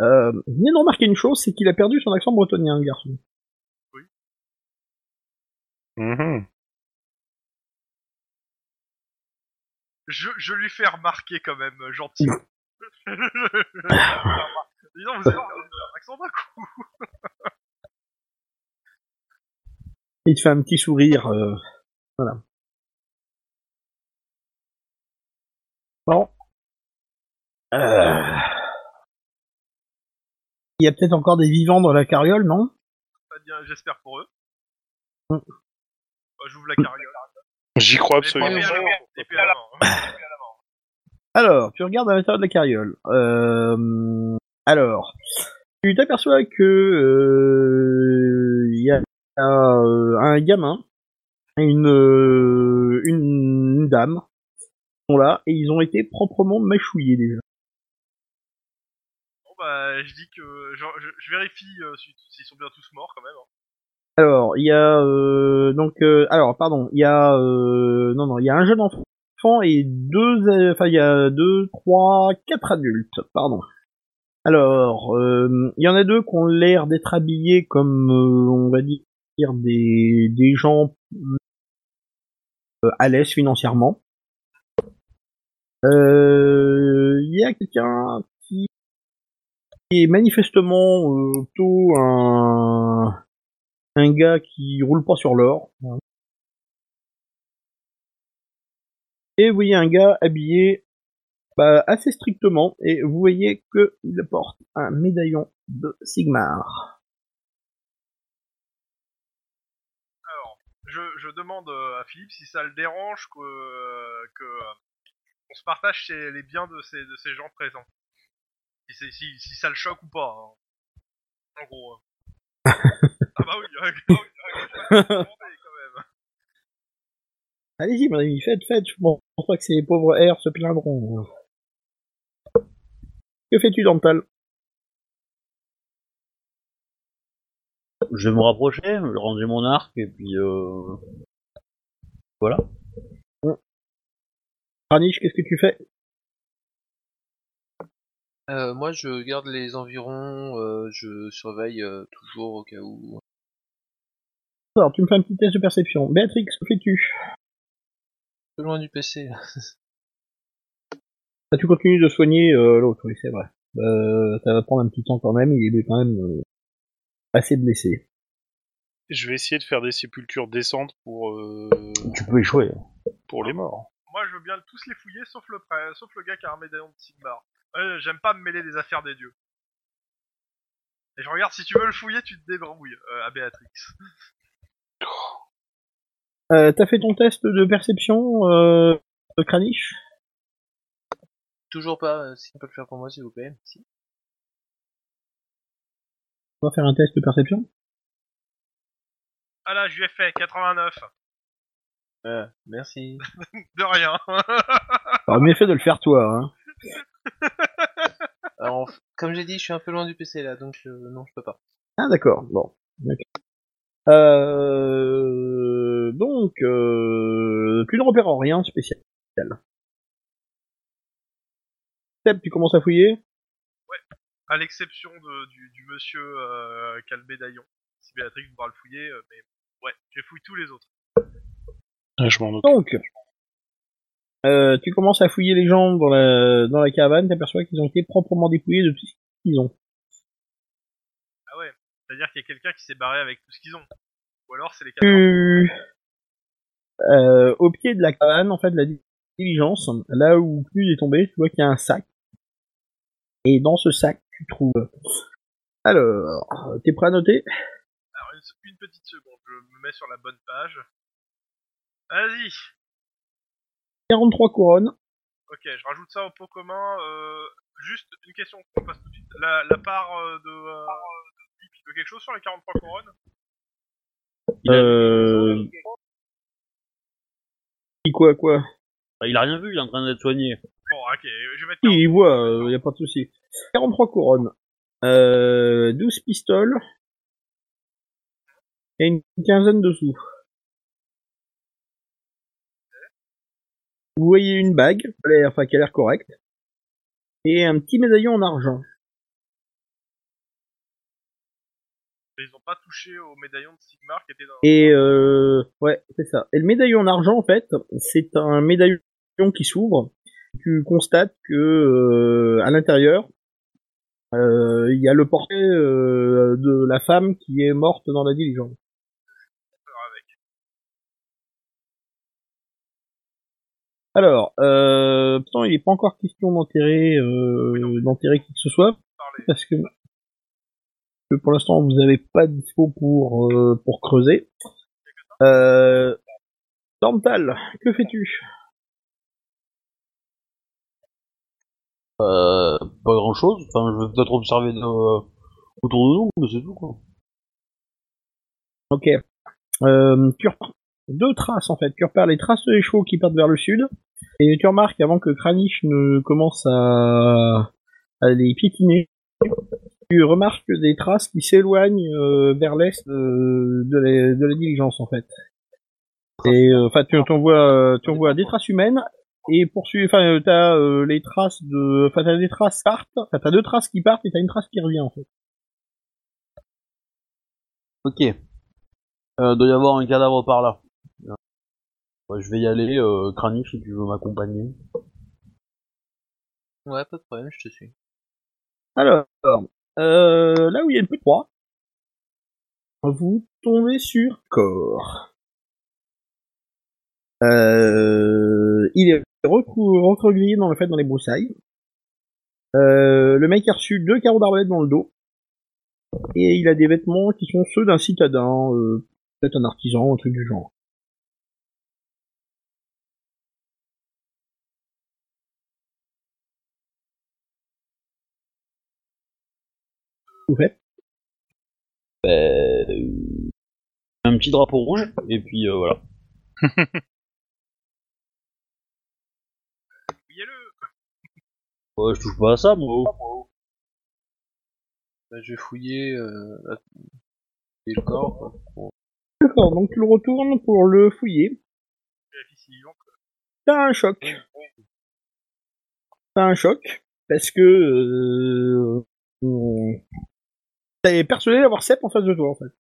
Euh, vous venez de remarquer une chose, c'est qu'il a perdu son accent bretonien, le garçon.
Mhm.
Je, je lui fais remarquer quand même, euh, gentil. [LAUGHS] Dis donc, vous avez un accent d'un coup.
Il te fait un petit sourire. euh, voilà. Bon. Euh... Il y a peut-être encore des vivants dans la carriole, non?
Bien, J'espère pour eux.
Mm.
Bah, J'ouvre la carriole.
J'y crois absolument. [COUGHS]
Alors, tu regardes à l'intérieur de la carriole. Euh, alors, tu t'aperçois que euh, il y a euh, un gamin, une, euh, une, une dame, qui sont là et ils ont été proprement mâchouillés déjà.
Bon bah, je dis que je, je, je vérifie euh, si- s'ils sont bien tous morts quand même. hein.
Alors, il y a euh, donc euh, alors pardon, il y a euh, non non, il y a un jeune enfant et deux euh, enfin il y a deux, trois, quatre adultes, pardon. Alors, euh, il y en a deux qui ont l'air d'être habillés comme euh, on va dire des des gens à l'aise financièrement. Il y a quelqu'un qui est manifestement plutôt un un gars qui roule pas sur l'or. Et vous voyez un gars habillé bah, assez strictement, et vous voyez qu'il porte un médaillon de Sigmar.
Alors, je, demande euh, à Philippe si ça le dérange que, euh, que euh, se partage les biens de ces, de ces gens présents. Si, si, si ça le choque ou pas. hein. En gros. Ah bah oui, oui.
Allez-y, mon ami, faites, faites, je pense pas que ces pauvres R se plaindront. Que fais-tu, Dental?
Je vais me rapprocher, je vais ranger mon arc et puis euh... voilà.
Ranish, qu'est-ce que tu fais?
Euh, moi, je garde les environs, euh, je surveille euh, toujours au cas où.
Alors, tu me fais un petit test de perception. Béatrix, que fais-tu?
Peu loin du PC. [LAUGHS]
Ah, Tu continues de soigner euh, l'autre, oui, c'est vrai. Euh, ça va prendre un petit temps quand même, il est quand même euh, assez blessé.
Je vais essayer de faire des sépultures décentes pour, euh,
Tu peux échouer.
pour les morts.
Moi, je veux bien tous les fouiller, sauf le, sauf le gars qui a un médaillon de Sigmar. Euh, J'aime pas me mêler des affaires des dieux. Et je regarde, si tu veux le fouiller, tu te débrouilles, euh, à Béatrix. [LAUGHS]
Euh, T'as fait ton test de perception, euh, de Kranich?
Toujours pas, euh, si on peut le faire pour moi, s'il vous plaît. Si.
On va faire un test de perception.
Ah là, je lui ai fait 89.
Euh, merci. [LAUGHS]
De rien.
Alors, mieux fait de le faire toi, hein. [LAUGHS]
Alors, comme j'ai dit, je suis un peu loin du PC là, donc euh, non, je peux pas.
Ah, d'accord, bon. Ok. Euh, donc, euh, tu ne repères rien de spécial. Seb, tu commences à fouiller?
À l'exception de, du, du monsieur euh, qui a le médaillon. Si Béatrix voudra le fouiller, euh, mais ouais, je fouille tous les autres.
Ah, je m'en occupe.
Donc, euh, tu commences à fouiller les gens dans la, dans la caravane, t'aperçois qu'ils ont été proprement dépouillés de tout ce qu'ils ont.
Ah ouais, c'est-à-dire qu'il y a quelqu'un qui s'est barré avec tout ce qu'ils ont. Ou alors c'est les.
Euh, au pied de la caravane, en fait, la diligence, là où Clud est tombé, tu vois qu'il y a un sac. Et dans ce sac, tu trouves... Alors, t'es prêt à noter?
Alors, une, une petite seconde, je me mets sur la bonne page. Vas-y
43 couronnes,
Ok, je rajoute ça au pot commun. Euh, juste une question qu'on passe tout de suite. La, la part euh, de... Euh, il quelque chose sur les 43 couronnes?
Il a,
Euh... Quoi, quoi?
Il a rien vu, il est en train d'être soigné.
Bon, ok, je vais mettre
Si,
40.
il voit, euh, y a pas de souci. 43 couronnes, euh, 12 pistoles, et une quinzaine de sous. Vous voyez une bague, qui a l'air- enfin qui a l'air correcte, et un petit médaillon en argent.
Ils ont pas touché au médaillon de Sigmar qui était dans...
Et euh, ouais, c'est ça. Et le médaillon en argent, en fait, c'est un médaillon qui s'ouvre. Tu constates que euh, à l'intérieur, euh, il y a le portrait euh, de la femme qui est morte dans la diligence. Alors, euh, pourtant, il n'est pas encore question d'enterrer euh, d'enterrer qui que ce soit, parce que, que pour l'instant, vous n'avez pas de dispo pour euh, pour creuser. Euh, Dental, que fais-tu?
Euh, pas grand chose. Enfin, je vais peut-être observer de, autour de nous, mais c'est tout quoi.
Ok. Euh, tu repères deux traces en fait. Tu repères les traces des chevaux qui partent vers le sud. Et tu remarques avant que Kranich ne commence à, à les piétiner, tu remarques des traces qui s'éloignent euh, vers l'est euh, de, la, diligence en fait. Et euh, enfin, tu, en vois, tu en vois des traces humaines et poursuivre. Enfin, t'as les traces de, enfin t'as des traces partent. Enfin, t'as deux traces qui partent et t'as une trace qui revient en fait.
Ok. Euh, doit y avoir un cadavre par là. Ouais, je vais y aller, euh, Kranich, si tu veux m'accompagner.
Ouais, pas de problème, je te suis.
Alors, euh, là où il y a une petite croix, vous tombez sur corps. Euh, il est recroquevillé dans le fait dans les broussailles. Euh, le mec a reçu deux carreaux d'arbalète dans le dos. Et il a des vêtements qui sont ceux d'un citadin, euh, peut-être un artisan, un truc du genre. Vous faites
Euh, un petit drapeau rouge, et puis euh, voilà.
Fouillez-le [LAUGHS]
Ouais, je touche pas à ça, moi.
Bah, je vais fouiller euh, la- et le corps. quoi, pour-
D'accord, donc tu le retournes pour le fouiller.
Vérifie s'il est vivant.
T'as un choc. T'as un choc parce que euh, euh, t'es persuadé d'avoir Sep en face de toi en fait.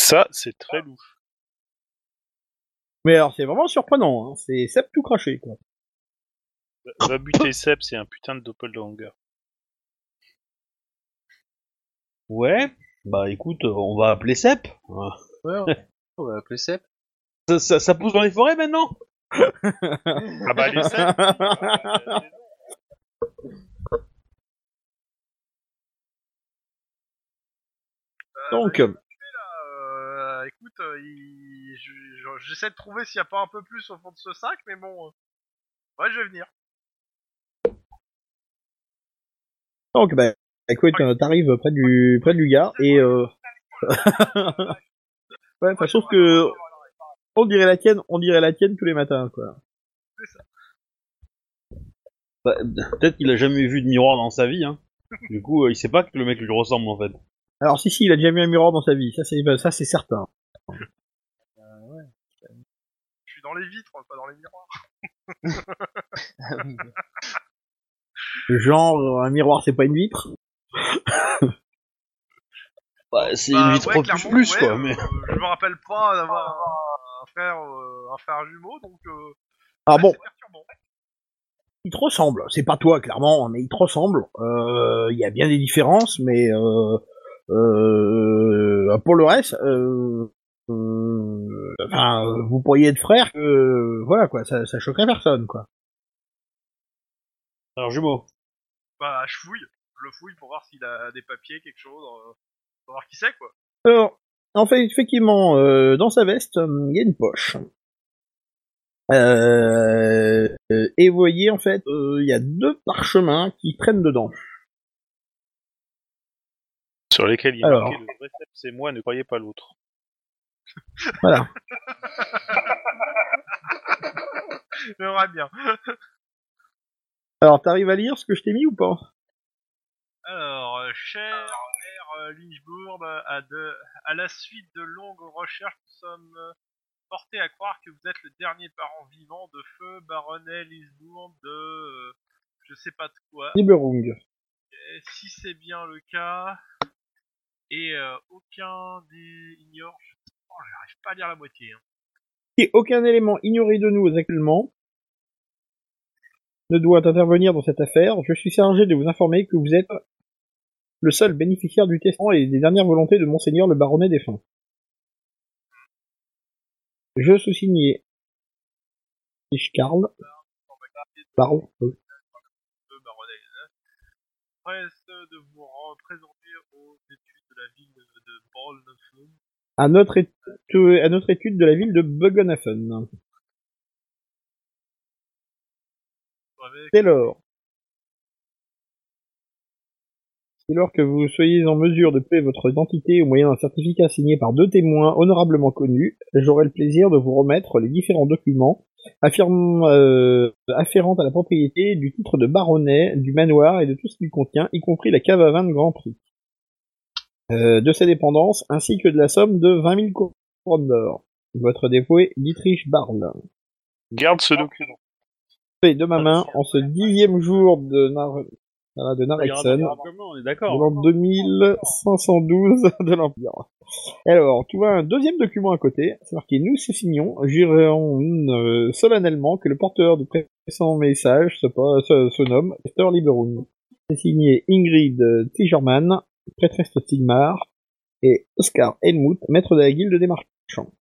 Ça, c'est très louche.
Mais alors c'est vraiment surprenant, hein. c'est Sep tout craché quoi.
Va buter Seb, c'est un putain de doppelganger.
Ouais. Bah écoute, euh, on va appeler Sep.
Ouais, on- on va appeler Sep.
Ça, ça, ça pousse dans les forêts maintenant?
Ah bah les
Donc
Euh, écoute, euh, il- je- je- j'essaie de trouver s'il n'y a pas un peu plus au fond de ce sac, mais bon... euh, Ouais, je vais venir.
donc bah écoute euh, t'arrives près du près du gars et euh... [LAUGHS] ouais enfin, sauf que on dirait la tienne on dirait la tienne tous les matins quoi.
Bah, Peut-être qu'il a jamais vu de miroir dans sa vie, hein. Du coup, euh, il sait pas que le mec lui ressemble en fait.
Alors si si il a déjà vu un miroir dans sa vie ça c'est ça c'est certain.
Je suis dans les vitres, pas dans les miroirs. [LAUGHS]
Genre un miroir c'est pas une vitre?
Bah, c'est
Bah,
une vitre
ouais,
plus plus
ouais,
quoi,
euh,
mais.
je me rappelle pas d'avoir un, un frère, euh, un frère jumeau, donc... Euh,
Ah
ouais,
bon il te ressemble. C'est pas toi, clairement, mais il te ressemble. Euh, Il y a bien des différences, mais euh, euh, pour le reste, euh, euh, enfin, euh, vous pourriez être frère, que, euh, voilà quoi, ça, ça choquerait personne quoi.
Alors, jumeau.
Bah, je fouille. Je le fouille pour voir s'il a des papiers, quelque chose. euh, pour voir qui c'est, quoi.
Alors, en fait, effectivement, euh, dans sa veste, euh, il y a une poche. Euh, euh, et vous voyez, en fait, euh, il y a deux parchemins qui traînent dedans.
Sur lesquels il y a
Alors.
marqué le vrai Seb, c'est moi, ne croyez pas l'autre. [LAUGHS]
Voilà. [LAUGHS]
J'aimerais bien.
Alors, t'arrives à lire ce que je t'ai mis ou pas?
Alors, euh, cher Euh, Lynchbourg, euh, à, de, à la suite de longues recherches, nous sommes euh, portés à croire que vous êtes le dernier parent vivant de feu baronnet Lynchbourg de... euh, je sais pas de quoi.
Liberung.
Si c'est bien le cas, et euh, aucun des ignore... Oh, j'arrive pas à lire la moitié. hein.
Et aucun élément ignoré de nous actuellement ne doit intervenir dans cette affaire. Je suis chargé de vous informer que vous êtes le seul bénéficiaire du testament et des dernières volontés de Monseigneur le baronnet défunt. Je sous signé Karl. Parle.
Presse de vous représenter aux études de la ville de, Bolnefen.
À notre, étu- à notre étude de la ville de Buggenhafen.
Avec
Dès lors, que vous soyez en mesure de prouver votre identité au moyen d'un certificat signé par deux témoins honorablement connus, j'aurai le plaisir de vous remettre les différents documents euh, afférents à la propriété du titre de baronnet, du manoir et de tout ce qu'il contient, y compris la cave à vin de Grand Prix, euh, de ses dépendances, ainsi que de la somme de 20 000 couronnes d'or. Votre dévoué Dietrich Barl.
Garde ce document.
De ma main en ce dixième jour de, voilà, de Narexen,
On est
de
d'accord.
l'an 2512 de l'Empire. Alors, tu vois un deuxième document à côté, c'est marqué « Nous signons, jurons euh, solennellement que le porteur du précédent message se, po- se, se nomme Esther Liberum. C'est signé Ingrid Tigerman, prêtresse de Sigmar, et Oscar Helmut, maître de la guilde des marchands.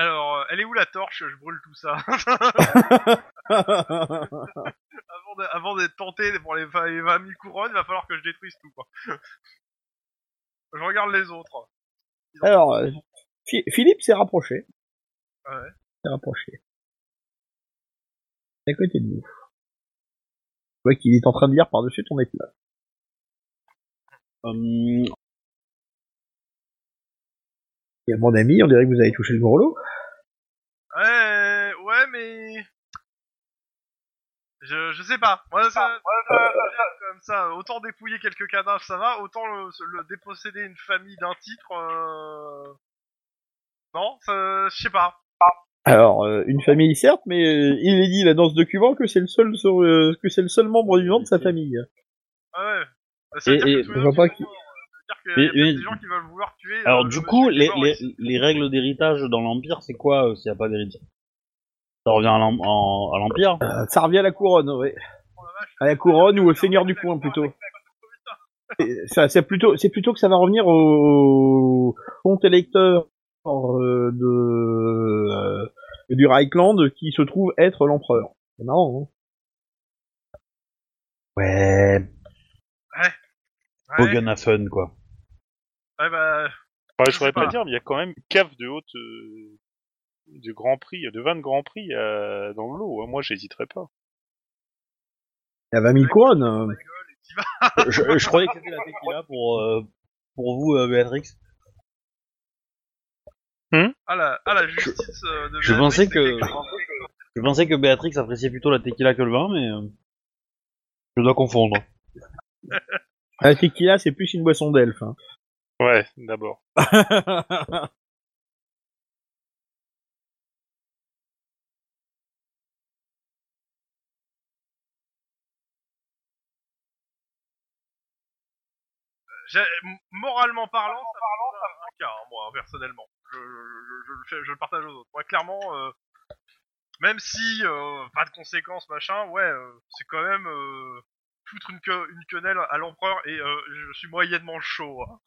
Alors, euh, elle est où la torche? Je brûle tout ça. [LAUGHS] avant de- avant d'être tenté pour les 20 les 20 000 couronnes, il va falloir que je détruise tout. Quoi. [LAUGHS] je regarde les autres. Ils
Alors, euh, Phi- Philippe s'est rapproché.
Ouais.
S'est rapproché. À côté de nous. Tu vois qu'il est en train de lire par-dessus ton éclat.
Hum,
Et mon ami, on dirait que vous avez touché le gros lot.
Ouais, ouais, mais je, je sais pas. Moi, ça, ça- comme ça, autant dépouiller quelques cadavres, ça va. Autant le, le déposséder une famille d'un titre, euh... non, je sais pas.
Alors, euh, une famille certes, mais euh, il est dit là dans ce document que c'est le seul sur, euh, que c'est le seul membre vivant de sa famille.
Ah ouais. Bah, ça veut
Et-
dire
et-
que
je vois pas
qui
qui-
vont- ça veut dire qu'il y a
Et-
peut-être
et-
des gens qui veulent vouloir tuer. euh,
Alors du coup, les, les, règles d'héritage dans l'Empire, c'est quoi euh, s'il n'y a pas d'héritier Ça revient à l'Empire?
Euh, ça revient à la couronne, ouais. À la couronne ou au seigneur du coin plutôt. [LAUGHS] C'est plutôt, c'est plutôt que ça va revenir au compte électeur euh, de euh, du Reichland qui se trouve être l'empereur. C'est marrant, hein
Ouais,
Ouais.
Bogenhafen, quoi.
Ouais, bah,
Ouais,
Je sais
pas dire, mais il y a quand même cave de haute euh, de Grand Prix, de 20 Grand Prix euh, dans le lot. hein. Moi, j'hésiterais pas.
Il y a 20 000 couronnes. hein.
je, je croyais que c'était la tequila pour, euh, pour vous, euh, Béatrix.
ah la, ah, la justice de
je
Béatrix,
pensais que-. Je pensais que Béatrix appréciait plutôt la tequila que le vin, mais euh, je dois confondre.
La tequila, c'est plus une boisson d'elfe. hein.
Ouais, d'abord. [LAUGHS]
J'ai- moralement parlant, ça me donne un, cas, hein, moi, personnellement. Je, je, je, je le fais- je le partage aux autres. Moi, clairement, euh, même si euh, pas de conséquences, machin, ouais, euh, c'est quand même. Euh, foutre une, que- une quenelle à l'empereur et euh, je suis moyennement chaud. hein.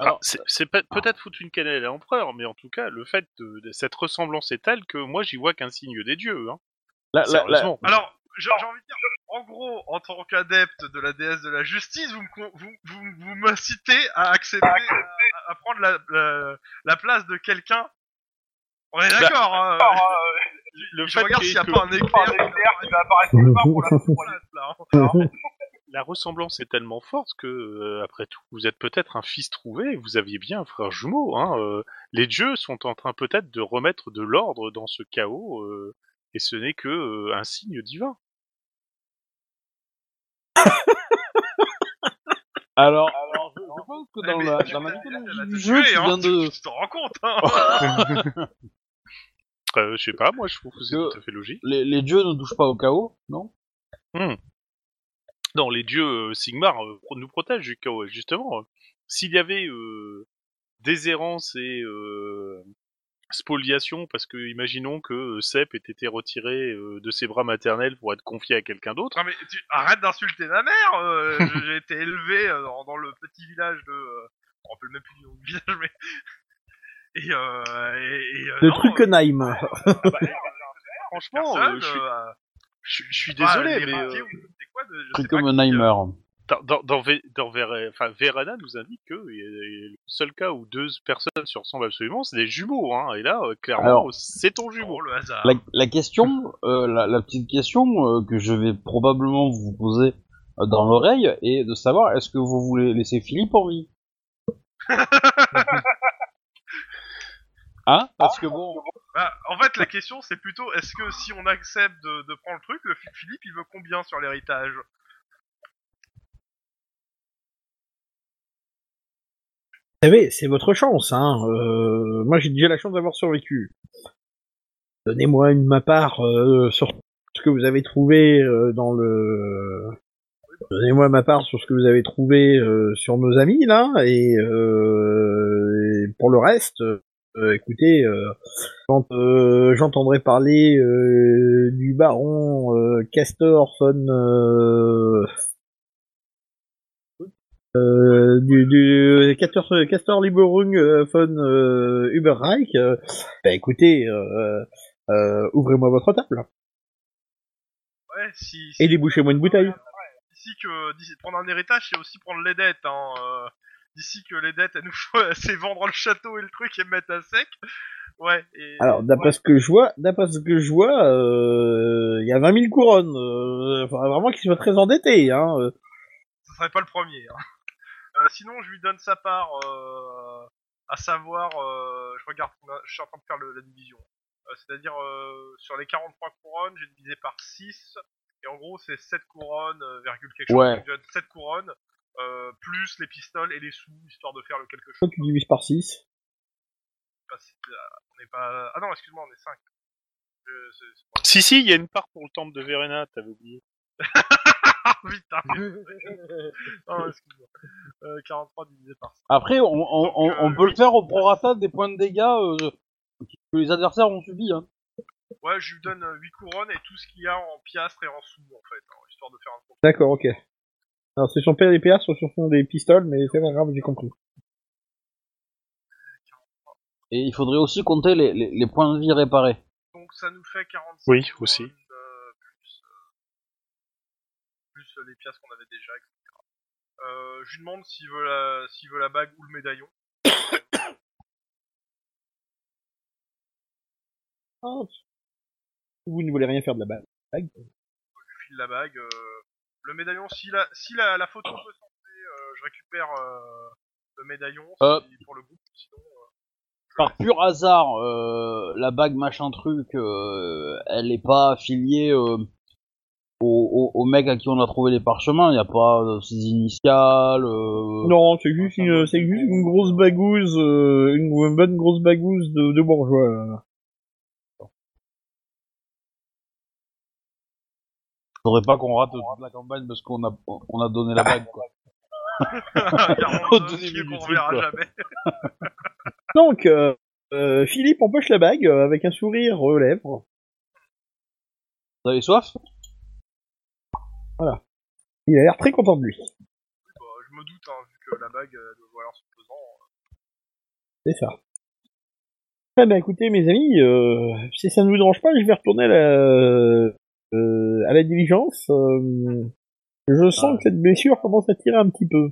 Alors, c'est c'est peut- peut-être foutre une cannelle à l'empereur, mais en tout cas, le fait de, de- cette ressemblance est telle que moi, j'y vois qu'un signe des dieux. Hein. Sérieusement.
Alors, j'ai j'ai envie de dire, en gros, en tant qu'adepte de la déesse de la justice, vous me con- vous, vous, vous m'incitez à accepter, à, à prendre la, la, la place de quelqu'un. On est d'accord, hein,
Le
Je
fait
regarde s'il n'y a
que
pas un éclair qui va apparaître quelque part pour la place, là. hein. [LAUGHS]
la ressemblance est tellement forte que, euh, après tout, vous êtes peut-être un fils trouvé et vous aviez bien un frère jumeau. Hein. euh, les dieux sont en train peut-être de remettre de l'ordre dans ce chaos, euh, et ce n'est que euh, un signe divin. [LAUGHS]
Alors, alors, je, je pense que dans
mais
la,
tu-
dans la mythologie
a
du
te
jeu, tu
hein,
viens de...
Tu t'en rends compte, hein [LAUGHS]
Je sais pas, moi je trouve que c'est tout à fait logique.
Les, les dieux ne touchent pas au chaos, non?
Non, les dieux euh, Sigmar euh, nous protègent du chaos. Justement, s'il y avait euh, déshérence et euh, spoliation, parce que imaginons que Sep ait été retiré euh, de ses bras maternels pour être confié à quelqu'un d'autre.
Non mais tu arrête d'insulter ma mère. euh, [LAUGHS] J'ai été élevé euh, dans, dans le petit village de, euh, on rappelle même plus le nom du village, mais et euh, et, et, euh,
Le
non,
truc
euh,
Naïm. [LAUGHS]
Franchement,
personne,
euh, je suis,
euh,
je, je suis
ah,
désolé, mais euh,
c'est quoi de, je sais
comme
dans, dans, dans, Ve- dans Ver- enfin, Verana nous indique que il y a- le seul cas où deux personnes se ressemblent absolument, c'est des jumeaux. Hein, et là, euh, clairement, c'est ton jumeau.
oh, le hasard.
La, la question, euh, la, la petite question euh, que je vais probablement vous poser dans l'oreille est de savoir est-ce que vous voulez laisser Philippe en vie? [LAUGHS] Hein Parce que bon,
Bah, en fait, la question c'est plutôt est-ce que si on accepte de, de prendre le truc, le Philippe, Philippe, il veut combien sur l'héritage?
Vous savez, c'est votre chance. Hein. Euh, moi, j'ai déjà la chance d'avoir survécu. Donnez-moi une ma part euh, sur ce que vous avez trouvé euh, dans le. Donnez-moi ma part sur ce que vous avez trouvé euh, sur nos amis là, et, euh, et pour le reste, euh, écoutez, euh, quand euh, j'entendrai parler euh, du baron euh, Castor von euh, euh, du, du Castor, Castor Lieberung euh, von euh, Uberreich, euh, bah écoutez, euh, euh, ouvrez-moi votre table
Ouais, si.
et débouchez-moi une bouteille.
D'ici que d'ici, prendre un héritage, c'est aussi prendre les dettes. Hein. D'ici que les dettes, elles nous font, [LAUGHS] c'est vendre le château et le truc et me mettre à sec. Ouais. Et,
Alors, d'après ce que je vois, d'après ce que je vois, euh, il y a 20 000 couronnes. Euh, faudrait vraiment qu'il soit très endetté, hein. euh.
ce serait pas le premier. Hein. Euh, sinon, je lui donne sa part, euh, à savoir, euh, je regarde, je suis en train de faire le- la division. Euh, C'est-à-dire, euh, sur les 43 couronnes, j'ai divisé par 6, et en gros, c'est 7 couronnes, euh, virgule quelque chose,
Ouais.
donc je donne 7 couronnes, euh, plus les pistoles et les sous, histoire de faire le quelque chose.
Tu divises par 6.
Pas si- euh, on n'est pas... Ah non, excuse-moi, on est 5.
Si, si, il y a une part pour le temple de Verena, t'avais oublié.
Ah putain Oh, excuse-moi. Euh, 43 divisé par 5.
après, on, on, on, on peut le faire au prorata des points de dégâts euh, que les adversaires ont subis. Hein.
Ouais, je lui donne 8 couronnes et tout ce qu'il y a en piastres et en sous, en fait, hein, histoire de faire un compte.
D'accord, ok. Alors, c'est son père des PA, soit sur son des pistoles, mais c'est pas grave, j'ai compris.
Et il faudrait aussi compter les, les, les points de vie réparés.
Donc ça nous fait 45
Oui, aussi.
euh, plus, euh, plus euh, les pièces qu'on avait déjà, etc. Euh, je lui demande s'il veut, la, s'il veut la bague ou le médaillon. [COUGHS]
Ah, vous ne voulez rien faire de la balle.
Je lui file la bague. Le médaillon, si la, si la, la photo peut s'enlever, euh, je récupère euh, le médaillon
Euh.
si- pour le groupe. Sinon, euh,
Par pur hasard, euh, la bague machin truc, euh, elle est pas affiliée euh, au, au, au mec à qui on a trouvé les parchemins. Il n'y a pas euh, ses initiales. euh,
Non, c'est juste une, c'est juste une grosse bagouze, euh, une, une bonne grosse bagouze de, de bourgeois. là.
Faudrait pas qu'on rate toute la campagne parce qu'on a on a donné la bague. Quoi. [LAUGHS] quoi.
jamais. [LAUGHS]
Donc, euh, euh, Philippe empoche la bague euh, avec un sourire aux lèvres.
Vous avez soif?
Il a l'air très content de lui.
Bah, je me doute, hein, vu que la bague euh, doit valoir son pesant.
C'est ça. Eh ben écoutez mes amis, euh, si ça ne vous dérange pas, je vais retourner à la, euh, à la diligence. Euh, je sens
Ah.
que cette blessure commence à tirer un petit peu.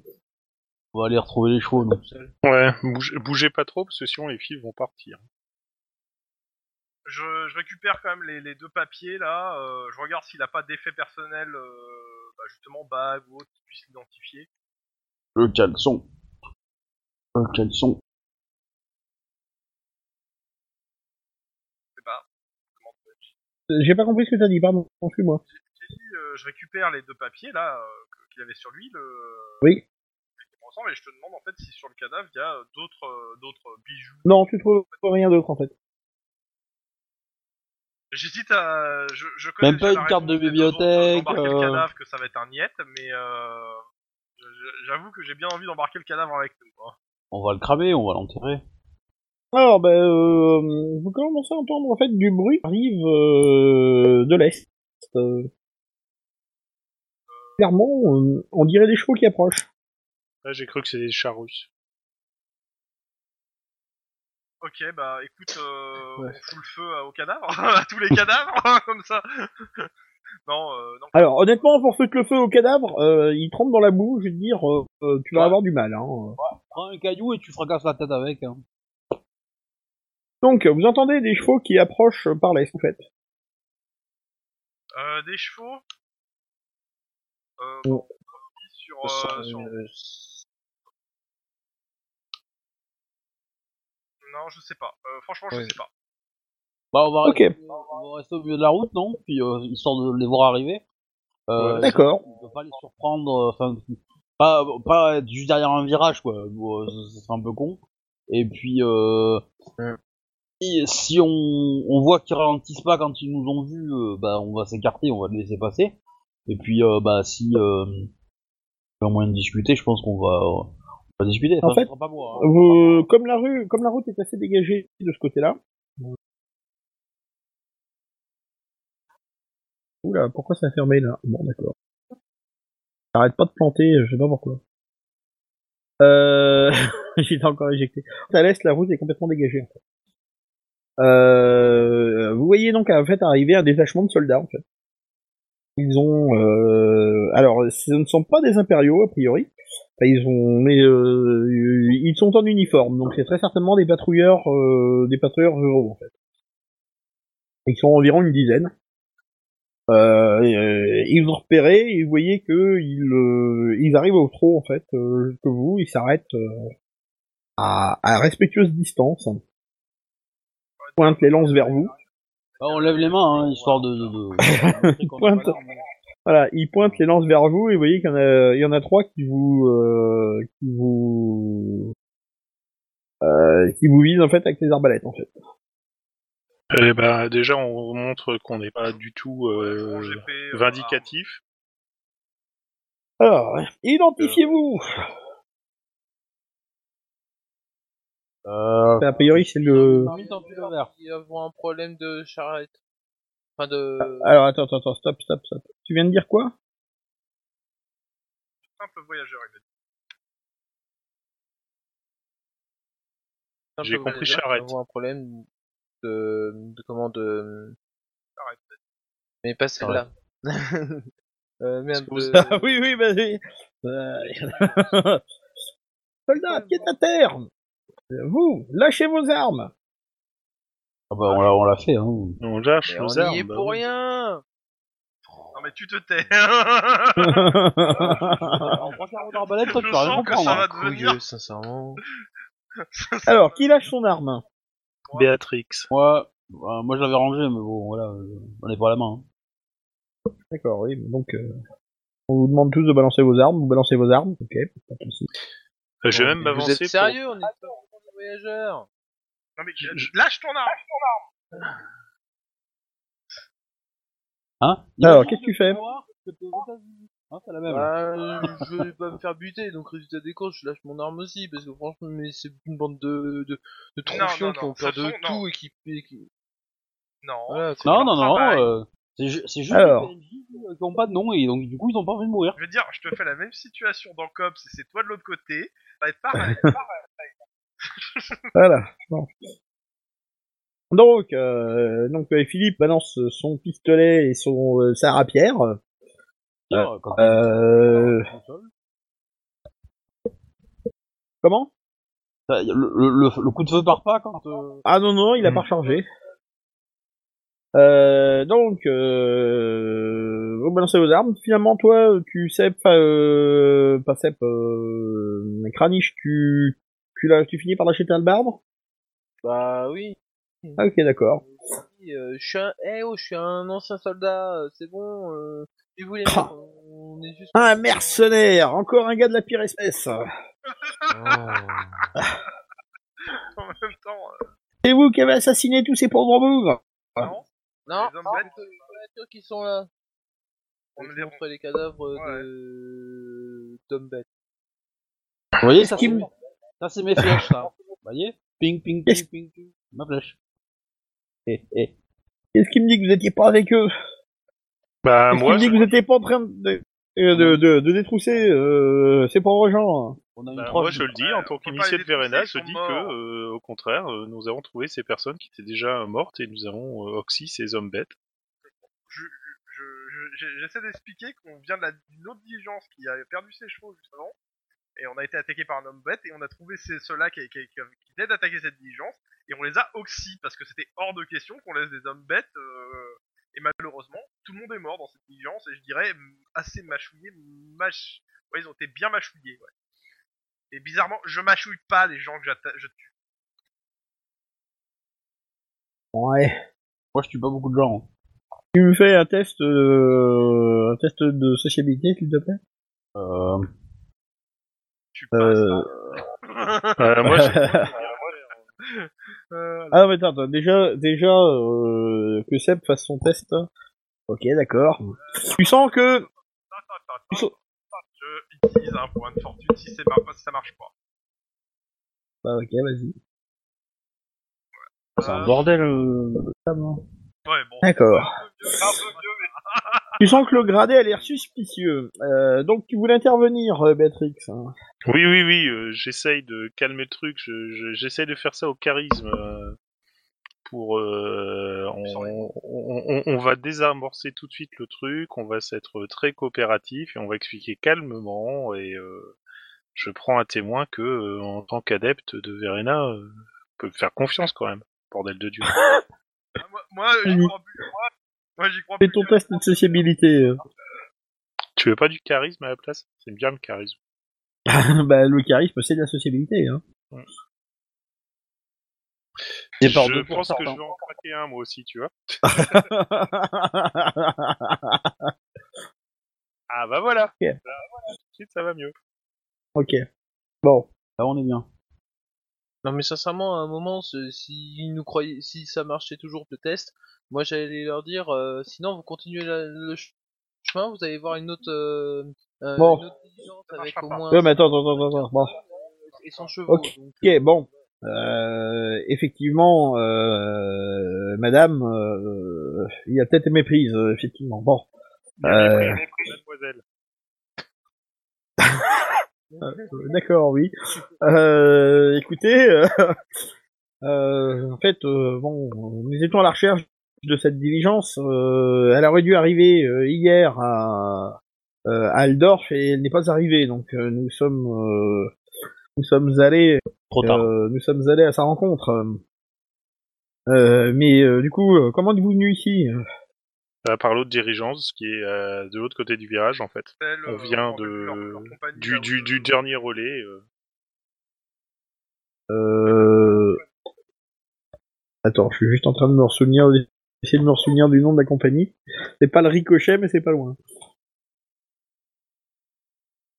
On va aller retrouver les chevaux, nous.
Ouais, bougez, bougez pas trop, parce que sinon les filles vont partir.
Je, je récupère quand même les, les deux papiers là. euh, je regarde s'il a pas d'effet personnel, euh, bah, justement bague ou autre qui puisse l'identifier.
Le caleçon. Le caleçon.
Je sais pas. Comment on peut dire.
Euh, J'ai pas compris ce que t'as dit, pardon, suis-moi.
J'ai dit, euh, je récupère les deux papiers là euh, qu'il avait sur lui. Le...
Oui.
ensemble et je te demande en fait si sur le cadavre il y a euh, d'autres euh, d'autres bijoux.
Non, tu trouves rien d'autre en fait.
J'hésite à. Je, je connais
Même pas une carte de
autres,
bibliothèque,
le
euh.
cadavre que ça va être un niet, mais euh, j'avoue que j'ai bien envie d'embarquer le cadavre avec nous. hein.
On va le cramer, on va l'enterrer.
Alors, ben, euh, vous commencez à entendre en fait du bruit qui arrive euh, de l'est. Euh, clairement, euh, on dirait des chevaux qui approchent.
Là, j'ai cru que c'était des chats russes.
Ok, bah écoute, euh,
Ouais.
on fout le feu à- au cadavre, [LAUGHS] à tous les cadavres, [LAUGHS] comme ça. non, euh, non.
Alors, honnêtement, pour foutre le feu au cadavre, euh, il trempe dans la boue, je vais te dire, tu vas
Ouais.
avoir du mal. Hein.
Prends un caillou et tu fracasses la tête avec. Hein.
Donc, vous entendez des chevaux qui approchent par l'est, en fait.
Euh, des chevaux. Euh, bon, sur, euh, sur-
Euh,
Non, je sais pas. Euh, franchement, je
Ouais.
sais pas.
Bah, on va,
Ok.
rester, on va rester au milieu de la route, non? Puis, euh, histoire de les voir arriver. Euh,
D'accord.
On peut pas les surprendre, enfin, pas, pas être juste derrière un virage, quoi. Bon, ce serait un peu con. Et puis, euh, Si, on, on voit qu'ils ralentissent pas quand ils nous ont vus, euh, bah, on va s'écarter, on va les laisser passer. Et puis, euh, bah, si, euh, il y a moyen de discuter, je pense qu'on va, on va discuter.
En fait,
pas moi, hein.
Vous, comme la rue, comme la route est assez dégagée de ce côté-là. Oula, pourquoi ça a fermé là? Bon, d'accord. Arrête pas de planter, je sais pas pourquoi. Euh... [LAUGHS] J'étais encore éjecté. À l'est, la route est complètement dégagée. En fait. Euh... Vous voyez donc en fait arriver un détachement de soldats en fait. Ils ont, euh... alors, ce ne sont pas des impériaux a priori. Ils ont, mais euh, ils sont en uniforme, donc c'est très certainement des patrouilleurs, des patrouilleurs ruraux en fait. Ils sont environ une dizaine. Euh, ils vous repérez et vous voyez que ils, euh, ils arrivent au trot en fait, euh, jusque vous, ils s'arrêtent à, respectueuse distance. Pointent les lances vers vous.
Bah, on lève les mains, hein, histoire de. de, de- [LAUGHS]
Pointe. Voilà, ils pointent les lances vers vous et vous voyez qu'il y en a, il y en a trois qui vous, euh, qui vous, euh, qui vous visent en fait avec les arbalètes en fait.
Eh ben, déjà, on montre qu'on n'est pas du tout euh,
euh,
vindicatif.
Alors, identifiez-vous.
Euh,
A priori, c'est le.
Parmi tant pis le vert.
Il va avoir un problème de charrette. Enfin de.
Alors attends, attends, attends, stop, stop, stop. Tu viens de dire quoi?
Simple voyageur. il a dit.
simple
J'ai compris charrette.
Il va avoir un problème de, de comment de.
Charrette.
Mais pas celle-là. [LAUGHS] euh, merde. De-
Ah oui, oui, vas-y. Euh, [LAUGHS] Soldat, pied à terre. Vous, lâchez vos armes.
Ah bah, on l'a, on l'a fait, hein.
On lâche
Mais
nos
on
armes.
y est
bah
pour
oui.
rien.
Non mais tu te tais. [LAUGHS]
En prochain round d'arbalète, toi, tu
Je
rien
sens que
comprendre.
ça va
hein.
devenir.
Couilleux, sincèrement. [LAUGHS]
Alors, qui lâche son arme?
Béatrix.
Ouais, bah, moi je l'avais rangé, mais bon, voilà, euh, on est pas à la main. hein.
D'accord, oui, donc euh, on vous demande tous de balancer vos armes, vous balancez vos armes, ok, pas de.
Euh, Je vais même
Vous
m'avancer
êtes
pour-
sérieux On est
Non mais
Je-
lâche ton arme.
Hein
Alors, qu'est-ce que tu fais
Hein, c'est la même.
Bah, je vais pas me faire buter, donc résultat des courses, je lâche mon arme aussi, parce que franchement, mais c'est une bande de, de, de troufions
non,
qui ont peur de tout
non.
et qui... et qui-
Non.
Voilà.
Non, non, non, euh, C'est ju- c'est juste
Alors.
les PNJ qui ont pas de nom et donc du coup ils ont pas envie de mourir.
Je veux dire, je te fais la même situation dans Cops et c'est toi de l'autre côté. Ça va être pareil. [LAUGHS] pareil.
Voilà. Bon. Donc, euh, donc euh, Philippe balance son pistolet et son euh, sa rapière.
Quand-
Euh, comment?
Ça, Le, le, le, le coup de feu part pas quand. euh,
Ah non non, il a
Hmm.
pas rechargé. Euh, donc, euh, vous balancez vos armes. Finalement, toi, tu sais pas, euh, pas Sep, euh, Kranich, tu, tu l'as, tu finis par lâcher ta hallebarde
Bah oui.
Ah, ok, d'accord.
Euh, je suis un, eh oh, je suis un ancien soldat. euh, C'est bon. Euh... Et vous les
Ah.
mecs, on est juste.
Un mercenaire, encore un gars de la pire espèce.
Oh. [LAUGHS]
en même temps, euh,
C'est vous qui avez assassiné tous ces pauvres bougres.
non.
Non,
Les hommes
non,
bêtes.
c'est les créatures qui sont là.
On
montre les cadavres
Ouais.
de d'hommes bêtes.
Vous voyez, ça
Qui me-
ça, c'est mes flèches, ça. Vous voyez? Ping, ping, ping, ping, ping. Ma flèche.
Eh, [LAUGHS] eh. Qu'est-ce qui me dit que vous étiez pas avec eux?
Bah
Qu'est-ce qui
moi,
me dit que vous étiez pas en train de, euh, de, de, de détrousser euh, ces pauvres gens
On a une
bah, moi je le dis, en
on
tant qu'initié de Verena, dis
sont
que, euh, au contraire, euh, nous avons trouvé ces personnes qui étaient déjà mortes et nous avons euh, oxy ces hommes bêtes.
je, je, je- j'ai- j'essaie d'expliquer qu'on vient de la- d'une autre diligence qui a perdu ses chevaux juste avant, et on a été attaqué par un homme bête, et on a trouvé ces- ceux-là qui, qui, qui, qui venaient d'attaquer cette diligence, et on les a oxy, parce que c'était hors de question qu'on laisse des hommes bêtes, euh, et malheureusement, tout le monde est mort dans cette diligence, et je dirais assez mâchouillé, mâch... Ouais, ils ont été bien mâchouillés, ouais. Et bizarrement, je mâchouille pas les gens que je tue.
Ouais.
Moi je tue pas beaucoup de gens. hein.
Tu me fais un test, euh, un test de sociabilité, s'il te plaît?
Euh,
Je tue pas
euh...
Euh, moi, [LAUGHS]
Euh,
Ah non, mais attends, déjà, déjà euh, que Seb fasse son test. Ok, d'accord. Tu sens que...
Attends, attends,
tu
attends.
sens-
Je utilise un point de fortune si, c'est mar- si ça marche pas.
Bah ok, vas-y.
c'est un bordel. euh, hein.
Ouais, bon.
D'accord.
Un peu vieux, un peu vieux, mais
Tu sens que le gradé a l'air suspicieux. Euh, donc tu voulais intervenir, euh, Béatrix. hein.
Oui, oui, oui, euh, j'essaye de calmer le truc, je- je- j'essaye de faire ça au charisme. euh, pour, euh, on, on, on- on va désamorcer tout de suite le truc, on va s'être très coopératif et on va expliquer calmement et euh, je prends un témoin que, euh, en tant qu'adepte de Verena, euh, peut me faire confiance quand même, bordel de Dieu. [LAUGHS]
Ah, moi, moi. Moi, moi j'y crois
Fais ton test de sociabilité. euh.
tu veux pas du charisme à la place? C'est bien le charisme. [LAUGHS]
bah le charisme, c'est de la sociabilité. Hein.
Je
pour
pense que
certains.
je vais en craquer un moi aussi, tu vois. [LAUGHS] Ah bah voilà.
Ok.
Bah, voilà, tout de suite, ça va mieux.
ok. Bon.
Là on est bien.
Non mais sincèrement, à un moment, ce- si nous croyaient, si ça marchait toujours le test, moi j'allais leur dire, euh, sinon vous continuez la- le ch- chemin, vous allez voir une autre, euh, euh,
Bon.
une autre diligence avec au moins
Ouais, mais attends, attends, attends, attends. Bon.
et son chevaux.
Ok.
donc,
Ok, bon. Euh, effectivement, euh, madame, euh, il y a peut-être méprise, euh, effectivement. Bon. Euh,
mademoiselle.
Euh, D'accord, oui. Euh, écoutez, euh, [LAUGHS] euh, en fait, euh, bon, nous étions à la recherche de cette diligence. Euh, elle aurait dû arriver euh, hier à, euh, à Aldorf et elle n'est pas arrivée. Donc euh, nous sommes, euh, nous sommes allés,
Trop tard.
euh, nous sommes allés à sa rencontre. Euh, mais euh, du coup, comment êtes-vous venu ici?
Par l'autre dirigeance qui est euh, de l'autre côté du virage en fait.
Celle,
On
euh,
vient
leur-
de
leur
du, dernier relais. euh.
euh... Attends, je suis juste en train de me souvenir, essayer de me souvenir du nom de la compagnie. C'est pas le ricochet, mais c'est pas loin.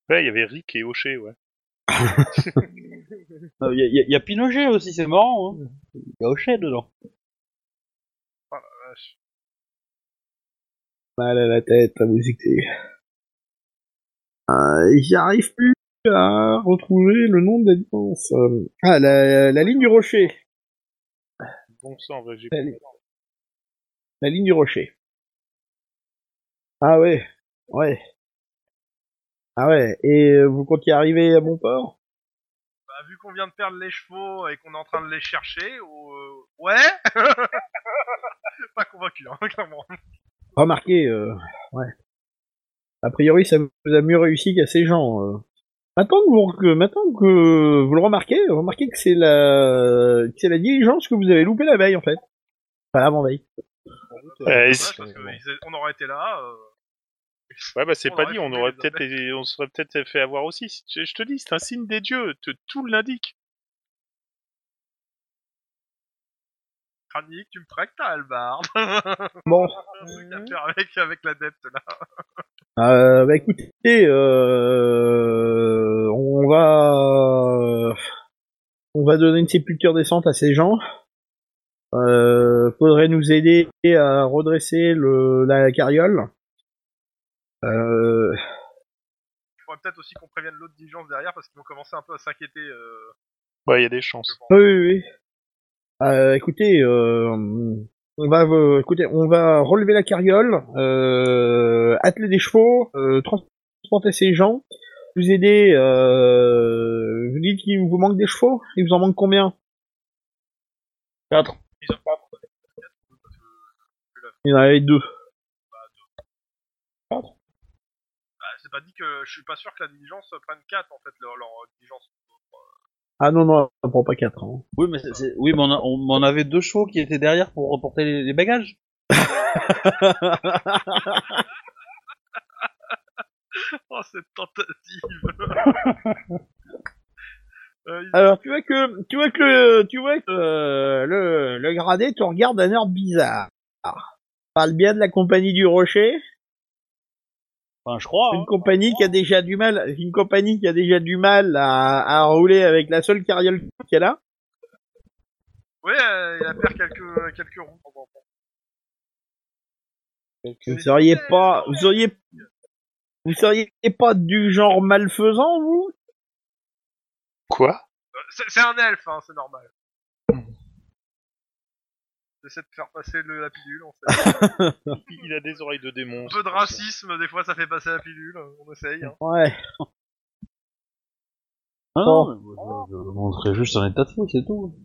Ouais, il y avait Rick et Hocher, ouais.
Il [LAUGHS] Euh, y, a- y a- y a Pinochet aussi, c'est marrant. Il hein. y a Hochet dedans.
Oh la vache.
Mal à la tête à vous écouter. Euh, J'arrive plus à retrouver le nom de la. Euh, Ah, la, la ligne du rocher.
Bon sang, ouais, j'ai
La, la ligne du rocher. Ah ouais, ouais. Ah ouais, et euh, vous comptiez arriver à bon port?
Bah, vu qu'on vient de perdre les chevaux et qu'on est en train de les chercher, ou, euh, ouais [LAUGHS] Pas convaincu, hein, [LAUGHS] clairement.
Remarquez, euh, ouais. A priori, ça vous a mieux réussi qu'à ces gens. euh. Maintenant que vous, que, maintenant que vous le remarquez, remarquez que c'est la, que c'est la diligence que vous avez loupé la veille, en fait.
Euh, est-ce-
parce que ils- on aurait été là. euh,
Ouais, bah c'est
On
pas
aurait
dit, on aurait peut-être, on serait peut-être fait avoir aussi. Je, je te dis, c'est un signe des dieux, te- tout l'indique.
Tu me tractes, Albard [LAUGHS]
Bon,
Un truc à faire avec, avec l'adepte là.
euh, bah écoutez, euh, on va, on va donner une sépulture décente à ces gens. Euh, faudrait nous aider à redresser le, la carriole. Euh,
Il faudrait peut-être aussi qu'on prévienne l'autre diligence derrière parce qu'ils vont commencer un peu à s'inquiéter. Euh,
Ouais, il y a des chances.
Oui, oui, oui. Euh, écoutez, euh, on va, euh, écoutez, on va relever la carriole, euh, atteler des chevaux, euh, transporter ces gens, vous aider. Euh, vous dites qu'il vous manque des chevaux. Il vous en manque combien?
4.
ils ont pas
Il y en avait deux.
bah, c'est pas dit que je suis pas sûr que la diligence prenne 4 en fait leur, leur diligence.
Ah non non, on prend pas quatre. Hein.
Oui, mais, c'est- c'est- oui, mais on, a- on- on avait deux chevaux qui étaient derrière pour reporter les, les bagages. [LAUGHS]
Oh cette tentative. Euh, [LAUGHS]
Alors tu vois que tu vois que le tu vois que euh, le, le gradé te regarde d'un air bizarre. Parle bien de la compagnie du Rocher.
Enfin, je crois.
Une
hein.
compagnie qui a déjà du mal, une compagnie qui a déjà du mal à, à rouler avec la seule carriole qu'elle a.
Ouais, euh, il a perdu quelques, quelques roues. en temps.
Vous seriez pas, vous seriez, vous seriez pas du genre malfaisant, vous?
Quoi?
Euh, C'est c'est un elfe, hein, c'est normal. J'essaie de faire passer le, la pilule. On sait. [LAUGHS]
Il a des oreilles de démon.
Un peu de racisme, des fois ça fait passer la pilule. On essaye. Hein.
Ouais.
Ah non, mais moi, je, je montrais juste un état de fait, c'est tout.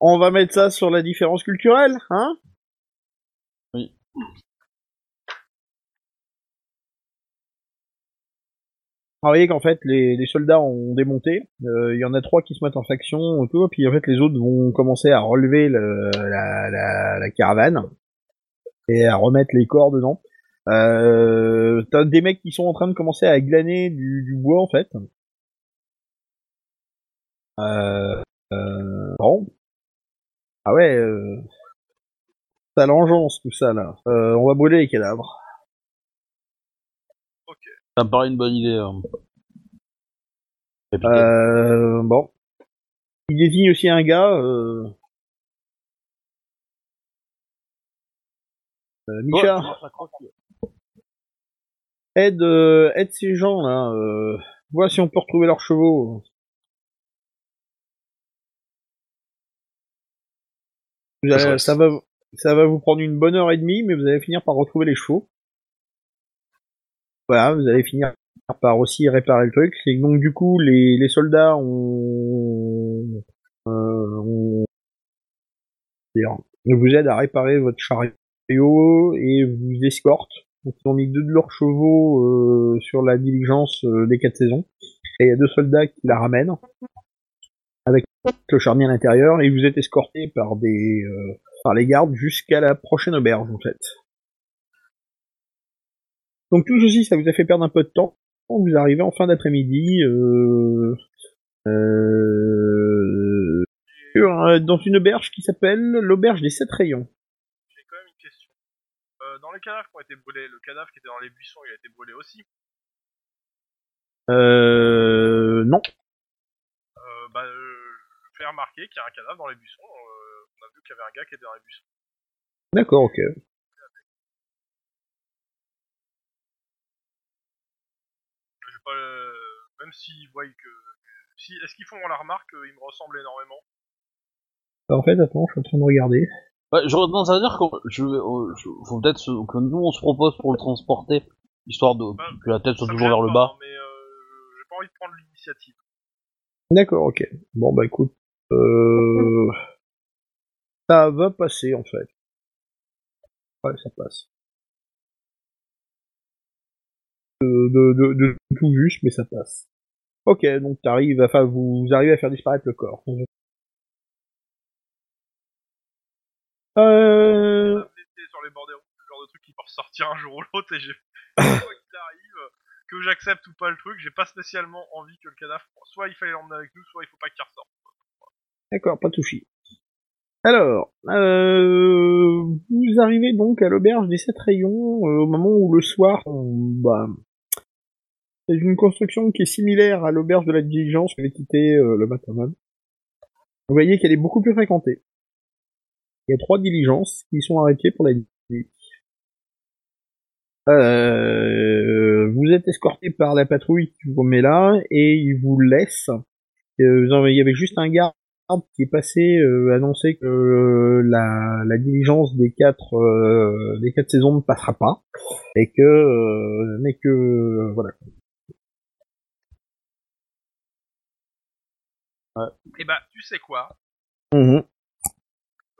On va mettre ça sur la différence culturelle, hein?
Oui.
Vous voyez qu'en fait les, soldats ont démonté. Euh, Il y en a trois qui se mettent en faction, tout, puis en fait les autres vont commencer à relever le, la, caravane et à remettre les corps dedans. Euh, T'as des mecs qui sont en train de commencer à glaner du, bois en fait. Euh, euh, bon. Ah ouais, euh, ça l'engeance tout ça là. Euh, on va brûler les cadavres.
Ça me paraît une bonne idée. hein. Capitaine.
Euh, bon. Il désigne aussi un gars. Euh... Euh, Micha, aide, euh, aide ces gens là. Euh... Vois si on peut retrouver leurs chevaux. Vous allez-
Ça-
ça va, ça va vous prendre une bonne heure et demie, mais vous allez finir par retrouver les chevaux. Voilà, vous allez finir par aussi réparer le truc. C'est donc du coup, les, les soldats ont, euh, vous aident à réparer votre chariot et vous escortent. Donc ils ont mis deux de leurs chevaux euh, sur la diligence euh, des quatre saisons. Et il y a deux soldats qui la ramènent avec le charnier à l'intérieur et vous êtes escorté par des euh, par les gardes jusqu'à la prochaine auberge en fait. Donc tout ceci, ça vous a fait perdre un peu de temps. Vous arrivez en fin d'après-midi euh, euh, euh, dans une auberge qui s'appelle l'auberge des sept rayons.
J'ai quand même une question. Euh, dans les cadavres qui ont été brûlés, le cadavre qui était dans les buissons, il a été brûlé aussi?
Euh, non.
Euh, bah, euh, je fais remarquer qu'il y a un cadavre dans les buissons. On a vu qu'il y avait un gars qui était dans les buissons.
D'accord, ok.
Pas, euh, même s'ils voient que, si, est-ce qu'ils font la remarque qu'il me ressemble énormément?
En fait, attends, je suis en train de regarder.
Ouais, j'aurais tendance à dire que je, euh, je- faut peut-être se- que nous on se propose pour le transporter, histoire de
Bah,
que la tête soit toujours vers le bas.
Mais euh, j'ai pas envie de prendre l'initiative.
D'accord, ok. Bon, bah écoute. Euh... [LAUGHS] Ça va passer, en fait. Ouais, ça passe. De, de, de, de tout juste, mais ça passe. Ok, donc t'arrives, enfin, vous arrivez à faire disparaître le corps. Euh...
Sur les bords des routes, le genre de truc qui peut ressortir un jour ou l'autre et j'ai [COUGHS] que j'accepte ou pas le truc, j'ai pas spécialement envie que le cadavre, soit il fallait l'emmener avec nous, soit il faut pas qu'il ressorte.
D'accord, pas de souci. Alors, euh, vous arrivez donc à l'auberge des sept rayons euh, au moment où le soir, bah, c'est une construction qui est similaire à l'auberge de la diligence que avait quitté euh, le matin même. Vous voyez qu'elle est beaucoup plus fréquentée. Il y a trois diligences qui sont arrêtées pour la nuit. Euh, vous êtes escorté par la patrouille qui vous met là et il vous laisse. Il y avait juste un garde qui est passé euh, annoncer que euh, la, la diligence des quatre euh, des quatre saisons ne passera pas et que euh, mais que euh, voilà.
Et bah, tu sais quoi?
Mhm.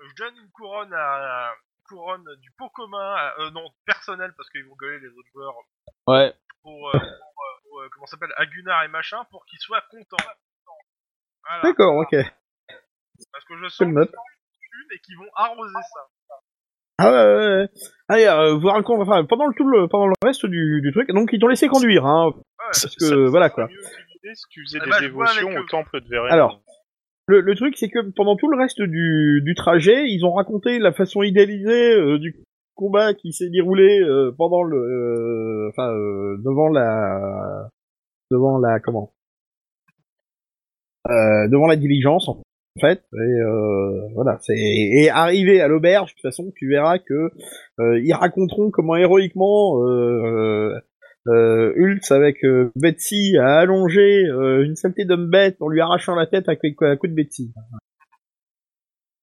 Je donne une couronne à, couronne du pot commun, à- euh, non, personnel, parce qu'ils vont gueuler les autres joueurs,
Ouais.
pour, euh, pour, pour, comment ça s'appelle, à Gunnar et machin, pour qu'ils soient contents. Voilà.
D'accord, ok.
Parce que je sens
le
qu'ils et qu'ils vont arroser ça.
Ah ouais, ouais, ouais. Allez, euh, vous racontez, enfin, pendant le tout le pendant le reste du, du truc, donc ils t'ont laissé conduire, hein.
Ouais.
Parce que voilà quoi.
si tu faisais des dévotions au temple de.
Alors. Le, le truc, c'est que pendant tout le reste du, du trajet, ils ont raconté la façon idéalisée euh, du combat qui s'est déroulé euh, pendant le, euh, enfin, euh, devant la, devant la, comment, euh, devant la diligence en fait. Et euh, voilà, c'est et arrivé à l'auberge, de toute façon, tu verras que euh, ils raconteront comment héroïquement euh, euh, Hulk avec euh, Betsy a allongé euh, une saleté d'homme bête en lui arrachant la tête avec un coup de Betsy.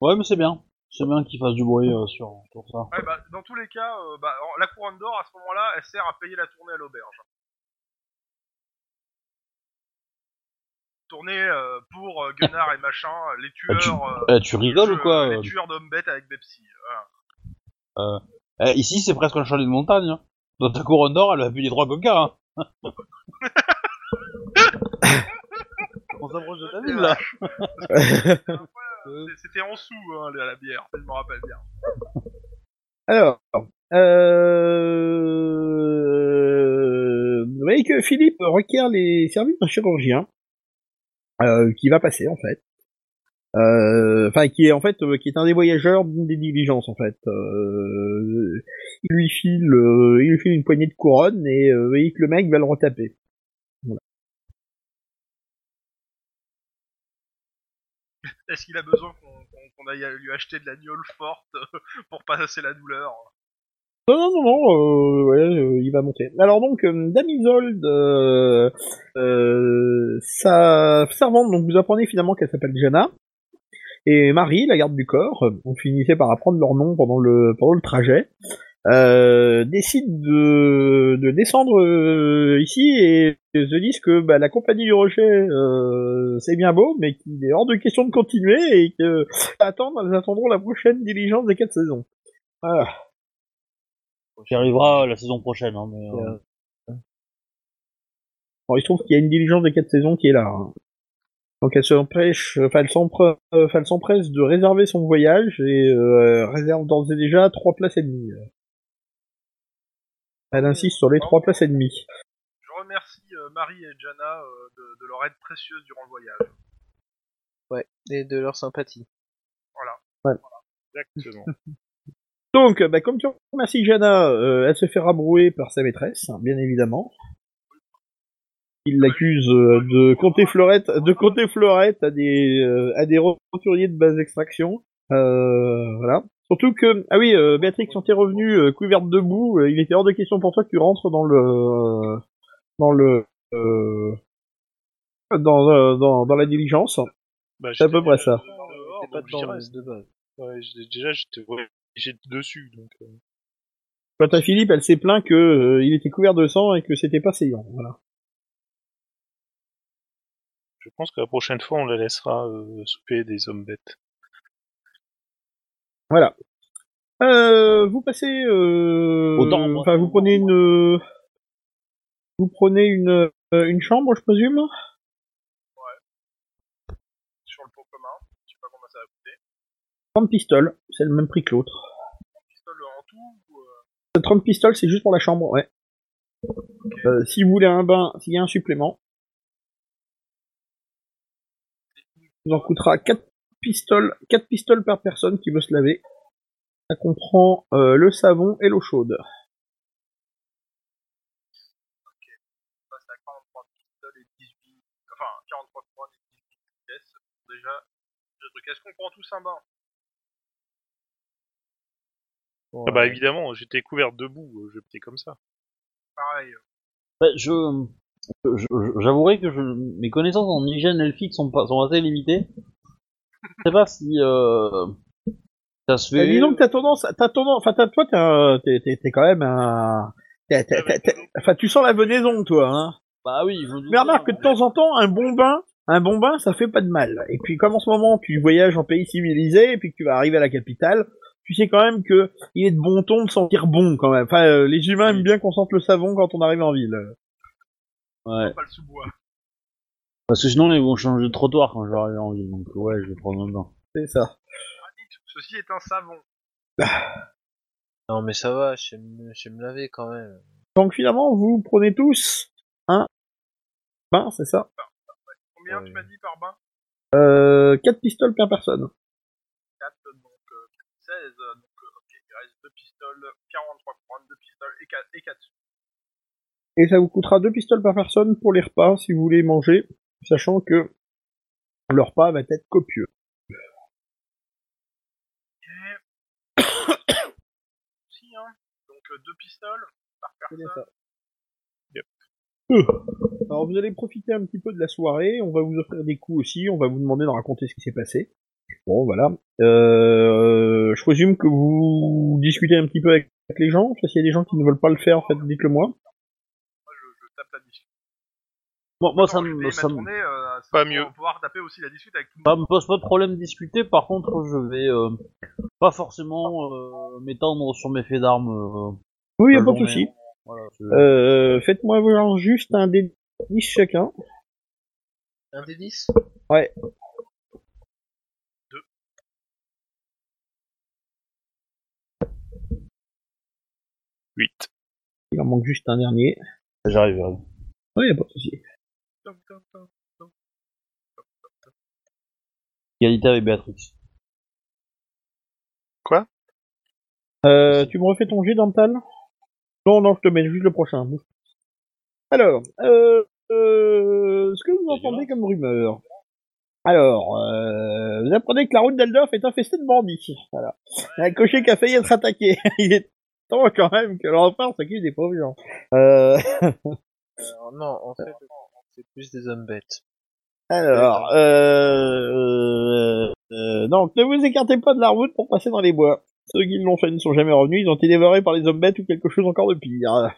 Ouais, mais c'est bien. C'est bien qu'ils fassent du bruit euh, sur, sur ça.
Ouais, bah, dans tous les cas, euh, bah, en- la couronne d'or, à ce moment-là, elle sert à payer la tournée à l'auberge. Tournée euh, pour euh, Gunnar et machin, les
Ah, tu,
tueurs... euh,
eh, tu rigoles
jeu,
ou quoi
euh,
euh,
Les tueurs d'hommes bêtes avec Betsy. Voilà.
Eh, Ici, c'est presque un chalet de montagne. Hein. Dans ta couronne d'or, elle a vu les trois coquins. Hein. [LAUGHS] On s'approche de ta ville, là.
C'était en sous, hein, la, la bière, je me rappelle bien.
Alors, euh... vous voyez que Philippe requiert les services d'un chirurgien euh, qui va passer en fait. Euh, Enfin, qui est en fait, euh, qui est un des voyageurs d'une des diligences en fait. Euh, il lui file, euh, il lui file une poignée de couronne et euh, que le mec va le retaper.
Est-ce qu'il a besoin qu'on aille lui acheter de la gnôle forte pour passer la douleur?
Non, non, non, non, euh, ouais, euh, il va monter. Alors donc, euh, euh, sa servante, donc vous apprenez finalement qu'elle s'appelle Jana, et Marie, la garde du corps, on finissait par apprendre leur nom pendant le, pendant le trajet, euh, décide de, de descendre ici et se disent que bah, la compagnie du Rocher, euh, c'est bien beau, mais qu'il est hors de question de continuer et que attendre, elles attendront la prochaine diligence des quatre saisons. Voilà.
Qui arrivera la saison prochaine. Hein, mais, euh,
Bon, il se trouve qu'il y a une diligence des quatre saisons qui est là. hein. Donc elle s'empêche, enfin elle euh, s'empresse de réserver son voyage et euh, réserve d'ores et déjà trois places et demie. Elle insiste sur les trois places et demie.
Je remercie euh, Marie et Jana euh, de, de leur aide précieuse durant le voyage.
Ouais, et de leur sympathie.
Exactement. [LAUGHS]
Donc, bah, comme tu remercies Jana, euh, elle se fait rabrouer par sa maîtresse, hein, bien évidemment. Il l'accuse euh, de compter fleurette, de compter fleurette à des euh, à des roturiers de basse extraction. Euh, voilà. Surtout que ah oui, euh, Béatrix, quand t'es revenu euh, couverte de boue, euh, il était hors de question pour toi que tu rentres dans le dans le euh, dans, euh, dans dans la diligence.
Bah,
C'est à peu près ça.
dehors,
pas de base.
Ouais, déjà, j'étais dessus, donc... euh,
Quant à Philippe, elle s'est plaint que euh, il était couvert de sang et que c'était pas saillant. Voilà.
je pense que la prochaine fois, on la laissera euh, souper des hommes bêtes.
Voilà. Euh, vous passez. Euh,
Autant.
Enfin, vous prenez une. Vous prenez une une chambre, je présume?
Sur le pot commun, je sais pas combien ça va coûter.
30 pistoles, c'est le même prix que l'autre.
Pistole en tout ou euh,
30 pistoles, c'est juste pour la chambre, ouais. Euh, si vous voulez un bain, s'il y a un supplément, vous en coûtera 4 pistoles, 4 pistoles par personne qui veut se laver. Ça comprend euh, le savon et l'eau chaude.
passe à 43 pistoles et 18. Enfin, 43 points et 18 pièces. Déjà, le truc. Est-ce qu'on prend tous un bain?
Ah bah évidemment, j'étais couvert debout, euh, j'étais comme ça.
Pareil.
Ouais, je, j'avouerai que je, mes connaissances en hygiène elfique sont, pas, sont assez limitées. Je sais pas si euh, ça se
Euh,
fait.
disons que t'as tendance, t'as tendance, enfin t'as- toi t'es, quand même un, enfin tu sens la venaison toi, hein.
Bah oui, je
Mais remarque que de temps en temps, un bon bain, un bon bain, ça fait pas de mal. Et puis comme en ce moment tu voyages en pays civilisé et puis que tu vas arriver à la capitale, tu sais quand même que il est de bon ton de sentir bon quand même. Enfin, euh, les humains aiment bien qu'on sente le savon quand on arrive en ville.
Ouais.
Pas le sous-bois.
Parce que sinon, ils vont changer de trottoir quand je vais arriver en ville. Donc ouais, je vais prendre un bain.
C'est ça.
Ceci est un savon. [LAUGHS]
Non mais ça va, je sais me, je sais me laver quand même.
Donc finalement, vous prenez tous un bain, c'est ça?
Combien
Ouais.
tu m'as dit par bain?
Euh, 4 pistoles per personne.
4, donc euh, 16. euh, Donc, euh, ok, il reste 2 pistoles, 43 points, 2 pistoles et 4. Et 4.
Et ça vous coûtera 2 pistoles par personne pour les repas si vous voulez manger, sachant que le repas va être copieux. [COUGHS]
Si, hein. Donc 2 pistoles par personne.
ça. Alors vous allez profiter un petit peu de la soirée, on va vous offrir des coups aussi, on va vous demander de raconter ce qui s'est passé. Bon voilà. Euh, je présume que vous discutez un petit peu avec les gens, s'il y a des gens qui ne veulent pas le faire, en fait, dites-le moi.
Moi, je, je tape la discute.
Moi, moi ça, me, ça, me,
euh,
Pas
pour
mieux.
pouvoir taper aussi la discute avec tout le
ça
monde.
me pose pas de problème de discuter. Par contre, je vais euh, pas forcément euh, m'étendre sur mes faits d'armes. Euh,
Oui, y a pas de souci.
Voilà, je-
faites-moi voir juste un dé 10 chacun.
Un des 10
Ouais. Il en manque juste un dernier.
J'arrive, j'arrive.
Oui, y a pas de souci.
Égalité avec Béatrix.
Euh, tu me refais ton jet dental? Non, non, je te mets juste le prochain. Alors, euh, euh, ce que vous entendez comme rumeur. Alors, euh, vous apprenez que la route d'Aldorf est infestée de bandits. Voilà. Il y a un cocher qui a failli être attaqué. Il est temps quand même que l'enfant s'occupe des pauvres gens. Euh,
Alors, Non, en fait, c'est plus des hommes bêtes.
alors, euh, euh, donc, ne vous écartez pas de la route pour passer dans les bois. Ceux qui l'ont fait ne sont jamais revenus, ils ont été dévorés par les hommes bêtes ou quelque chose encore de pire.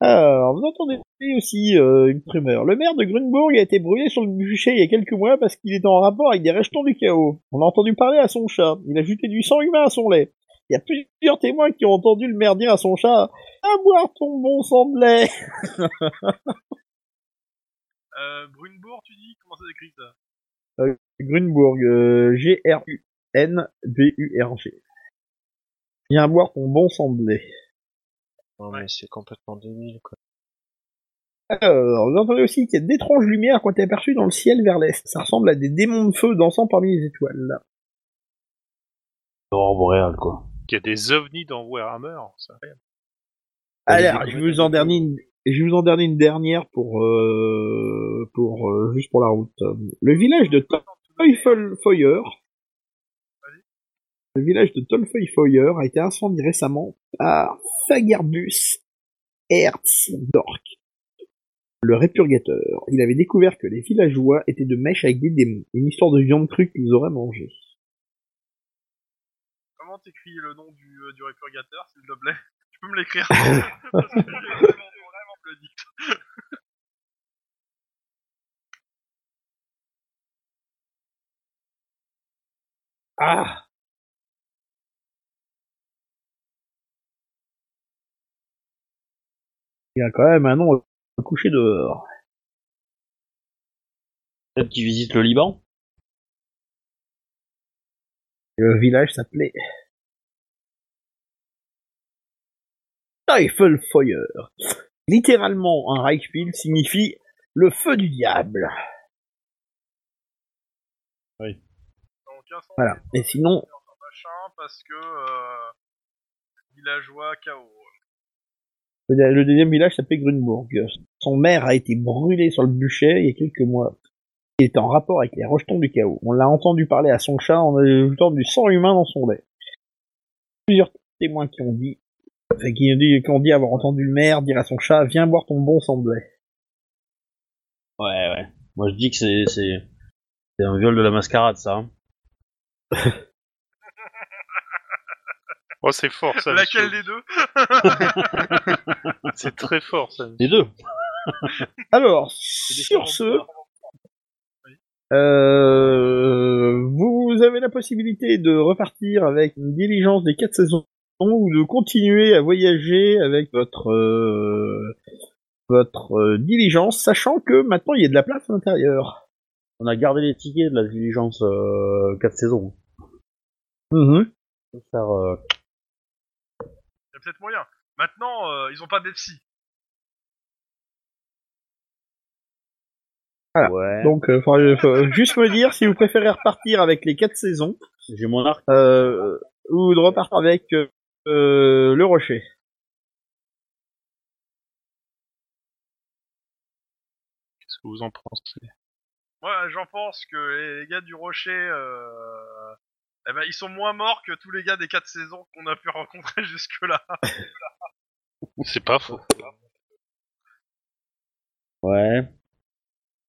Alors, vous entendez aussi euh, une rumeur. Le maire de Grunburg a été brûlé sur le bûcher il y a quelques mois parce qu'il était en rapport avec des rejetons du chaos. On a entendu parler à son chat. Il a jeté du sang humain à son lait. Il y a plusieurs témoins qui ont entendu le maire dire à son chat « À boire ton bon sang de lait [LAUGHS] !»
Euh, Brunebourg, tu dis? Comment ça s'écrit ça?
Grunburg, euh, G-R-U-N-B-U-R-G. Viens boire ton bon sang de lait.
Non mais c'est complètement débile quoi.
Alors, vous entendez aussi qu'il y a d'étranges lumières qui ont été aperçues dans le ciel vers l'est. Ça ressemble à des démons de feu dansant parmi les étoiles.
L'aurore boréale, quoi.
Il y a des ovnis dans Warhammer, ça rien.
Alors, je vous en dernier une, je vous en dernier une dernière pour, euh, pour, euh, juste pour la route. Le village de Teufelsfeuer, le village de Teufelsfeuer a été incendié récemment par Fagerbus Herzdork, le répurgateur. Il avait découvert que les villageois étaient de mèche avec des démons. Une histoire de viande crue qu'ils auraient mangée.
T'écris le nom du, euh, du répurgateur, s'il te plaît [LAUGHS] Tu peux me l'écrire [LAUGHS] Parce que j'ai vraiment, vraiment me le dicte.
Ah Il y a quand même un nom couché dehors.
Peut-être qu'ils visitent le Liban.
Le village s'appelait Teufelfeuer. Littéralement, un Reichspiel signifie le feu du diable.
Sens.
Voilà. Et sinon,
Machin, parce que... Euh, villageois chaos.
le le deuxième village s'appelait Grunburg. Son maire a été brûlé sur le bûcher il y a quelques mois. Il est en rapport avec les rejetons du chaos. On l'a entendu parler à son chat en ajoutant du sang humain dans son lait. Plusieurs témoins qui ont dit, enfin, qui ont dit, dit avoir entendu le maire dire à son chat, viens boire ton bon sang de.
Ouais, ouais. Moi, je dis que c'est, c'est, c'est un viol de la mascarade, ça. hein. [LAUGHS]
Oh, c'est fort ça.
Laquelle
monsieur.
des deux [LAUGHS]
C'est très fort ça.
Les deux. [LAUGHS]
Alors, sur ce, euh, vous avez la possibilité de repartir avec une diligence des quatre saisons ou de continuer à voyager avec votre euh, votre euh, diligence, sachant que maintenant il y a de la place à l'intérieur.
On a gardé les tickets de la diligence euh, 4 saisons.
Mhm.
On peut faire, euh,
Il y a peut-être moyen. Maintenant, euh, ils ont pas des psy.
Voilà.
Ouais.
Donc, euh, faut, faut juste me dire si vous préférez repartir avec les quatre saisons
J'ai mon arc.
euh, ou de repartir avec euh, le rocher.
Qu'est-ce que vous en pensez?
Moi, j'en pense que les, les gars du Rocher, euh, eh ben, ils sont moins morts que tous les gars des quatre saisons qu'on a pu rencontrer [LAUGHS] jusque-là.
C'est pas faux.
Ouais.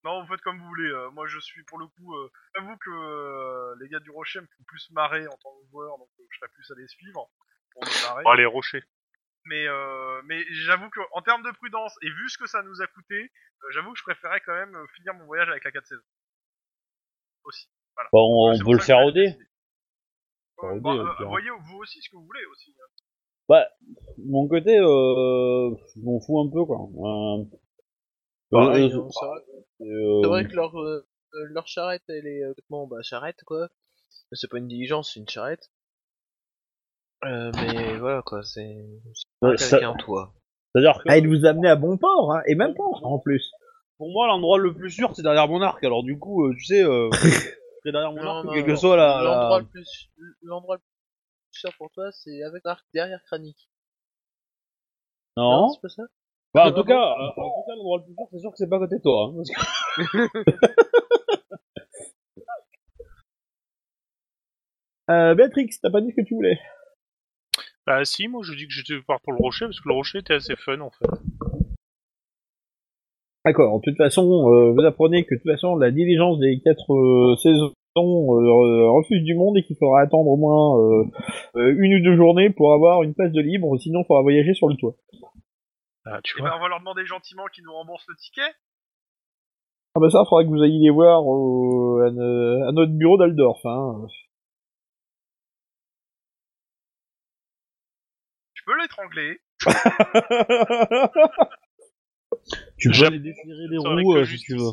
Non, vous faites comme vous voulez. euh, moi, je suis pour le coup. Euh, J'avoue que euh, les gars du Rocher me font plus marrer en tant que joueur, donc euh, je serais plus à les suivre pour.
Oh, les rochers.
Mais euh, mais j'avoue que en termes de prudence et vu ce que ça nous a coûté, euh, j'avoue que je préférais quand même euh, finir mon voyage avec la 4 saisons. Aussi. Voilà.
Bon, on
C'est
peut le faire au dé.
bah, euh,
pire.
voyez vous aussi ce que vous voulez aussi. hein.
Bah, de mon côté, euh, je m'en fous un peu, quoi. Euh, euh,
hein, c'est vrai.
euh,
C'est vrai que leur, leur charrette, elle est complètement bah, charrette quoi. C'est pas une diligence, c'est une charrette. Euh, mais voilà quoi, c'est
Ouais, ça-
toit.
C'est-à-dire que
Ah, il vous a amené à bon port, hein, et même pas en plus.
pour moi, l'endroit le plus sûr, c'est derrière mon arc. Alors du coup, euh, tu sais, euh, [LAUGHS] c'est derrière mon arc,
non,
quel que soit la...
L'endroit
la...
le plus l'endroit le plus sûr pour toi, c'est avec l'arc derrière Kranik.
Non.
c'est pas ça?
Bah, en tout cas, euh, en tout cas, l'endroit le plus sûr, c'est sûr que c'est pas à côté de toi. Hein, parce que- [LAUGHS]
Euh, Béatrix, t'as pas dit ce que tu voulais
Bah si, moi je dis que j'étais part pour le rocher parce que le rocher était assez fun en fait.
D'accord, de toute façon, euh, vous apprenez que de toute façon, la diligence des quatre euh, saisons euh, refuse du monde et qu'il faudra attendre au moins euh, euh, une ou deux journées pour avoir une place de libre, sinon il faudra voyager sur le toit.
Ah, tu
Et
vois.
ben, on va leur demander gentiment qu'ils nous remboursent le ticket.
Ah bah ça, il faudra que vous ayez les voir au- à, à notre bureau d'Aldorf. Hein.
Je peux l'étrangler. [LAUGHS]
tu peux aller déchirer les roues
le
euh, si tu veux.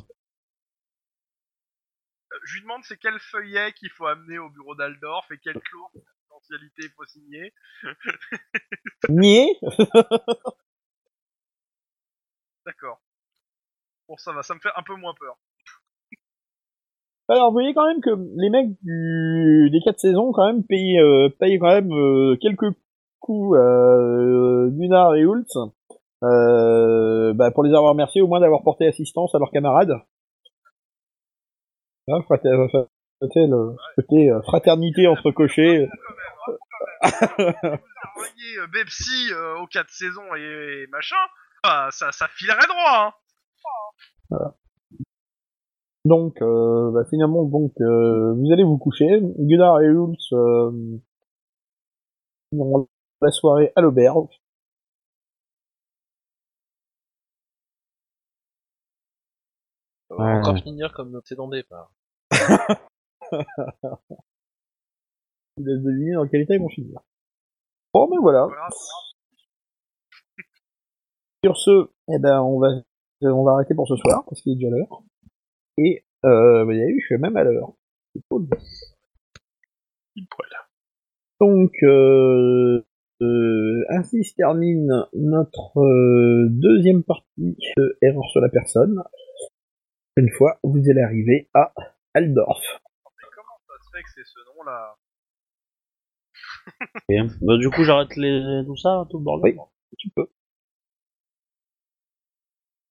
Euh, je lui demande c'est quel feuillet qu'il faut amener au bureau d'Aldorf et quelle clause de confidentialité il faut signer. [LAUGHS]
Nier [LAUGHS]
D'accord. Bon, ça va, ça me fait un peu moins peur.
Alors, vous voyez quand même que les mecs du... des quatre saisons, quand même, payent, euh, payent quand même euh, quelques coups à euh, Gunnar et Hultz euh, bah, pour les avoir remerciés au moins d'avoir porté assistance à leurs camarades. Hein, frater- frater- le côté euh, fraternité entre cochers. [LAUGHS]
Quand même, quand même. Si vous envoyez euh, Bepsi euh, aux 4 saisons et, machin, bah, ça, ça filerait droit, hein.
Donc, euh, bah, finalement, donc, euh, vous allez vous coucher. Gunnar et Hultz euh, la soirée à l'auberge.
On va encore finir comme notre dans départ. [LAUGHS]
Vous avez deviné dans quel état ils vont finir. Bon, ben voilà.
Voilà.
Sur ce, eh ben, on va, on va arrêter pour ce soir, parce qu'il est déjà l'heure. Et, euh, vous avez vu, je suis même à l'heure. C'est cool.
Pile poil.
Donc, euh, euh, ainsi se termine notre euh, deuxième partie de Erreur sur la personne. Une fois, vous allez arriver à Aldorf.
Mais comment ça se fait que c'est ce nom-là?
Bah, du coup, j'arrête les... tout ça, tout le bordel.
Oui. Tu peux.